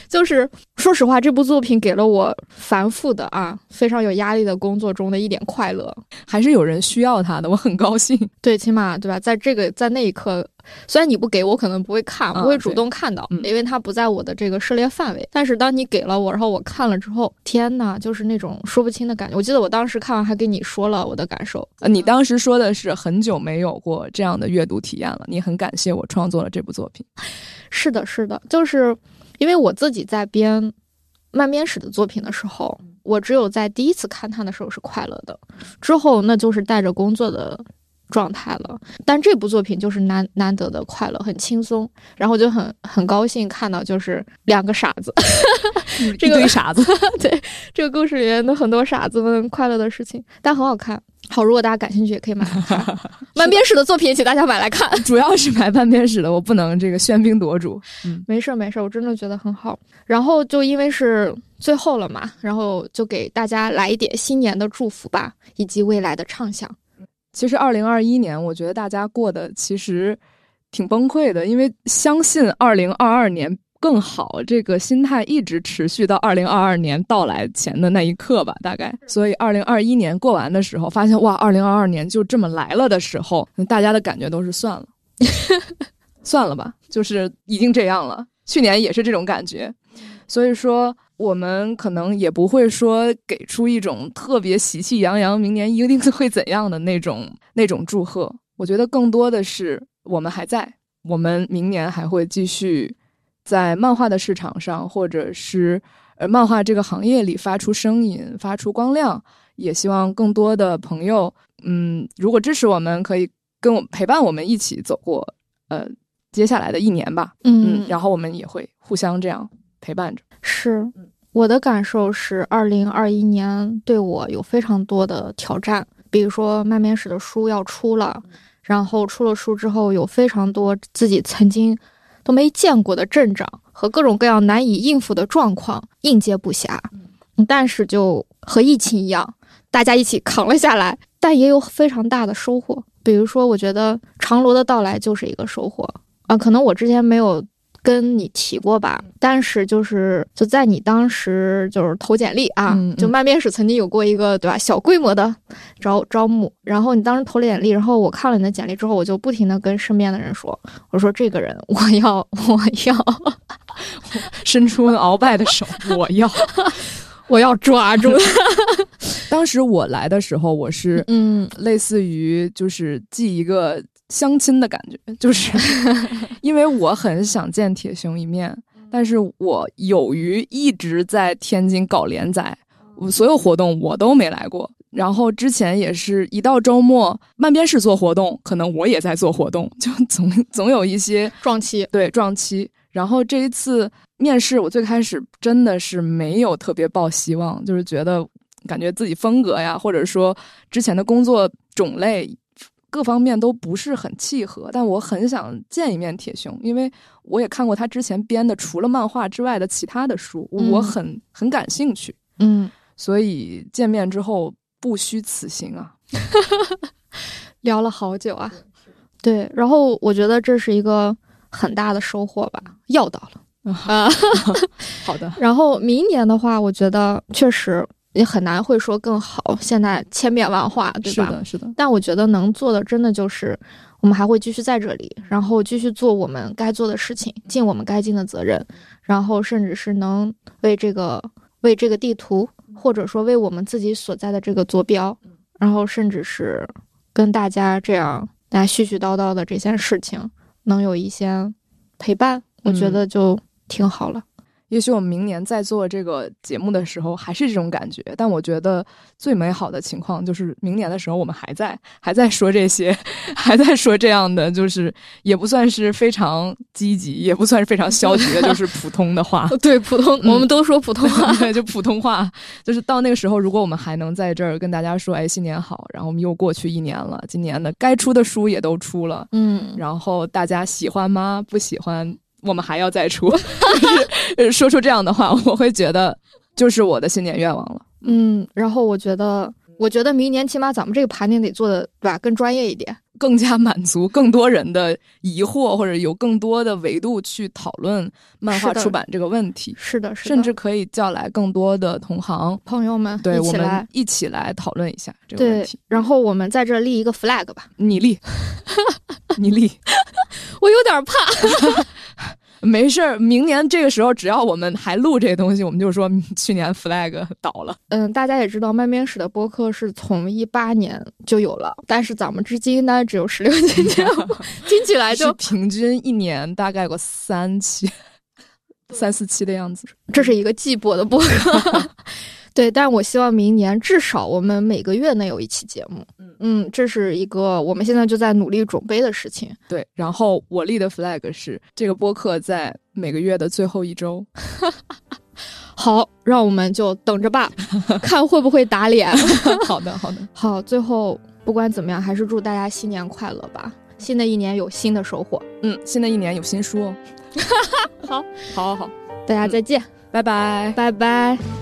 就是说实话，这部作品给了我繁复的啊，非常有压力的工作中的一点快乐，还是有人需要他的，我很高兴。对，起码对吧，在这个在那一刻。虽然你不给我，可能不会看，不会主动看到，因为它不在我的这个涉猎范围。但是当你给了我，然后我看了之后，天呐，就是那种说不清的感觉。我记得我当时看完还跟你说了我的感受。呃，你当时说的是很久没有过这样的阅读体验了，你很感谢我创作了这部作品。是的，是的，就是因为我自己在编漫编史的作品的时候，我只有在第一次看它的时候是快乐的，之后那就是带着工作的状态了。但这部作品就是难难得的快乐，很轻松，然后就很很高兴看到就是两个傻子，这个一堆傻子，对这个故事里面的很多傻子们快乐的事情，但很好看。好，如果大家感兴趣，也可以买来看。慢边史的作品，请大家买来看。主要是买半边史的，我不能这个喧宾夺主。嗯，没事儿没事儿，我真的觉得很好。然后就因为是最后了嘛，然后就给大家来一点新年的祝福吧，以及未来的畅想。其实二零二一年，我觉得大家过得其实挺崩溃的，因为相信二零二二年。更好，这个心态一直持续到二零二二年到来前的那一刻吧，大概。所以二零二一年过完的时候，发现哇，二零二二年就这么来了的时候，大家的感觉都是算了，算了吧，就是已经这样了。去年也是这种感觉，所以说我们可能也不会说给出一种特别喜气洋洋，明年一定会怎样的那种 那种祝贺。我觉得更多的是我们还在，我们明年还会继续。在漫画的市场上，或者是呃漫画这个行业里发出声音、发出光亮，也希望更多的朋友，嗯，如果支持我们，可以跟我陪伴我们一起走过呃接下来的一年吧。嗯，然后我们也会互相这样陪伴着。是我的感受是，二零二一年对我有非常多的挑战，比如说漫面史的书要出了，然后出了书之后，有非常多自己曾经。都没见过的阵仗和各种各样难以应付的状况应接不暇，但是就和疫情一样，大家一起扛了下来。但也有非常大的收获，比如说，我觉得长罗的到来就是一个收获啊。可能我之前没有。跟你提过吧，但是就是就在你当时就是投简历啊，就漫面史曾经有过一个对吧小规模的招招募，然后你当时投了简历，然后我看了你的简历之后，我就不停的跟身边的人说，我说这个人我要我要伸出鳌拜的手，我要我要抓住。当时我来的时候，我是嗯，类似于就是寄一个。相亲的感觉，就是 因为我很想见铁熊一面，但是我由于一直在天津搞连载，我所有活动我都没来过。然后之前也是一到周末，漫边市做活动，可能我也在做活动，就总总有一些撞期，对撞期。然后这一次面试，我最开始真的是没有特别抱希望，就是觉得感觉自己风格呀，或者说之前的工作种类。各方面都不是很契合，但我很想见一面铁雄，因为我也看过他之前编的除了漫画之外的其他的书，我很很感兴趣。嗯，所以见面之后不虚此行啊，聊了好久啊。对，然后我觉得这是一个很大的收获吧，要到了啊。好的，然后明年的话，我觉得确实。也很难会说更好，现在千变万化，对吧？是的，是的。但我觉得能做的，真的就是我们还会继续在这里，然后继续做我们该做的事情，尽我们该尽的责任，然后甚至是能为这个为这个地图，或者说为我们自己所在的这个坐标，然后甚至是跟大家这样大家絮絮叨叨的这些事情，能有一些陪伴，我觉得就挺好了。也许我们明年在做这个节目的时候还是这种感觉，但我觉得最美好的情况就是明年的时候我们还在还在说这些，还在说这样的，就是也不算是非常积极，也不算是非常消极的，就是普通的话。对，普通，我们都说普通话，对，就普通话。就是到那个时候，如果我们还能在这儿跟大家说，哎，新年好，然后我们又过去一年了，今年的该出的书也都出了，嗯，然后大家喜欢吗？不喜欢？我们还要再出，说出这样的话，我会觉得就是我的新年愿望了。嗯，然后我觉得，我觉得明年起码咱们这个盘点得做的对吧，更专业一点，更加满足更多人的疑惑，或者有更多的维度去讨论漫画出版这个问题。是的，是的，甚至可以叫来更多的同行朋友们，对我们一起来讨论一下这个问题。然后我们在这立一个 flag 吧，你立，你立，我有点怕。没事儿，明年这个时候，只要我们还录这些东西，我们就说去年 flag 倒了。嗯，大家也知道，慢编史的播客是从一八年就有了，但是咱们至今呢只有十六期节目，听起来就平均一年大概有三期、三四期的样子。这是一个季播的播客。对，但我希望明年至少我们每个月能有一期节目。嗯嗯，这是一个我们现在就在努力准备的事情。对，然后我立的 flag 是这个播客在每个月的最后一周。好，让我们就等着吧，看会不会打脸。好的，好的。好，最后不管怎么样，还是祝大家新年快乐吧！新的一年有新的收获。嗯，新的一年有新书哦。好，好，好，大家再见，拜拜。拜拜。